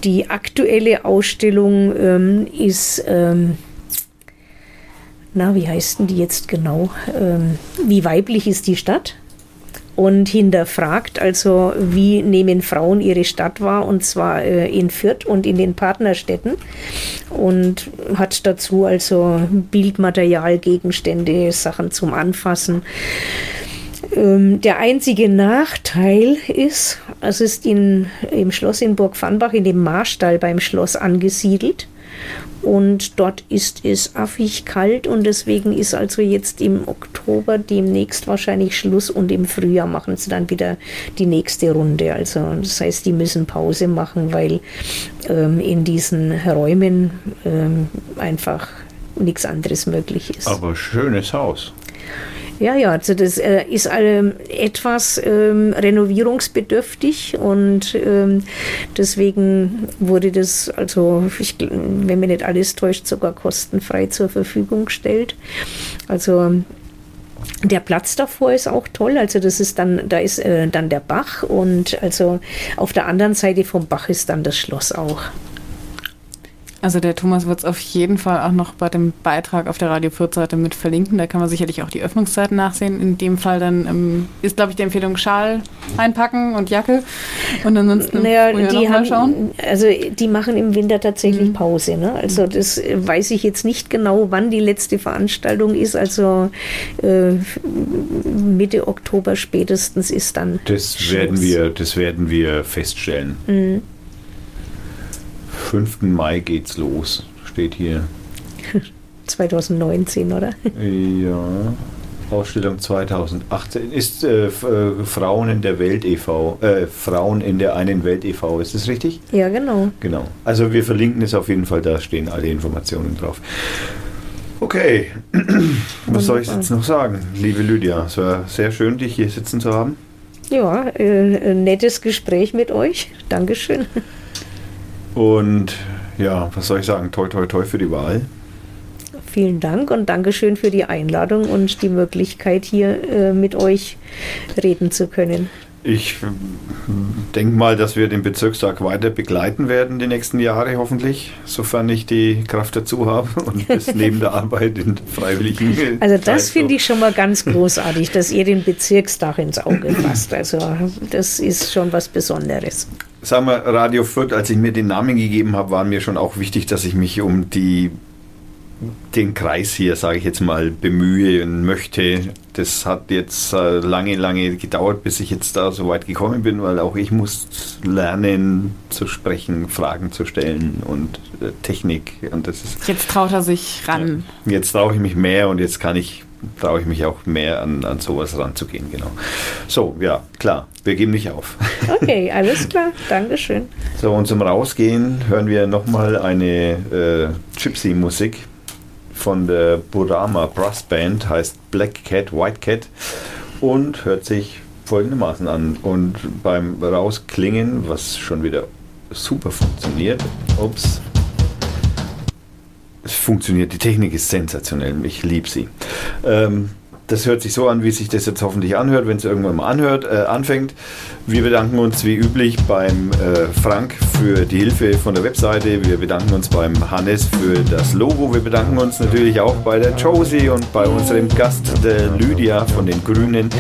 Die aktuelle Ausstellung ähm, ist, ähm, na, wie heißt denn die jetzt genau? Ähm, wie weiblich ist die Stadt? und hinterfragt, also wie nehmen Frauen ihre Stadt wahr, und zwar äh, in Fürth und in den Partnerstädten und hat dazu also Bildmaterial, Gegenstände, Sachen zum Anfassen. Ähm, der einzige Nachteil ist, es ist in, im Schloss in Burg Vanbach in dem Marstall beim Schloss angesiedelt und dort ist es affig kalt und deswegen ist also jetzt im Oktober demnächst wahrscheinlich Schluss und im Frühjahr machen sie dann wieder die nächste Runde. Also das heißt, die müssen Pause machen, weil ähm, in diesen Räumen ähm, einfach nichts anderes möglich ist. Aber schönes Haus. Ja, ja, also das äh, ist ähm, etwas ähm, renovierungsbedürftig und ähm, deswegen wurde das, also ich, wenn mir nicht alles täuscht, sogar kostenfrei zur Verfügung gestellt. Also der Platz davor ist auch toll. Also das ist dann, da ist äh, dann der Bach und also auf der anderen Seite vom Bach ist dann das Schloss auch. Also der Thomas wird es auf jeden Fall auch noch bei dem Beitrag auf der Radio 4 Seite mit verlinken. Da kann man sicherlich auch die Öffnungszeiten nachsehen. In dem Fall dann ähm, ist, glaube ich, die Empfehlung Schal einpacken und Jacke und ansonsten naja, die haben, schauen. Also die machen im Winter tatsächlich mhm. Pause. Ne? Also das weiß ich jetzt nicht genau, wann die letzte Veranstaltung ist. Also äh, Mitte Oktober spätestens ist dann. Das werden wir, das werden wir feststellen. Mhm. 5. Mai geht's los, steht hier. 2019, oder? Ja. Ausstellung 2018 ist äh, äh, Frauen in der Welt e.V., äh, Frauen in der einen Welt e.V., ist das richtig? Ja, genau. Genau. Also wir verlinken es auf jeden Fall, da stehen alle Informationen drauf. Okay, was soll ich jetzt noch sagen, liebe Lydia? Es war sehr schön, dich hier sitzen zu haben. Ja, äh, nettes Gespräch mit euch. Dankeschön. Und ja, was soll ich sagen? Toi, toi, toi für die Wahl. Vielen Dank und Dankeschön für die Einladung und die Möglichkeit, hier äh, mit euch reden zu können. Ich denke mal, dass wir den Bezirkstag weiter begleiten werden die nächsten Jahre hoffentlich, sofern ich die Kraft dazu habe und das neben der Arbeit in freiwilligen. Also das finde ich schon mal ganz großartig, dass ihr den Bezirkstag ins Auge fasst. Also das ist schon was Besonderes sagen wir, Radio Fürth, als ich mir den Namen gegeben habe, war mir schon auch wichtig, dass ich mich um die, den Kreis hier, sage ich jetzt mal, bemühen möchte. Das hat jetzt äh, lange, lange gedauert, bis ich jetzt da so weit gekommen bin, weil auch ich muss lernen zu sprechen, Fragen zu stellen und äh, Technik. Und das ist, jetzt traut er sich ran. Ja, jetzt traue ich mich mehr und jetzt kann ich traue ich mich auch mehr an, an sowas ranzugehen, genau. So, ja, klar, wir geben nicht auf. Okay, alles klar, Dankeschön. So, und zum Rausgehen hören wir nochmal eine äh, Gypsy-Musik von der Burama Brass Band, heißt Black Cat, White Cat und hört sich folgendermaßen an. Und beim Rausklingen, was schon wieder super funktioniert, ups, es funktioniert, die Technik ist sensationell, ich liebe sie. Ähm, das hört sich so an, wie sich das jetzt hoffentlich anhört, wenn es irgendwann mal anhört, äh, anfängt. Wir bedanken uns wie üblich beim äh, Frank für die Hilfe von der Webseite. Wir bedanken uns beim Hannes für das Logo. Wir bedanken uns natürlich auch bei der Josie und bei unserem Gast, der Lydia von den Grünen,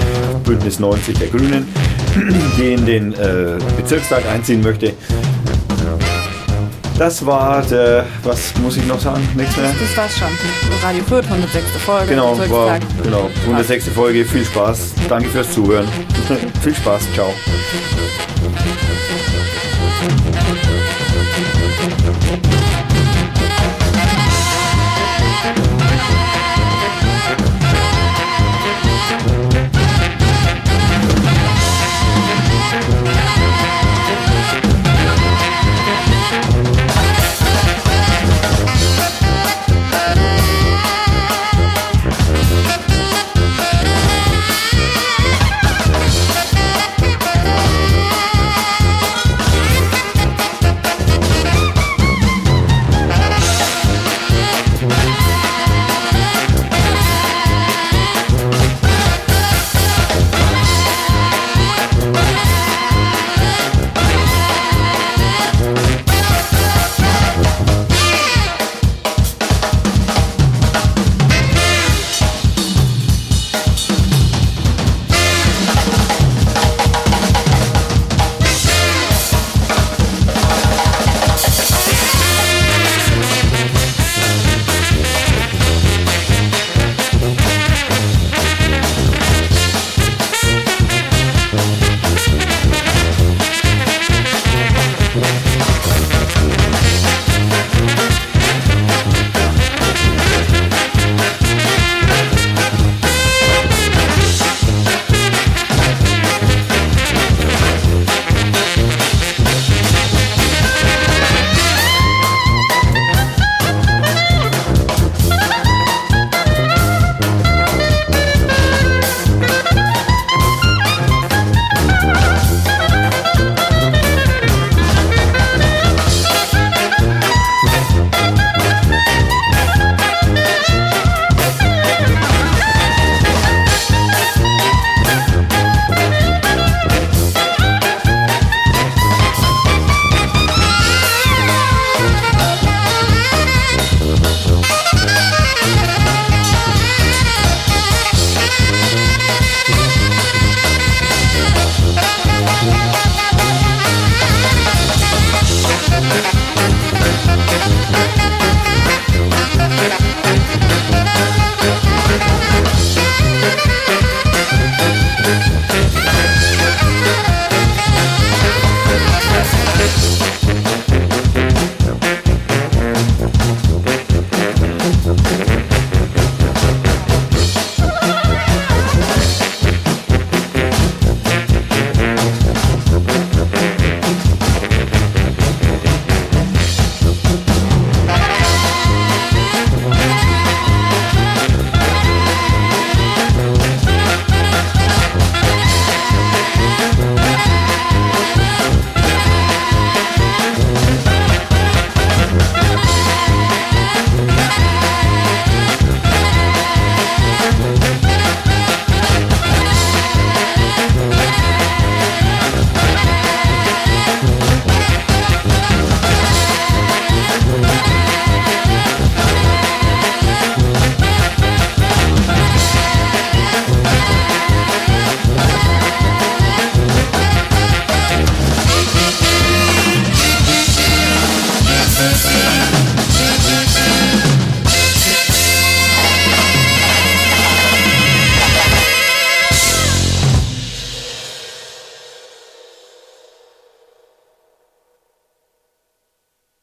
Bündnis 90 der Grünen, die in den äh, Bezirkstag einziehen möchte. Das war der, was muss ich noch sagen? Nichts mehr? Das war's schon. Radio Fürth, 106. Folge. Genau, war, genau. 106. Folge. Viel Spaß. Danke fürs Zuhören. Viel Spaß. Ciao.